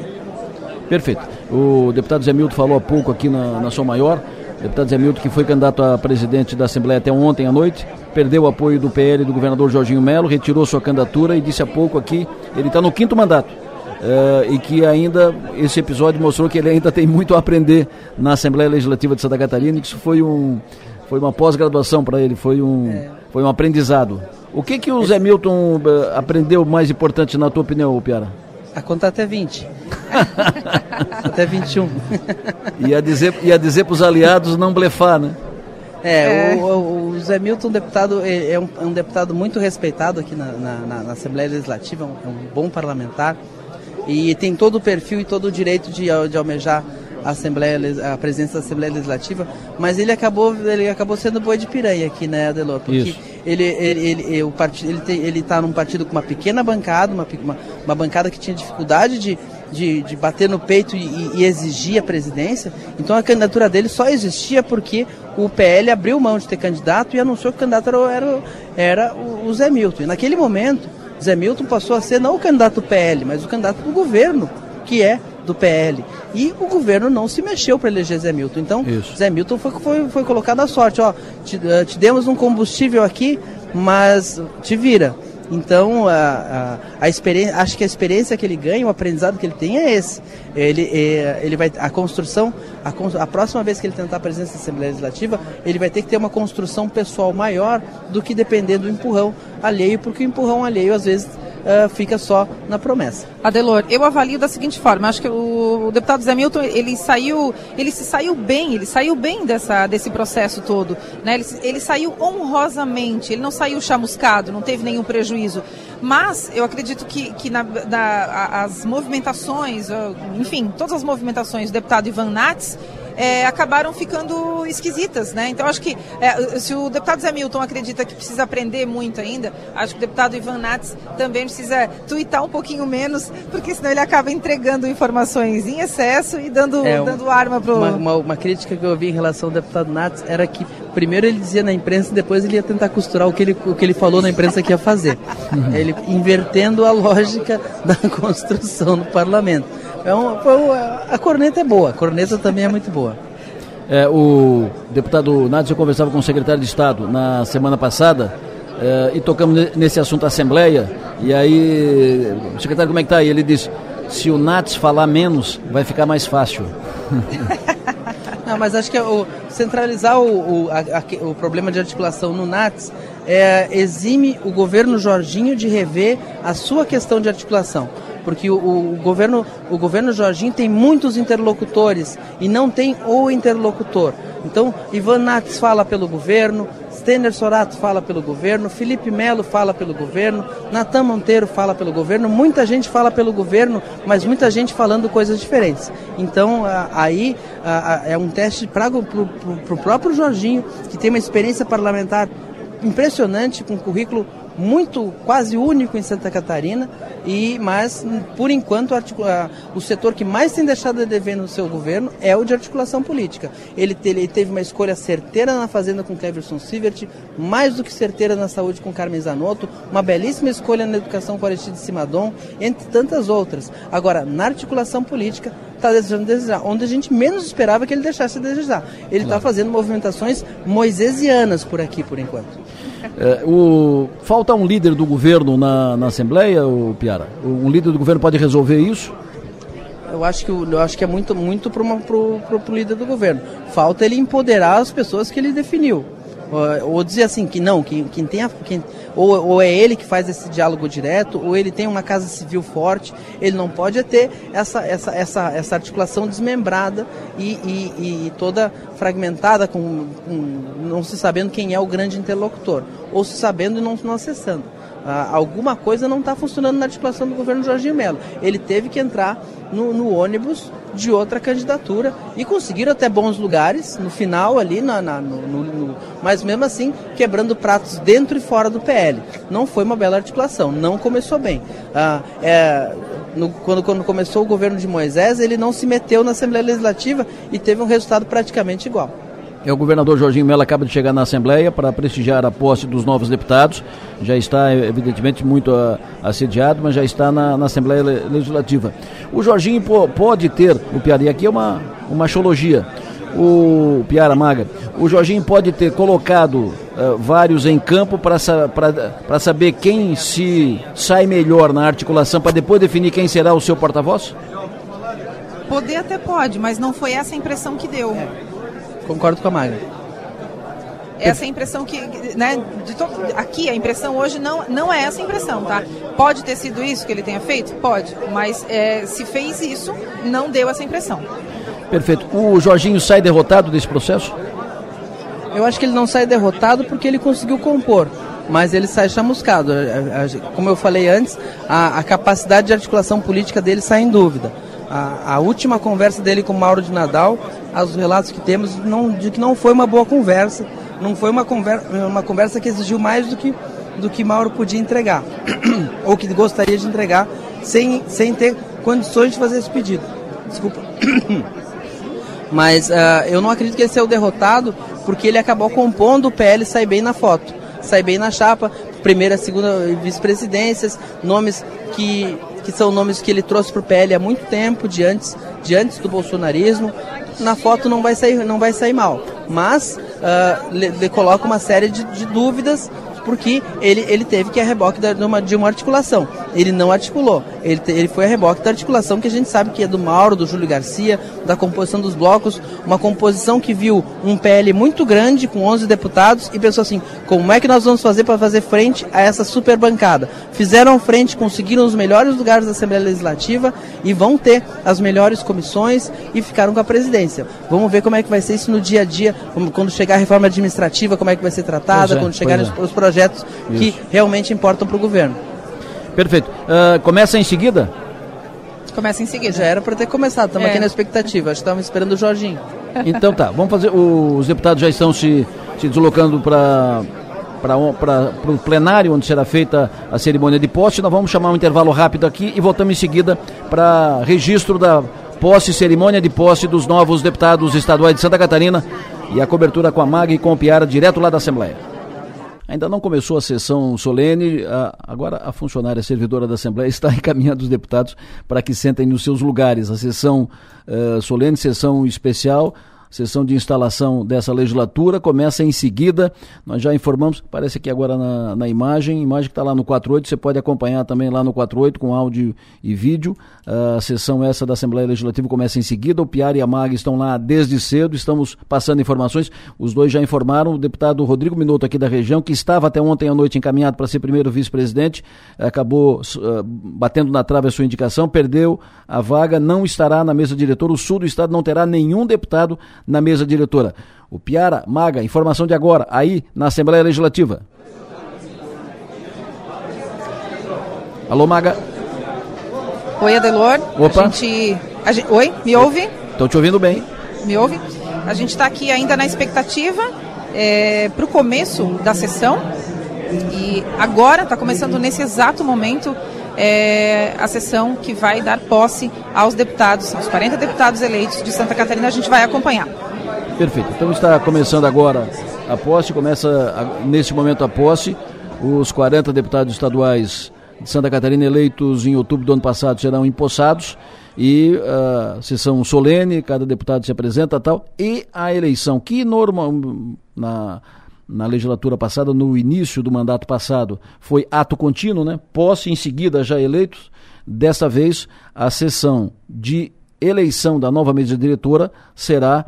Perfeito. O deputado Zé Milton falou há pouco aqui na, na Som Maior, deputado Zé Milton, que foi candidato a presidente da Assembleia até ontem à noite, perdeu o apoio do PL do governador Jorginho Melo, retirou sua candidatura e disse há pouco aqui, ele está no quinto mandato. Uh, e que ainda esse episódio mostrou que ele ainda tem muito a aprender na Assembleia Legislativa de Santa Catarina, que isso foi um foi uma pós-graduação para ele, foi um é. foi um aprendizado. O que que o Zé Milton uh, aprendeu mais importante na tua opinião, Piara? A contar até 20. até 21. ia dizer, ia dizer para os aliados não blefar, né? É, é. O, o, Zé Milton, deputado, é, é um, é um, deputado muito respeitado aqui na, na, na Assembleia Legislativa, é um, um, bom parlamentar e tem todo o perfil e todo o direito de, de almejar a Assembleia, a presença da Assembleia Legislativa, mas ele acabou, ele acabou sendo boi de piranha aqui, né, Adelor? Porque Isso. ele, ele, ele, o partido, ele, tem, ele está num partido com uma pequena bancada, uma, uma, uma bancada que tinha dificuldade de, de, de bater no peito e, e, exigir a presidência. Então a candidatura dele só existia porque o PL abriu mão de ter candidato e anunciou que o candidato era, era, era o Zé Milton. E naquele momento, Zé Milton passou a ser não o candidato do PL, mas o candidato do governo, que é do PL. E o governo não se mexeu para eleger Zé Milton. Então, Isso. Zé Milton foi, foi, foi colocado à sorte. Ó, te, uh, te demos um combustível aqui, mas te vira. Então, a, a, a, experiência, acho que a experiência que ele ganha, o aprendizado que ele tem é esse. Ele, é, ele vai, a construção, a, a próxima vez que ele tentar a presença da Assembleia Legislativa, ele vai ter que ter uma construção pessoal maior do que depender do empurrão alheio, porque o empurrão alheio, às vezes, uh, fica só na promessa. Adelor, eu avalio da seguinte forma, acho que o, o, deputado Zé Milton, ele saiu, ele se saiu bem, ele saiu bem dessa, desse processo todo, né? Ele, ele saiu honrosamente, ele não saiu chamuscado, não teve nenhum prejuízo, mas eu acredito que, que na, na, as movimentações, enfim, todas as movimentações do deputado Ivan Nats, é, acabaram ficando esquisitas, né? Então acho que é, se o deputado Zé Milton acredita que precisa aprender muito ainda, acho que o deputado Ivan Nats também precisa tuitar um pouquinho menos, porque senão ele acaba entregando informações em excesso e dando, é, dando arma para uma, uma, uma, crítica que eu ouvi em relação ao deputado Nats era que primeiro ele dizia na imprensa e depois ele ia tentar costurar o que ele, o que ele falou na imprensa que ia fazer. ele invertendo a lógica da construção no parlamento. É um, a corneta é boa, a corneta também é muito boa. É, o deputado Nádio conversava com o secretário de Estado na semana passada é, e tocamos nesse assunto Assembleia. E aí, secretário, como é que tá aí? Ele disse: se o Nats falar menos, vai ficar mais fácil. Não, mas acho que o, centralizar o, o, a, a, o problema de articulação no Nats é, exime o governo Jorginho de rever a sua questão de articulação porque o, o, governo, o governo Jorginho tem muitos interlocutores e não tem o interlocutor. Então, Ivan Nats fala pelo governo, Stender Sorato fala pelo governo, Felipe Melo fala pelo governo, Natan Monteiro fala pelo governo, muita gente fala pelo governo, mas muita gente falando coisas diferentes. Então aí é um teste para o próprio Jorginho, que tem uma experiência parlamentar impressionante, com currículo muito quase único em Santa Catarina e mas por enquanto o setor que mais tem deixado de dever no seu governo é o de articulação política. Ele, ele teve uma escolha certeira na fazenda com Cleverson Sivert, mais do que certeira na saúde com Carmen Zanotto, uma belíssima escolha na educação com Aristide Simadon, entre tantas outras. Agora, na articulação política, está deixando de desejar, onde a gente menos esperava que ele deixasse de desejar. Ele está claro. fazendo movimentações moisesianas por aqui, por enquanto. É, o, falta um líder do governo na, na Assembleia, o Piara? Um líder do governo pode resolver isso? Eu acho que, eu acho que é muito, muito para o líder do governo. Falta ele empoderar as pessoas que ele definiu. Ou, dizer assim, que não, que quem tem a, quem, ou, ou, é ele que faz esse diálogo direto, ou ele tem uma casa civil forte, ele não pode ter essa, essa, essa, essa articulação desmembrada e, e, e toda fragmentada, com, com, não se sabendo quem é o grande interlocutor, ou se sabendo e não, não acessando. Ah, alguma coisa não está funcionando na articulação do governo Jorginho Melo. Ele teve que entrar no, no, ônibus de outra candidatura e conseguiram até bons lugares no final ali, na, na no, no, mas mesmo assim quebrando pratos dentro e fora do PL. Não foi uma bela articulação, não começou bem. Ah, é, quando, quando começou o governo de Moisés, ele não se meteu na Assembleia Legislativa e teve um resultado praticamente igual. É, o governador Jorginho Mello acaba de chegar na Assembleia para prestigiar a posse dos novos deputados. Já está, evidentemente, muito uh, assediado, mas já está na, na Assembleia Legislativa. O Jorginho pode ter, o Piara, e aqui é uma, uma xologia, o Piara Maga, o Jorginho pode ter colocado uh, vários em campo para saber quem se sai melhor na articulação, para depois definir quem será o seu porta-voz? Poder até pode, mas não foi essa a impressão que deu. É. Concordo com a Maga. Essa é a impressão que, né, de to... aqui a impressão hoje não, não é essa impressão, tá? Pode ter sido isso que ele tenha feito? Pode, mas é, se fez isso, não deu essa impressão. Perfeito. O Jorginho sai derrotado desse processo? Eu acho que ele não sai derrotado porque ele conseguiu compor, mas ele sai chamuscado. Como eu falei antes, a, a capacidade de articulação política dele sai em dúvida. A, a, última conversa dele com Mauro de Nadal, os relatos que temos não, de que não foi uma boa conversa, não foi uma conversa, uma conversa que exigiu mais do que, do que Mauro podia entregar, ou que gostaria de entregar, sem, sem ter condições de fazer esse pedido. Desculpa. Mas uh, eu não acredito que ele seja o derrotado, porque ele acabou compondo o PL sair bem na foto, sair bem na chapa, primeira, segunda vice-presidências, nomes que que são nomes que ele trouxe para o PL há muito tempo, de antes, de antes do bolsonarismo. Na foto não vai sair, não vai sair mal, mas uh, ele coloca uma série de, de dúvidas porque ele, ele teve que ir a reboque de, uma, de uma articulação. Ele não articulou. Ele, te, ele foi a reboque da articulação que a gente sabe que é do Mauro, do Júlio Garcia, da composição dos blocos. Uma composição que viu um PL muito grande, com 11 deputados, e pensou assim: como é que nós vamos fazer para fazer frente a essa super bancada? Fizeram frente, conseguiram os melhores lugares da Assembleia Legislativa e vão ter as melhores comissões e ficaram com a presidência. Vamos ver como é que vai ser isso no dia a dia, quando chegar a reforma administrativa, como é que vai ser tratada, é, quando chegarem é. os, os projetos projetos Isso. que realmente importam para o governo. Perfeito. Uh, começa em seguida? Começa em seguida. Já era para ter começado, estamos é. aqui na expectativa. Estamos esperando o Jorginho. Então tá, vamos fazer. Os deputados já estão se, se deslocando para para o plenário, onde será feita a cerimônia de posse. Nós vamos chamar um intervalo rápido aqui e voltamos em seguida para registro da posse, cerimônia de posse dos novos deputados estaduais de Santa Catarina e a cobertura com a MAG e com o Piara, direto lá da Assembleia. Ainda não começou a sessão solene, a, agora a funcionária servidora da Assembleia está encaminhando os deputados para que sentem nos seus lugares. A sessão uh, solene, sessão especial, sessão de instalação dessa legislatura começa em seguida. Nós já informamos, parece aqui agora na, na imagem, imagem que está lá no 48, você pode acompanhar também lá no 48 com áudio e vídeo. A sessão essa da Assembleia Legislativa começa em seguida. O Piar e a Mag estão lá desde cedo, estamos passando informações. Os dois já informaram. O deputado Rodrigo Minuto, aqui da região, que estava até ontem à noite encaminhado para ser primeiro vice-presidente, acabou uh, batendo na trave a sua indicação, perdeu a vaga, não estará na mesa diretora. O sul do estado não terá nenhum deputado na mesa diretora. O Piara, Maga, informação de agora, aí na Assembleia Legislativa. Alô, Maga. Oi, Adelor. Opa. A gente, a gente, oi, me ouve? Estou te ouvindo bem. Me ouve? A gente está aqui ainda na expectativa é, para o começo da sessão. E agora está começando nesse exato momento é, a sessão que vai dar posse aos deputados, aos 40 deputados eleitos de Santa Catarina. A gente vai acompanhar. Perfeito. Então está começando agora a posse, começa a, nesse momento a posse. Os 40 deputados estaduais de Santa Catarina eleitos em outubro do ano passado serão empossados e uh, sessão solene, cada deputado se apresenta tal, e a eleição, que normal, na, na legislatura passada, no início do mandato passado, foi ato contínuo, né? Posse em seguida já eleitos. Dessa vez, a sessão de eleição da nova mesa diretora será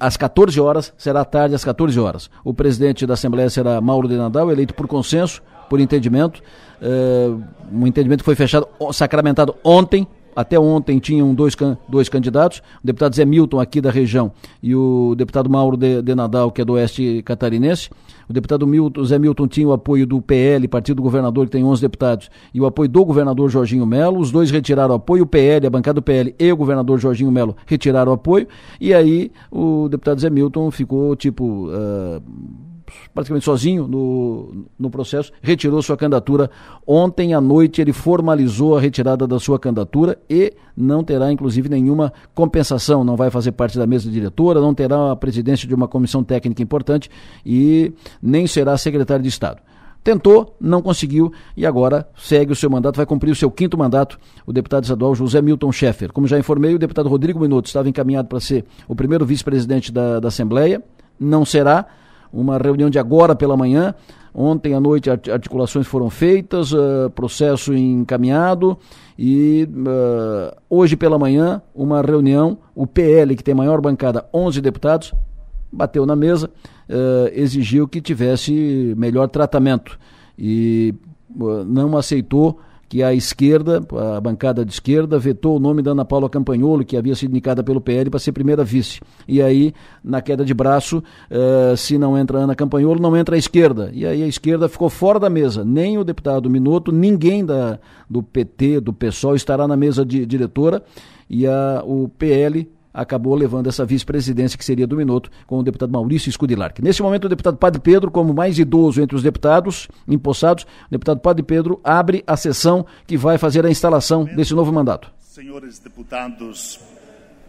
às 14 horas, será tarde às 14 horas. O presidente da Assembleia será Mauro de Nadal, eleito por consenso, por entendimento. Uh, um entendimento que foi fechado, sacramentado ontem até ontem tinham dois, dois candidatos, o deputado Zé Milton, aqui da região, e o deputado Mauro de, de Nadal, que é do oeste catarinense. O deputado Milton, Zé Milton tinha o apoio do PL, Partido do Governador, que tem 11 deputados, e o apoio do governador Jorginho Melo. Os dois retiraram o apoio, o PL, a bancada do PL e o governador Jorginho Melo retiraram o apoio, e aí o deputado Zé Milton ficou tipo. Uh, praticamente sozinho no, no processo, retirou sua candidatura. Ontem à noite ele formalizou a retirada da sua candidatura e não terá, inclusive, nenhuma compensação. Não vai fazer parte da mesa diretora, não terá a presidência de uma comissão técnica importante e nem será secretário de Estado. Tentou, não conseguiu e agora segue o seu mandato, vai cumprir o seu quinto mandato, o deputado estadual José Milton Schaeffer. Como já informei, o deputado Rodrigo Minuto estava encaminhado para ser o primeiro vice-presidente da, da Assembleia, não será, uma reunião de agora pela manhã. Ontem à noite articulações foram feitas, uh, processo encaminhado e uh, hoje pela manhã uma reunião, o PL, que tem maior bancada, 11 deputados, bateu na mesa, uh, exigiu que tivesse melhor tratamento e não aceitou que a esquerda, a bancada de esquerda, vetou o nome da Ana Paula Campagnolo, que havia sido indicada pelo PL para ser primeira vice. E aí, na queda de braço, uh, se não entra Ana Campagnolo, não entra a esquerda. E aí a esquerda ficou fora da mesa. Nem o deputado Minuto, ninguém da, do PT, do PSOL, estará na mesa de, diretora. E a, o PL acabou levando essa vice-presidência que seria do Minuto com o deputado Maurício Scudilarque. Nesse momento, o deputado Padre Pedro, como mais idoso entre os deputados empossados, o deputado Padre Pedro abre a sessão que vai fazer a instalação desse novo mandato. Senhores deputados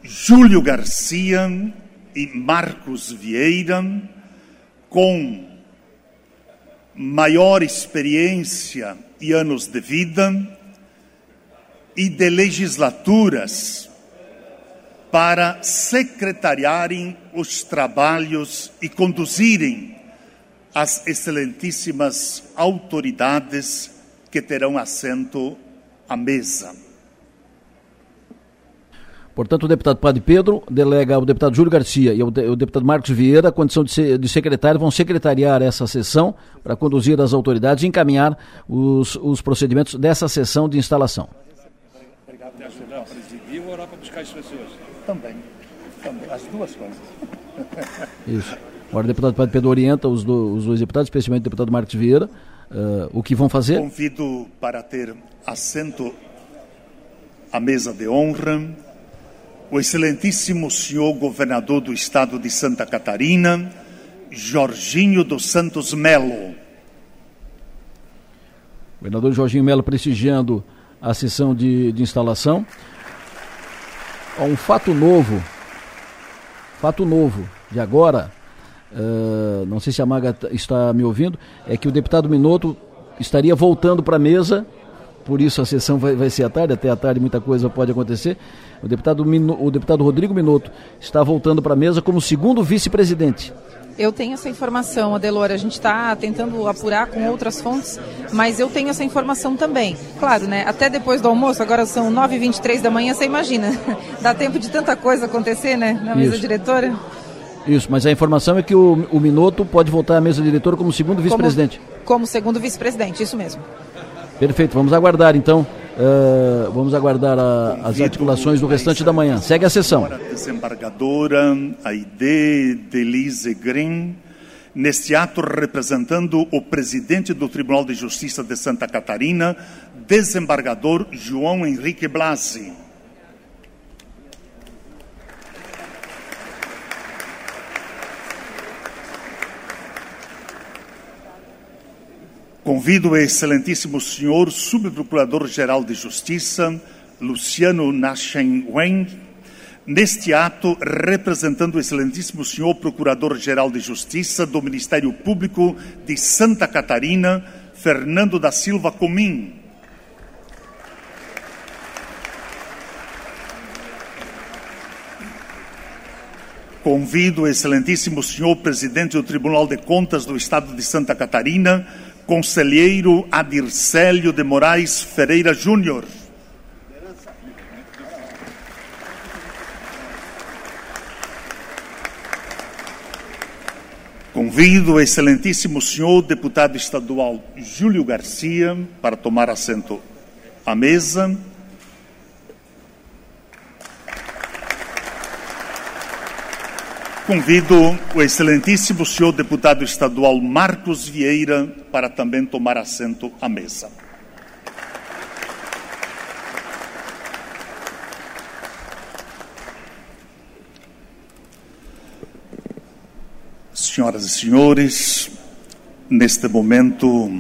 Júlio Garcia e Marcos Vieira, com maior experiência e anos de vida e de legislaturas para secretariarem os trabalhos e conduzirem as excelentíssimas autoridades que terão assento à mesa. Portanto, o deputado Padre Pedro delega ao deputado Júlio Garcia e ao, de, deputado Marcos Vieira a condição de, de secretário, vão secretariar essa sessão para conduzir as autoridades e encaminhar os, os procedimentos dessa sessão de instalação. Obrigado, Não, presidir ou orar para buscar as pessoas? Também. Também. As duas coisas. Isso. Agora o deputado Padre Pedro orienta os, do, os dois deputados, especialmente o deputado Marcos Vieira, uh, o que vão fazer. Convido para ter assento à mesa de honra o excelentíssimo senhor governador do estado de Santa Catarina, Jorginho dos Santos Melo. Governador Jorginho Melo prestigiando a sessão de, de instalação um fato novo, fato novo de agora, uh, não sei se a Maga está me ouvindo, é que o deputado Minuto estaria voltando para a mesa, por isso a sessão vai, vai ser à tarde, até à tarde muita coisa pode acontecer. O deputado, o deputado Rodrigo Minuto está voltando para a mesa como segundo vice-presidente. Eu tenho essa informação, Adelora. A gente está tentando apurar com outras fontes, mas eu tenho essa informação também. Claro, né? Até depois do almoço, agora são 9h23 da manhã, você imagina. Dá tempo de tanta coisa acontecer, né? Na mesa Isso. diretora. Isso, mas a informação é que o, o Minuto pode voltar à mesa diretora como segundo vice-presidente. Como, como segundo vice-presidente, isso mesmo. Perfeito, vamos aguardar então Uh, vamos aguardar a, as articulações do restante da manhã. Segue a sessão. Desembargadora Aide Delise Green, neste ato representando o presidente do Tribunal de Justiça de Santa Catarina, desembargador João Henrique Blasi. Convido o excelentíssimo senhor subprocurador-geral de Justiça, Luciano Nashen Wen, neste ato representando o excelentíssimo senhor procurador-geral de Justiça do Ministério Público de Santa Catarina, Fernando da Silva Comim. Convido o excelentíssimo senhor presidente do Tribunal de Contas do Estado de Santa Catarina, Conselheiro Adircélio de Moraes Ferreira Júnior. Convido o excelentíssimo senhor deputado estadual Júlio Garcia para tomar assento à mesa. Convido o excelentíssimo senhor deputado estadual Marcos Vieira para também tomar assento à mesa. Senhoras e senhores, neste momento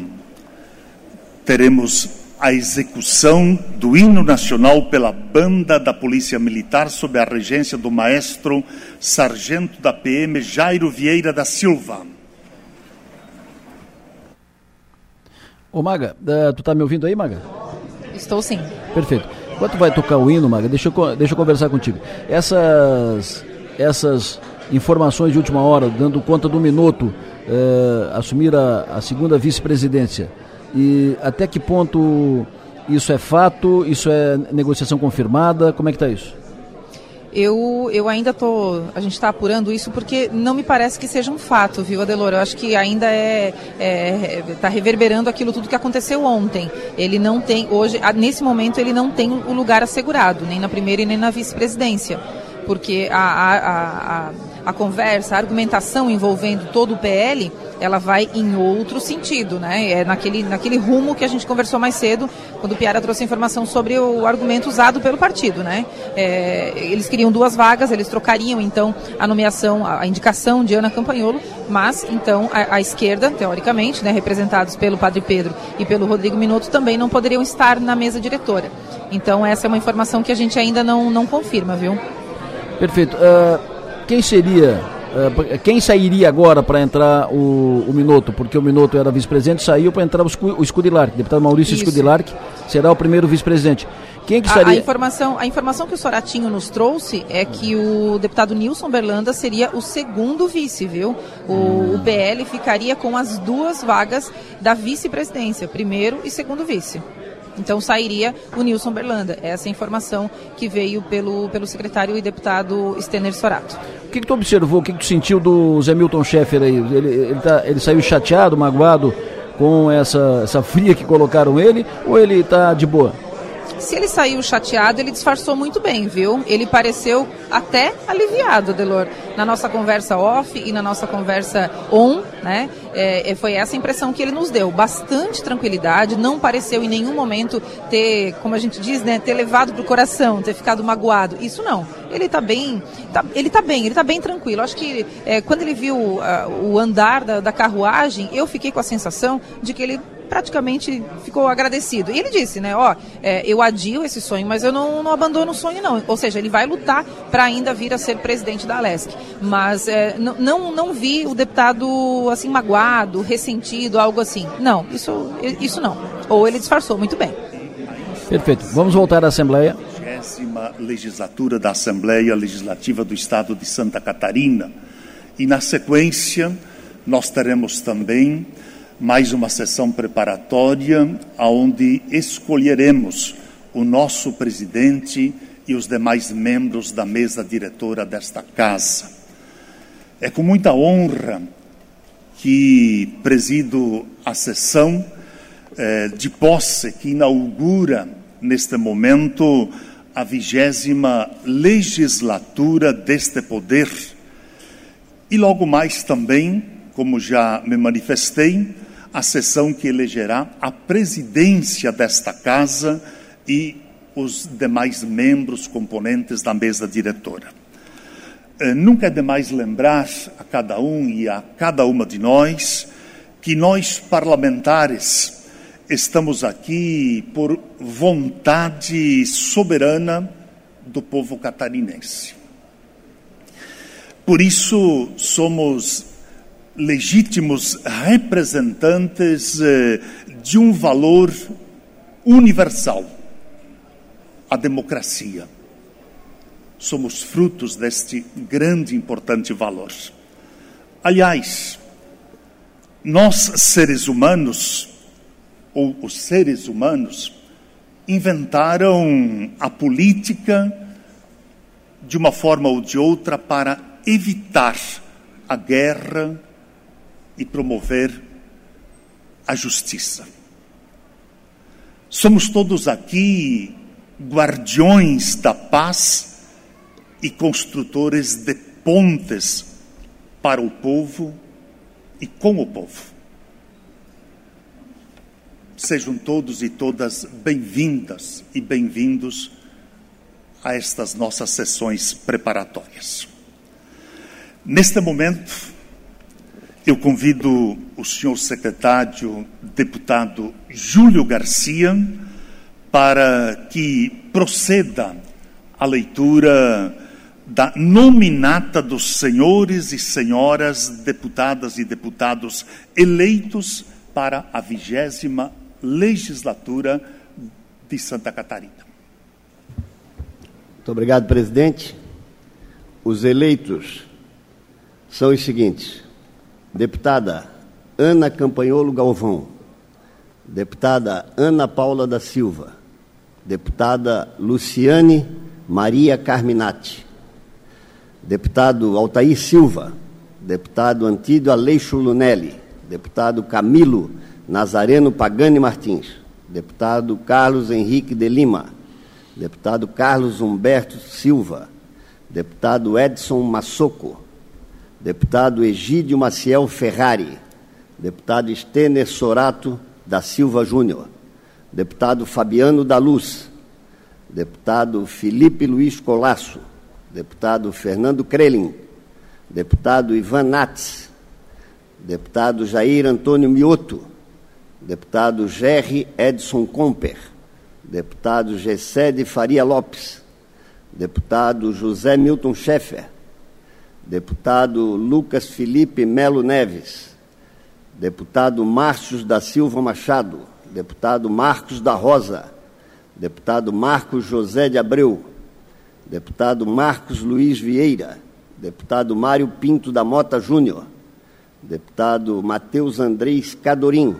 teremos a execução do hino nacional pela banda da Polícia Militar sob a regência do maestro sargento da PM Jairo Vieira da Silva. Ô Maga, uh, tu tá me ouvindo aí, Maga? Estou sim. Perfeito. Enquanto vai tocar o hino, Maga, deixa eu, deixa eu conversar contigo. Essas, essas informações de última hora, dando conta do minuto, uh, assumir a, a segunda vice-presidência e até que ponto isso é fato? Isso é negociação confirmada? Como é que está isso? Eu, eu ainda tô. A gente está apurando isso porque não me parece que seja um fato, viu, Adelor? Eu acho que ainda é. está é, reverberando aquilo tudo que aconteceu ontem. Ele não tem. Hoje, nesse momento, ele não tem o lugar assegurado, nem na primeira e nem na vice-presidência. Porque a, a, a, a conversa, a argumentação envolvendo todo o PL ela vai em outro sentido, né? É naquele, naquele rumo que a gente conversou mais cedo, quando o Piara trouxe a informação sobre o argumento usado pelo partido, né? É, eles queriam duas vagas, eles trocariam então a nomeação, a, indicação de Ana Campanholo, mas então a, a, esquerda, teoricamente, né, representados pelo Padre Pedro e pelo Rodrigo Minuto, também não poderiam estar na mesa diretora. Então essa é uma informação que a gente ainda não, não confirma, viu? Perfeito. Uh, quem seria Uh, quem sairia agora para entrar o, o Minuto? Porque o Minuto era vice-presidente, saiu para entrar o, o deputado Maurício Isso. Será o primeiro vice-presidente. Quem que estaria... A, a, informação, a informação que o Soratinho nos trouxe é que o deputado Nilson Berlanda seria o segundo vice, viu? O, hum. o PL ficaria com as duas vagas da vice-presidência, primeiro e segundo vice. Então sairia o Nilson Berlanda. Essa é a informação que veio pelo, pelo secretário e deputado Stener Sorato. O que, que tu observou, o que, que tu sentiu do Zé Milton Schaeffer aí? Ele, ele, tá, ele saiu chateado, magoado com essa, essa fria que colocaram ele ou ele está de boa? Se ele saiu chateado, ele disfarçou muito bem, viu? Ele pareceu até aliviado, Delor. Na nossa conversa off e na nossa conversa on, né? É, é, foi essa impressão que ele nos deu. Bastante tranquilidade, não pareceu em nenhum momento ter, como a gente diz, né? Ter levado pro coração, ter ficado magoado. Isso não. Ele está bem, tá, ele tá bem, ele tá bem tranquilo. Acho que é, quando ele viu uh, o andar da, da carruagem, eu fiquei com a sensação de que ele praticamente ficou agradecido. E ele disse, né, ó, é, eu adio esse sonho, mas eu não, não abandono o sonho não. Ou seja, ele vai lutar para ainda vir a ser presidente da Alesc. Mas é, não, não vi o deputado assim magoado, ressentido, algo assim. Não, isso, isso não. Ou ele disfarçou muito bem. Perfeito. Vamos voltar à Assembleia. legislatura da Assembleia Legislativa do Estado de Santa Catarina. E na sequência, nós teremos também mais uma sessão preparatória onde escolheremos o nosso presidente e os demais membros da mesa diretora desta casa. É com muita honra que presido a sessão eh, de posse que inaugura neste momento, a vigésima legislatura deste poder. E logo mais também, como já me manifestei, a sessão que elegerá a presidência desta casa e os demais membros componentes da mesa diretora. Eh, nunca é demais lembrar a cada um e a cada uma de nós que nós parlamentares estamos aqui por vontade soberana do povo catarinense. Por isso somos legítimos representantes eh, de um valor universal, a democracia. Somos frutos deste grande e importante valor. Aliás, nós seres humanos, ou os seres humanos, inventaram a política de uma forma ou de outra para evitar a guerra, e promover a justiça. Somos todos aqui guardiões da paz e construtores de pontes para o povo e com o povo. Sejam todos e todas bem-vindas e bem-vindos a estas nossas sessões preparatórias. Neste momento, eu convido o senhor secretário, deputado Júlio Garcia, para que proceda a leitura da nominata dos senhores e senhoras deputadas e deputados eleitos para a vigésima legislatura de Santa Catarina. Muito obrigado, presidente. Os eleitos são os seguintes: Deputada Ana Campanholo Galvão. Deputada Ana Paula da Silva. Deputada Luciane Maria Carminati. Deputado Altair Silva. Deputado Antídio Aleixo Lunelli. Deputado Camilo Nazareno Pagani Martins. Deputado Carlos Henrique de Lima. Deputado Carlos Humberto Silva. Deputado Edson Massoco deputado Egídio Maciel Ferrari, deputado Stener Sorato da Silva Júnior, deputado Fabiano da Luz, deputado Felipe Luiz Colasso, deputado Fernando Krelin, deputado Ivan Nats, deputado Jair Antônio Mioto, deputado Gerry Edson Comper, deputado Gessé de Faria Lopes, deputado José Milton Schaeffer, deputado Lucas Felipe Melo Neves, deputado Márcio da Silva Machado, deputado Marcos da Rosa, deputado Marcos José de Abreu, deputado Marcos Luiz Vieira, deputado Mário Pinto da Mota Júnior, deputado Matheus Andrés Cadorim,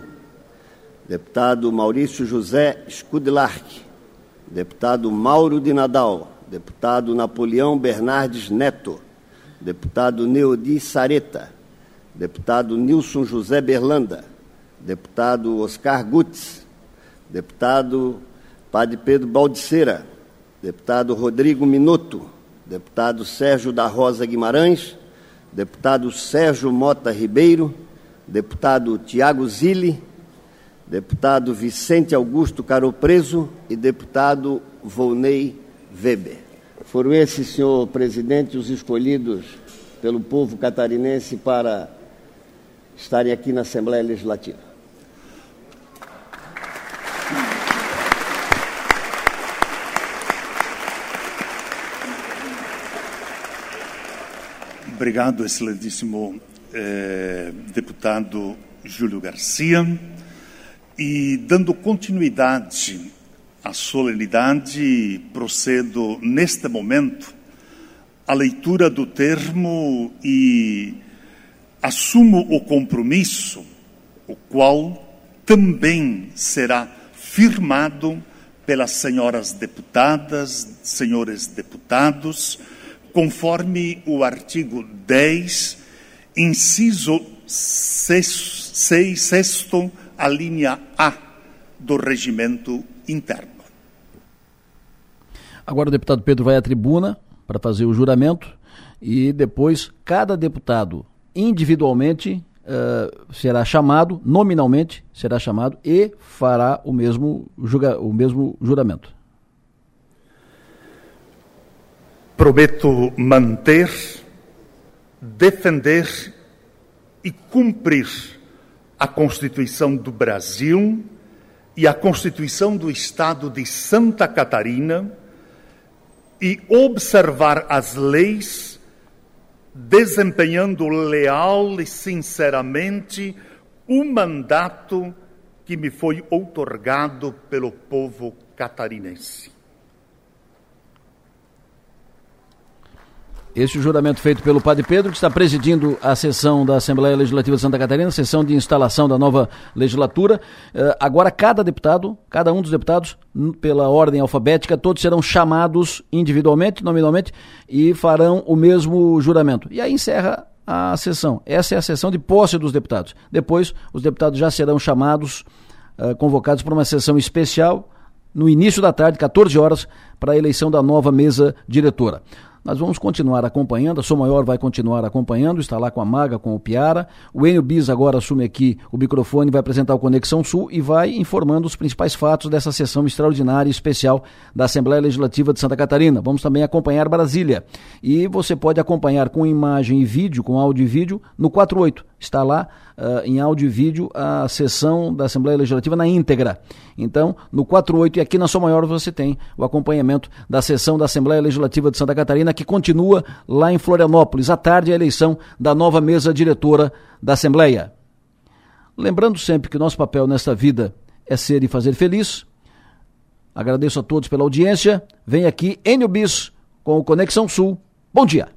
deputado Maurício José Scudelark, deputado Mauro de Nadal, deputado Napoleão Bernardes Neto, deputado Neodi Sareta, deputado Nilson José Berlanda, deputado Oscar Gutz, deputado Padre Pedro Baldiceira, deputado Rodrigo Minuto, deputado Sérgio da Rosa Guimarães, deputado Sérgio Mota Ribeiro, deputado Tiago Zilli, deputado Vicente Augusto Caro Preso e deputado Volney Weber. Foram esses, senhor presidente, os escolhidos pelo povo catarinense para estarem aqui na Assembleia Legislativa. Obrigado, excelentíssimo eh, deputado Júlio Garcia. E dando continuidade a solenidade, procedo neste momento a leitura do termo e assumo o compromisso, o qual também será firmado pelas senhoras deputadas, senhores deputados, conforme o artigo 10, inciso 6, sexto, a linha A do regimento interno. Agora o deputado Pedro vai à tribuna para fazer o juramento e depois cada deputado individualmente uh, será chamado, nominalmente será chamado e fará o mesmo, julga, o mesmo juramento. Prometo manter, defender e cumprir a Constituição do Brasil e a Constituição do Estado de Santa Catarina e observar as leis, desempenhando leal e sinceramente o mandato que me foi outorgado pelo povo catarinense. Este juramento feito pelo Padre Pedro, que está presidindo a sessão da Assembleia Legislativa de Santa Catarina, sessão de instalação da nova legislatura. Uh, agora, cada deputado, cada um dos deputados, pela ordem alfabética, todos serão chamados individualmente, nominalmente, e farão o mesmo juramento. E aí encerra a sessão. Essa é a sessão de posse dos deputados. Depois, os deputados já serão chamados, uh, convocados para uma sessão especial no início da tarde, 14 horas, para a eleição da nova mesa diretora. Nós vamos continuar acompanhando, a Sou Maior vai continuar acompanhando, está lá com a Maga, com o Piara. O Enio Bis agora assume aqui o microfone, vai apresentar o Conexão Sul e vai informando os principais fatos dessa sessão extraordinária e especial da Assembleia Legislativa de Santa Catarina. Vamos também acompanhar Brasília. E você pode acompanhar com imagem e vídeo, com áudio e vídeo, no 48. Está lá uh, em áudio e vídeo a sessão da Assembleia Legislativa na íntegra. Então, no 48 e aqui na Sua Maior você tem o acompanhamento da sessão da Assembleia Legislativa de Santa Catarina que continua lá em Florianópolis. À tarde a eleição da nova mesa diretora da Assembleia. Lembrando sempre que nosso papel nesta vida é ser e fazer feliz. Agradeço a todos pela audiência. Vem aqui Enio Bis com o Conexão Sul. Bom dia.